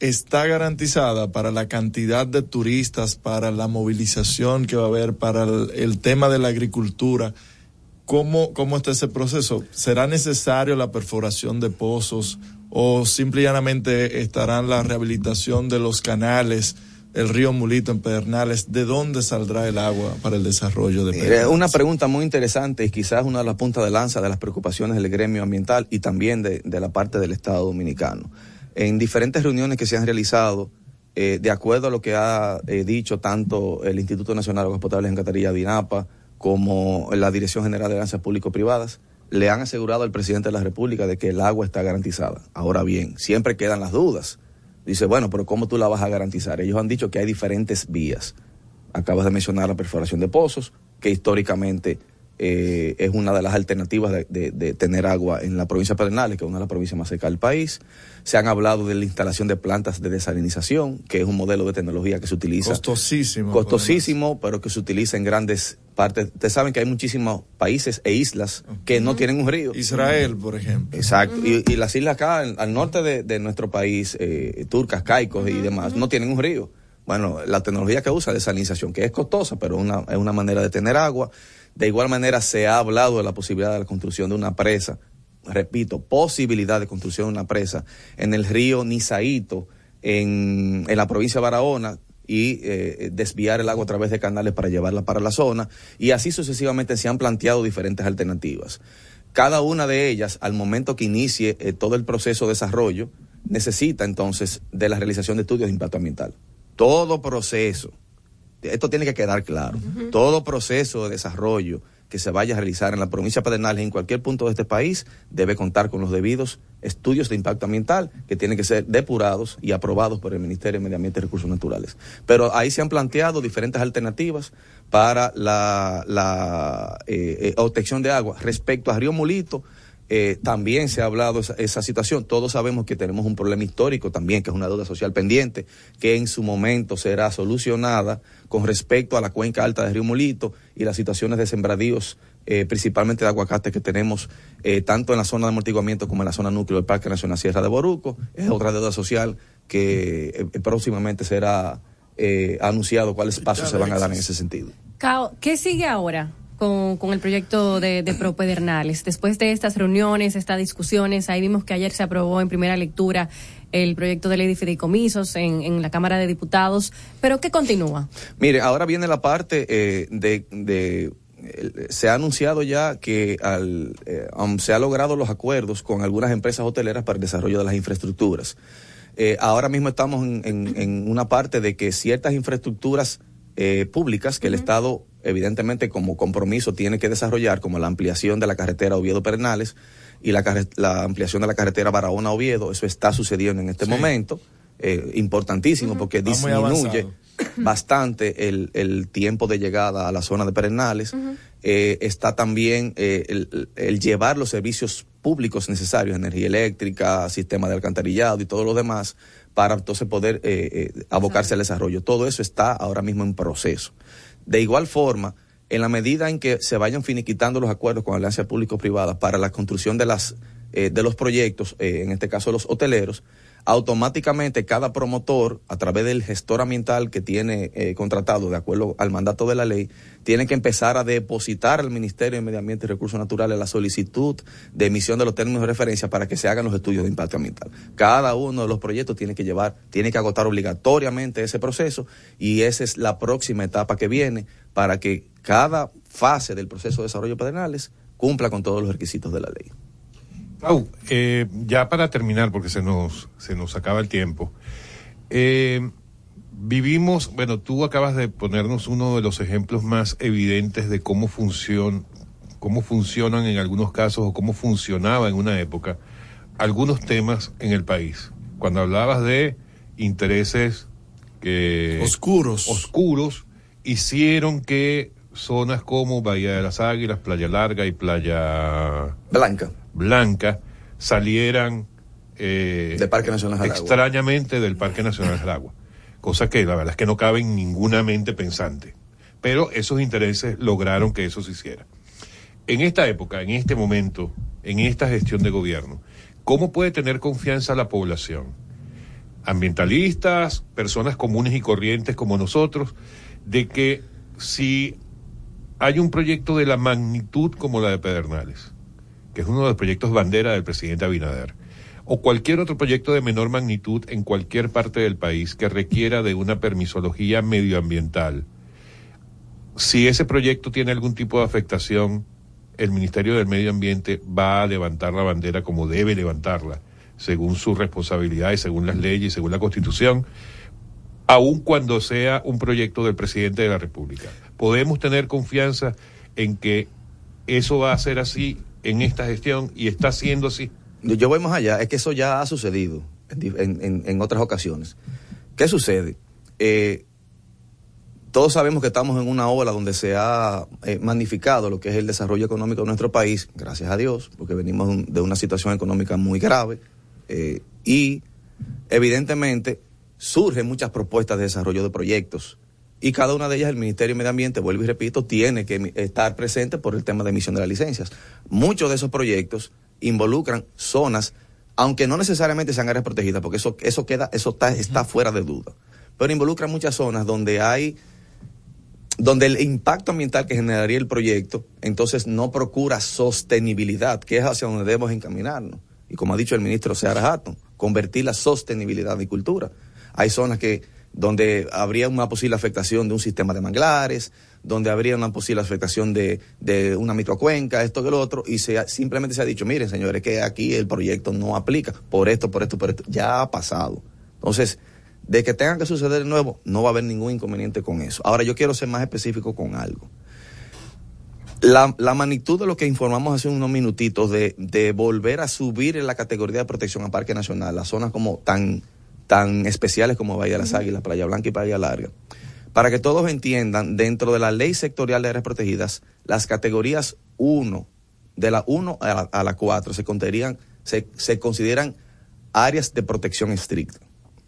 está garantizada para la cantidad de turistas, para la movilización que va a haber, para el, el tema de la agricultura. ¿Cómo, ¿Cómo está ese proceso? ¿Será necesario la perforación de pozos o simplemente estarán la rehabilitación de los canales, el río Mulito en Pedernales? ¿De dónde saldrá el agua para el desarrollo de Pedernales?
una pregunta muy interesante y quizás una de las puntas de lanza de las preocupaciones del gremio ambiental y también de, de la parte del Estado dominicano. En diferentes reuniones que se han realizado, eh, de acuerdo a lo que ha eh, dicho tanto el Instituto Nacional de Aguas Potables en Catarilla, DINAPA, como la Dirección General de Alianzas Público-Privadas, le han asegurado al presidente de la República de que el agua está garantizada. Ahora bien, siempre quedan las dudas. Dice, bueno, pero ¿cómo tú la vas a garantizar? Ellos han dicho que hay diferentes vías. Acabas de mencionar la perforación de pozos, que históricamente eh, es una de las alternativas de, de- de tener agua en la provincia de Pedernales, que es una de las provincias más secas del país. Se han hablado de la instalación de plantas de desalinización, que es un modelo de tecnología que se utiliza.
Costosísimo.
Costosísimo, pero que se utiliza en grandes partes. Ustedes saben que hay muchísimos países e islas que no tienen un río.
Israel, por ejemplo.
Exacto. y, y las islas acá, en- al norte de, de nuestro país, eh, turcas, caicos y demás, no tienen un río. Bueno, la tecnología que usa de desalinización, que es costosa, pero una, es una manera de tener agua. De igual manera, se ha hablado de la posibilidad de la construcción de una presa. Repito, posibilidad de construcción de una presa en el río Nizaito, en, la provincia de Barahona, y eh, desviar el agua a través de canales para llevarla para la zona. Y así sucesivamente se han planteado diferentes alternativas. Cada una de ellas, al momento que inicie eh, todo el proceso de desarrollo, necesita entonces de la realización de estudios de impacto ambiental. Todo proceso, esto tiene que quedar claro, todo proceso de desarrollo que se vaya a realizar en la provincia de Pedernales, en cualquier punto de este país, debe contar con los debidos estudios de impacto ambiental que tienen que ser depurados y aprobados por el Ministerio de Medio Ambiente y Recursos Naturales. Pero ahí se han planteado diferentes alternativas para la, la eh, eh, obtención de agua. Respecto a Río Mulito, eh, también se ha hablado esa, esa situación. Todos sabemos que tenemos un problema histórico también, que es una deuda social pendiente, que en su momento será solucionada con respecto a la cuenca alta de Río Mulito y las situaciones de sembradíos, eh, principalmente de aguacate que tenemos eh, tanto en la zona de amortiguamiento como en la zona núcleo del Parque Nacional Sierra de Boruco. Es otra deuda social que eh, próximamente será eh, anunciado cuáles pasos se van a dar en ese sentido.
Cao, ¿qué sigue ahora con, con el proyecto de, de Propedernales? Después de estas reuniones, estas discusiones, ahí vimos que ayer se aprobó en primera lectura el proyecto de ley de fideicomisos en, en la Cámara de Diputados, pero ¿qué continúa?
Mire, ahora viene la parte eh, de, se ha anunciado ya que al, eh, um, se ha logrado los acuerdos con algunas empresas hoteleras para el desarrollo de las infraestructuras. Eh, ahora mismo estamos en una parte de que ciertas infraestructuras eh, públicas que el Estado, evidentemente, como compromiso tiene que desarrollar, como la ampliación de la carretera Oviedo-Pernales y la, la ampliación de la carretera Barahona-Oviedo. Eso está sucediendo en este momento, eh, importantísimo, porque disminuye bastante el, el tiempo de llegada a la zona de Pernales. Eh, está también eh, el, el llevar los servicios públicos necesarios, energía eléctrica, sistema de alcantarillado y todo lo demás, para entonces poder eh, eh, abocarse al desarrollo. Todo eso está ahora mismo en proceso. De igual forma, en la medida en que se vayan finiquitando los acuerdos con alianzas público-privadas para la construcción de las eh, de los proyectos, eh, en este caso los hoteleros, automáticamente cada promotor, a través del gestor ambiental que tiene eh, contratado de acuerdo al mandato de la ley, tiene que empezar a depositar al Ministerio de Medio Ambiente y Recursos Naturales la solicitud de emisión de los términos de referencia para que se hagan los estudios de impacto ambiental. Cada uno de los proyectos tiene que llevar, tiene que agotar obligatoriamente ese proceso y esa es la próxima etapa que viene para que cada fase del proceso de desarrollo pedernales cumpla con todos los requisitos de la ley.
Pau, eh, ya para terminar, porque se nos, se nos acaba el tiempo. eh, vivimos, bueno, tú acabas de ponernos uno de los ejemplos más evidentes de cómo funcion, cómo funcionan en algunos casos o cómo funcionaba en una época algunos temas en el país. Cuando hablabas de intereses que
Oscuros.
oscuros hicieron que zonas como Bahía de las Águilas, Playa Larga y Playa
Blanca,
Blanca salieran eh,
del Parque Nacional Jaragua.
extrañamente del Parque Nacional Jaragua. Cosa que la verdad es que no cabe en ninguna mente pensante. Pero esos intereses lograron que eso se hiciera. En esta época, en este momento, en esta gestión de gobierno, ¿cómo puede tener confianza la población? Ambientalistas, personas comunes y corrientes como nosotros, de que si hay un proyecto de la magnitud como la de Pedernales, que es uno de los proyectos bandera del presidente Abinader, o cualquier otro proyecto de menor magnitud en cualquier parte del país que requiera de una permisología medioambiental, si ese proyecto tiene algún tipo de afectación, el Ministerio del Medio Ambiente va a levantar la bandera como debe levantarla, según su responsabilidad y según las leyes y según la Constitución, aun cuando sea un proyecto del presidente de la República. Podemos tener confianza en que eso va a ser así en esta gestión y está siendo así.
Yo- voy más allá, es que eso ya ha sucedido en, otras ocasiones. ¿Qué sucede? Eh, todos sabemos que estamos en una ola donde se ha eh, magnificado lo que es el desarrollo económico de nuestro país, gracias a Dios, porque venimos de una situación económica muy grave eh, y evidentemente surgen muchas propuestas de desarrollo de proyectos y cada una de ellas el Ministerio de Medio Ambiente, vuelvo y repito, tiene que estar presente por el tema de emisión de las licencias. Muchos de esos proyectos involucran zonas, aunque no necesariamente sean áreas protegidas, porque eso, eso queda, eso está, está fuera de duda, pero involucran muchas zonas donde hay donde el impacto ambiental que generaría el proyecto, entonces no procura sostenibilidad, que es hacia donde debemos encaminarnos. Y como ha dicho el ministro Seara Hatton, convertir la sostenibilidad en agricultura. Hay zonas que donde habría una posible afectación de un sistema de manglares, donde habría una posible afectación de, de una microcuenca, esto que lo otro, y se simplemente se ha dicho, miren señores, que aquí el proyecto no aplica, por esto, por esto, por esto, ya ha pasado. Entonces, de que tenga que suceder de nuevo, no va a haber ningún inconveniente con eso. Ahora yo quiero ser más específico con algo. La, la magnitud de lo que informamos hace unos minutitos de, de volver a subir en la categoría de protección a Parque Nacional, las zonas como tan, tan especiales como Bahía de las Águilas, Playa Blanca y Playa Larga, para que todos entiendan, dentro de la ley sectorial de áreas protegidas, las categorías 1, de la 1 a la, a la 4, se, contarían, se, se consideran áreas de protección estricta.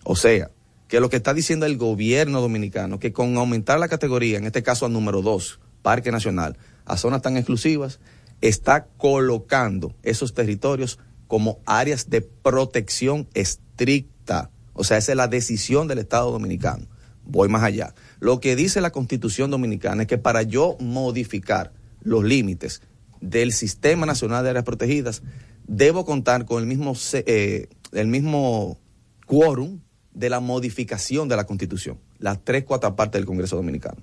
O sea, que lo que está diciendo el gobierno dominicano, que con aumentar la categoría, en este caso a número 2, Parque Nacional, a zonas tan exclusivas, está colocando esos territorios como áreas de protección estricta. O sea, esa es la decisión del Estado dominicano. Voy más allá. Lo que dice la Constitución dominicana es que para yo modificar los límites del Sistema Nacional de Áreas Protegidas, debo contar con el mismo, eh, el mismo quórum de la modificación de la Constitución, las tres cuartas partes del Congreso Dominicano.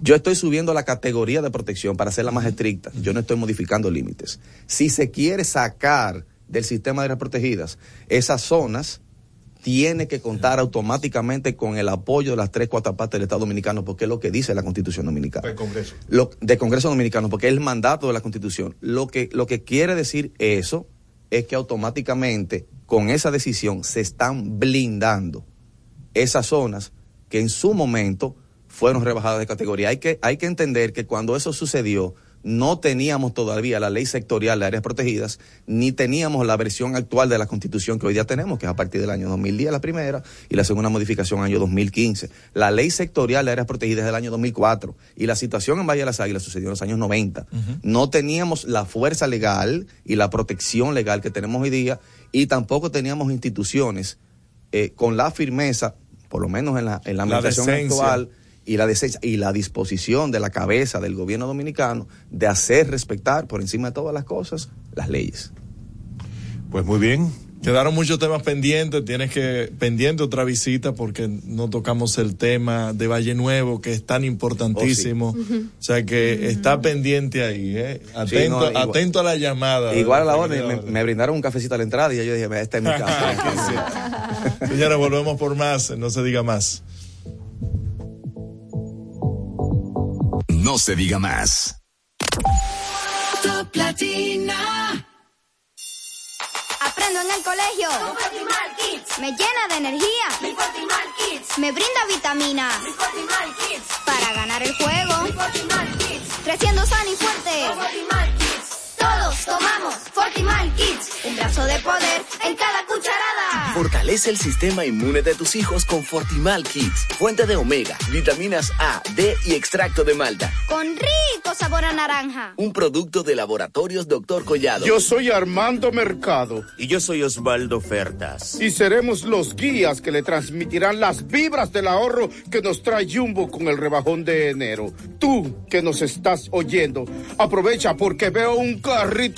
Yo estoy subiendo la categoría de protección para hacerla más estricta. Yo no estoy modificando límites. Si se quiere sacar del sistema de áreas protegidas esas zonas tiene que contar automáticamente con el apoyo de las tres cuartas partes del Estado Dominicano, porque es lo que dice la Constitución Dominicana.
Del Congreso.
Lo, de Congreso Dominicano, porque es el mandato de la Constitución. Lo que, lo que quiere decir eso es que automáticamente con esa decisión se están blindando esas zonas que en su momento fueron rebajadas de categoría. Hay que, hay que entender que cuando eso sucedió, no teníamos todavía la ley sectorial de áreas protegidas, ni teníamos la versión actual de la constitución que hoy día tenemos, que es a partir del año 2010 la primera y la segunda modificación año 2015. La ley sectorial de áreas protegidas es del año 2004 y la situación en Valle de las Águilas sucedió en los años 90. No teníamos la fuerza legal y la protección legal que tenemos hoy día y tampoco teníamos instituciones eh, con la firmeza, por lo menos en la, en la
La
administración
decencia.
actual, y la decencia y la disposición de la cabeza del gobierno dominicano de hacer respetar por encima de todas las cosas las leyes.
Pues muy bien.
Quedaron muchos temas pendientes, tienes que pendiente otra visita porque no tocamos el tema de Valle Nuevo que es tan importantísimo.
Oh, sí.
O sea que está pendiente ahí, ¿eh? Atento,
Sí, no, igual-
atento a la llamada.
Igual a la hora me, me brindaron un cafecito a la entrada y ya yo dije, "Mira, esta es mi [laughs] casa.
Señores, volvemos por más, no se diga más.
No se diga más.
Top Latina.
Aprendo en el colegio. Me llena de energía. Me brinda vitamina. Para ganar el juego. Creciendo sano y fuerte. Todos tomamos Fortimal Kids. Un brazo de poder en cada cucharada.
Fortalece el sistema inmune de tus hijos con Fortimal Kids, fuente de omega, vitaminas A, D y extracto de malta.
Con rico sabor a naranja.
Un producto de laboratorios Dr. Collado.
Yo soy Armando Mercado.
Y yo soy Osvaldo Fertas.
Y seremos los guías que le transmitirán las vibras del ahorro que nos trae Jumbo con el rebajón de enero. Tú que nos estás oyendo, aprovecha porque veo un carrito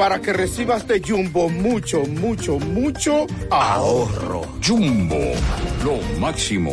Para que recibas de Jumbo mucho, mucho, mucho ahorro.
Jumbo, lo máximo.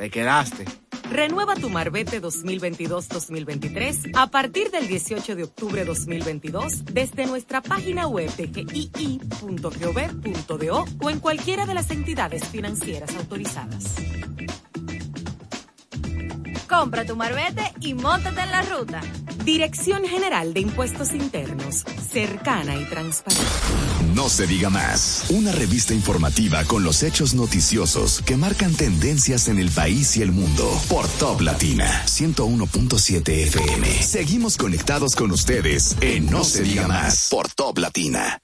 Te quedaste.
Renueva tu Marbete 2022-2023 a partir del 18 de octubre 2022 desde nuestra página web de o en cualquiera de las entidades financieras autorizadas.
Compra tu marbete y montate en la ruta.
Dirección General de Impuestos Internos, cercana y transparente.
No se diga más. Una revista informativa con los hechos noticiosos que marcan tendencias en el país y el mundo. Por Top Latina 101.7 FM. Seguimos conectados con ustedes en No se diga más. Por Top Latina.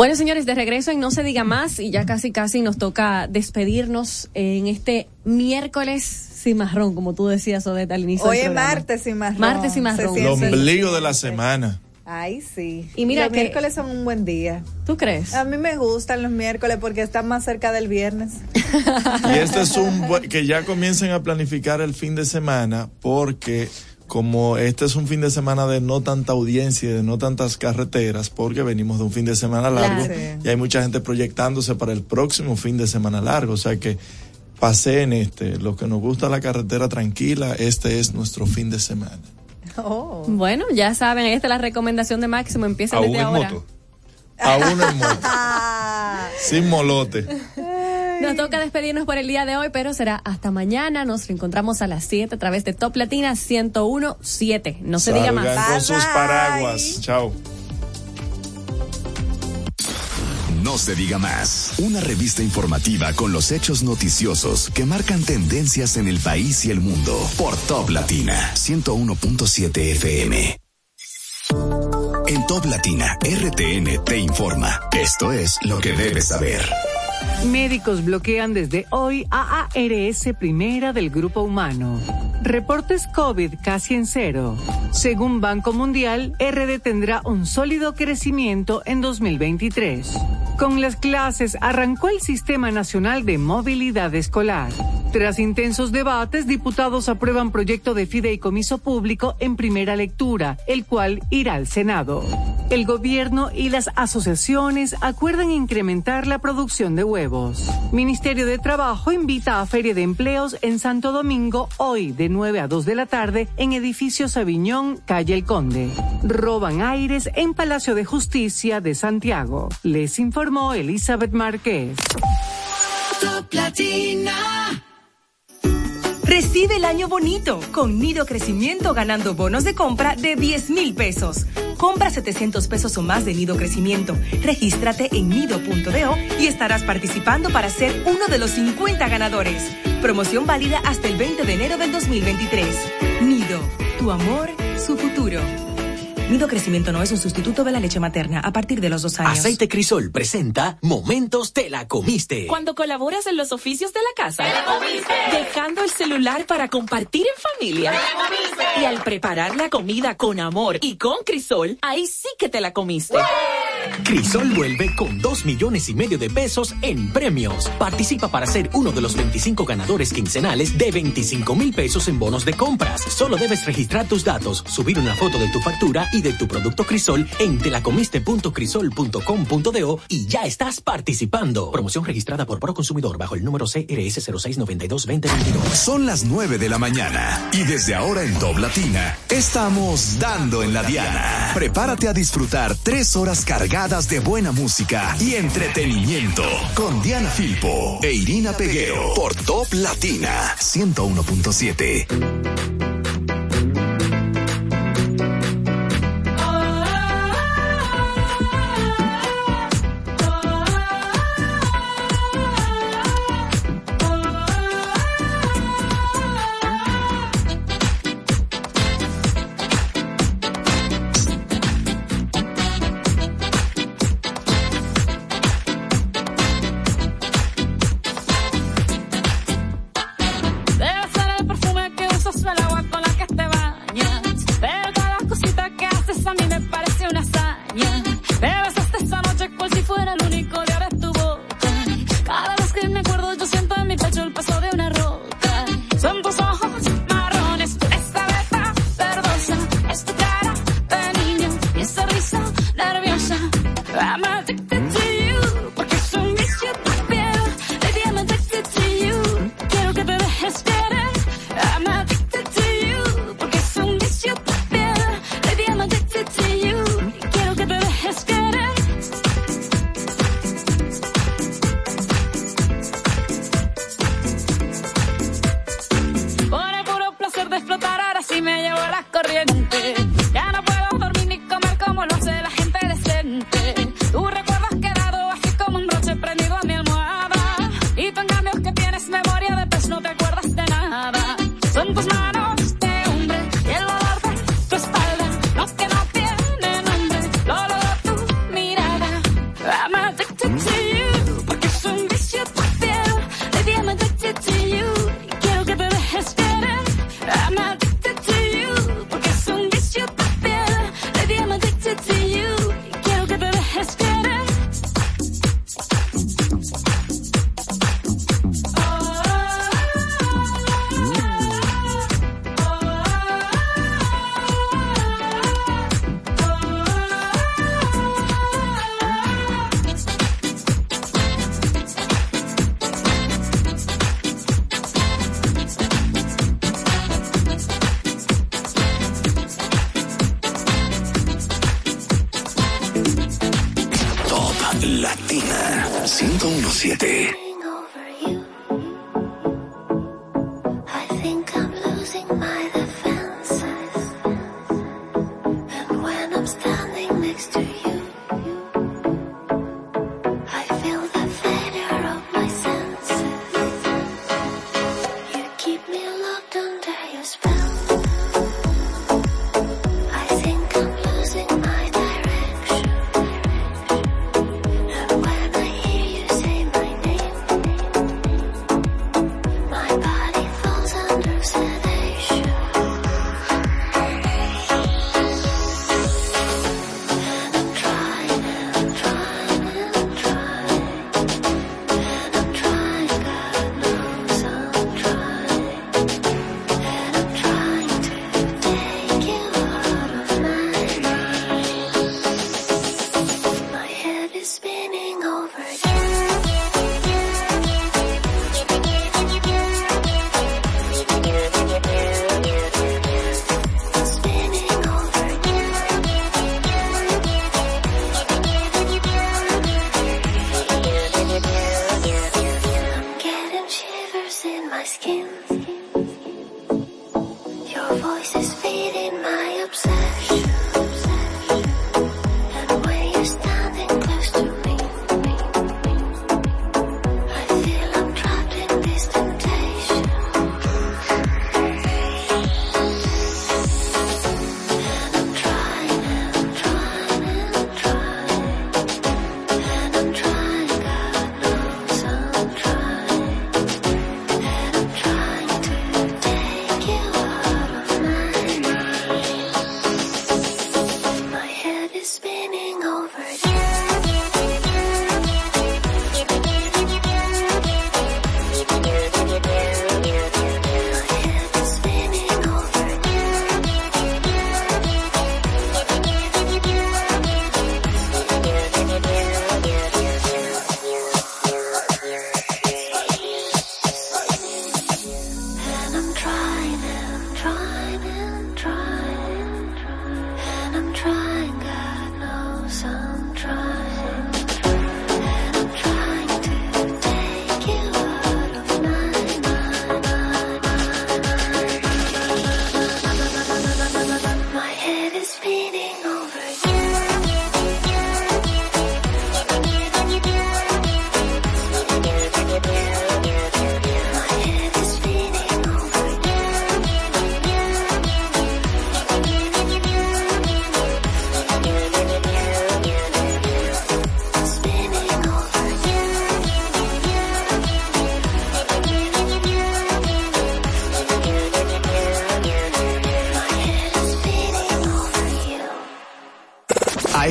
Bueno, señores, de regreso en No se diga más y ya casi casi nos toca despedirnos en este miércoles cimarrón, como tú decías, Odette, al inicio
Hoy
del
es
programa.
martes y marrón.
Martes y marrón.
Se
El ombligo de la semana.
Ay, sí.
Y mira
los
que-
miércoles son un buen día.
¿Tú crees?
A mí me gustan los miércoles porque están más cerca del viernes.
Y este es un buen- que ya comiencen a planificar el fin de semana porque como este es un fin de semana de no tanta audiencia y de no tantas carreteras porque venimos de un fin de semana largo
Claro.
y hay mucha gente proyectándose para el próximo fin de semana largo, o sea que paseen este, lo que nos gusta la carretera tranquila, este es nuestro fin de semana.
Oh.
Bueno, ya saben, esta es la recomendación de Máximo. Empieza desde ahora.
A uno en moto, [laughs] sin molote. [laughs]
Nos toca despedirnos por el día de hoy, pero será hasta mañana. Nos reencontramos a las 7 a través de Top Latina 1017. No se diga más.
Con sus paraguas. Chao.
No se diga más. Una revista informativa con los hechos noticiosos que marcan tendencias en el país y el mundo. Por Top Latina 101.7 FM. En Top Latina, RTN te informa. Esto es lo que debes saber.
Médicos bloquean desde hoy a ARS Primera del Grupo Humano. Reportes COVID casi en cero. Según Banco Mundial, RD tendrá un sólido crecimiento en 2023. Con las clases arrancó el Sistema Nacional de Movilidad Escolar. Tras intensos debates, diputados aprueban proyecto de fideicomiso público en primera lectura, el cual irá al Senado. El gobierno y las asociaciones acuerdan incrementar la producción de huevos. Ministerio de Trabajo invita a Feria de Empleos en Santo Domingo hoy de 9 a 2 de la tarde en edificio Sabiñón, calle El Conde. Roban aires en Palacio de Justicia de Santiago. Les Elizabeth Márquez.
Recibe el año bonito con Nido Crecimiento ganando bonos de compra de 10 mil pesos. Compra 700 pesos o más de Nido Crecimiento. Regístrate en nido.do y estarás participando para ser uno de los 50 ganadores. Promoción válida hasta el 20 de enero del 2023. Nido, tu amor, su futuro. Nido Crecimiento no es un sustituto de la leche materna a partir de los dos años.
Aceite Crisol presenta Momentos te la comiste.
Cuando colaboras en los oficios de la casa,
¡Te la comiste!
dejando el celular para compartir en familia.
¡Te la comiste!
Y al preparar la comida con amor y con Crisol, ahí sí que te la comiste.
Crisol vuelve con 2 millones y medio de pesos en premios. Participa para ser uno de los 25 ganadores quincenales de 25 mil pesos en bonos de compras. Solo debes registrar tus datos, subir una foto de tu factura y de tu producto Crisol en telacomiste.crisol.com.do y ya estás participando. Promoción registrada por Proconsumidor bajo el número CRS 0692-2022.
Son las 9 de la mañana y desde ahora en Top Latina estamos dando en la diana. Prepárate a disfrutar tres horas cargadas de buena música y entretenimiento con Diana Filpo e Irina Peguero por Top Latina 101.7.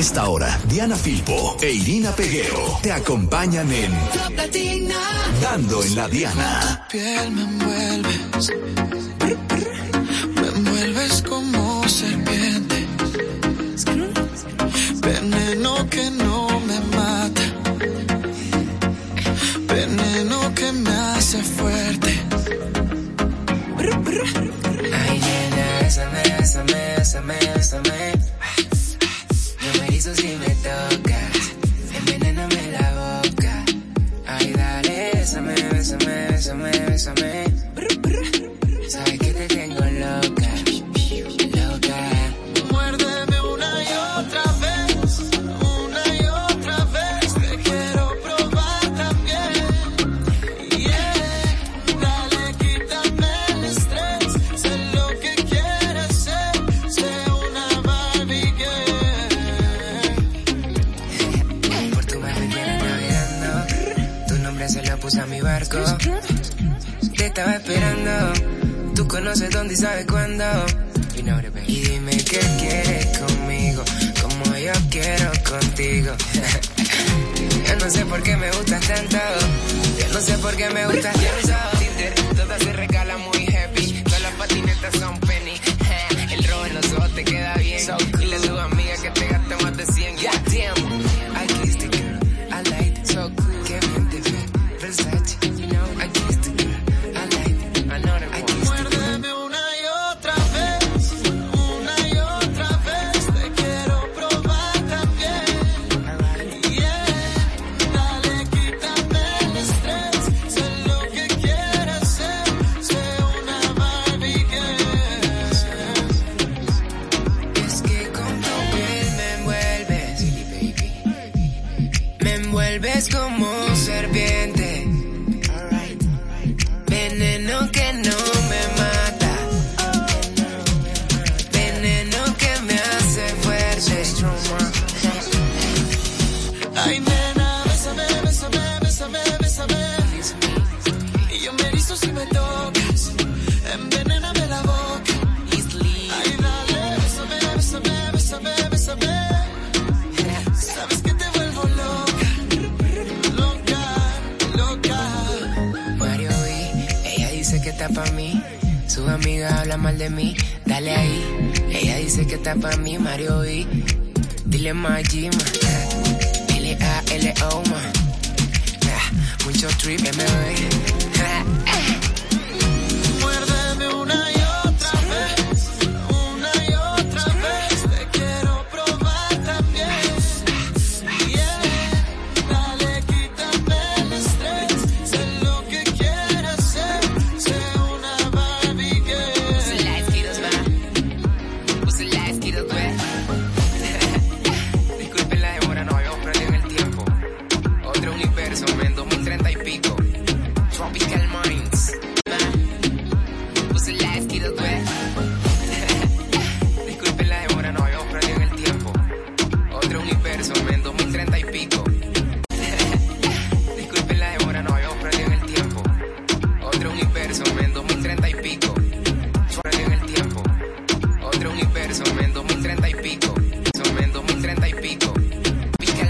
esta
hora, Diana Filpo e Irina Peguero te acompañan en Dando en la Diana.
Tu piel me envuelves, me envuelves como serpiente. Veneno que no me mata, veneno que me hace fuerte.
Ay, nena, bésame, bésame, bésame, bésame.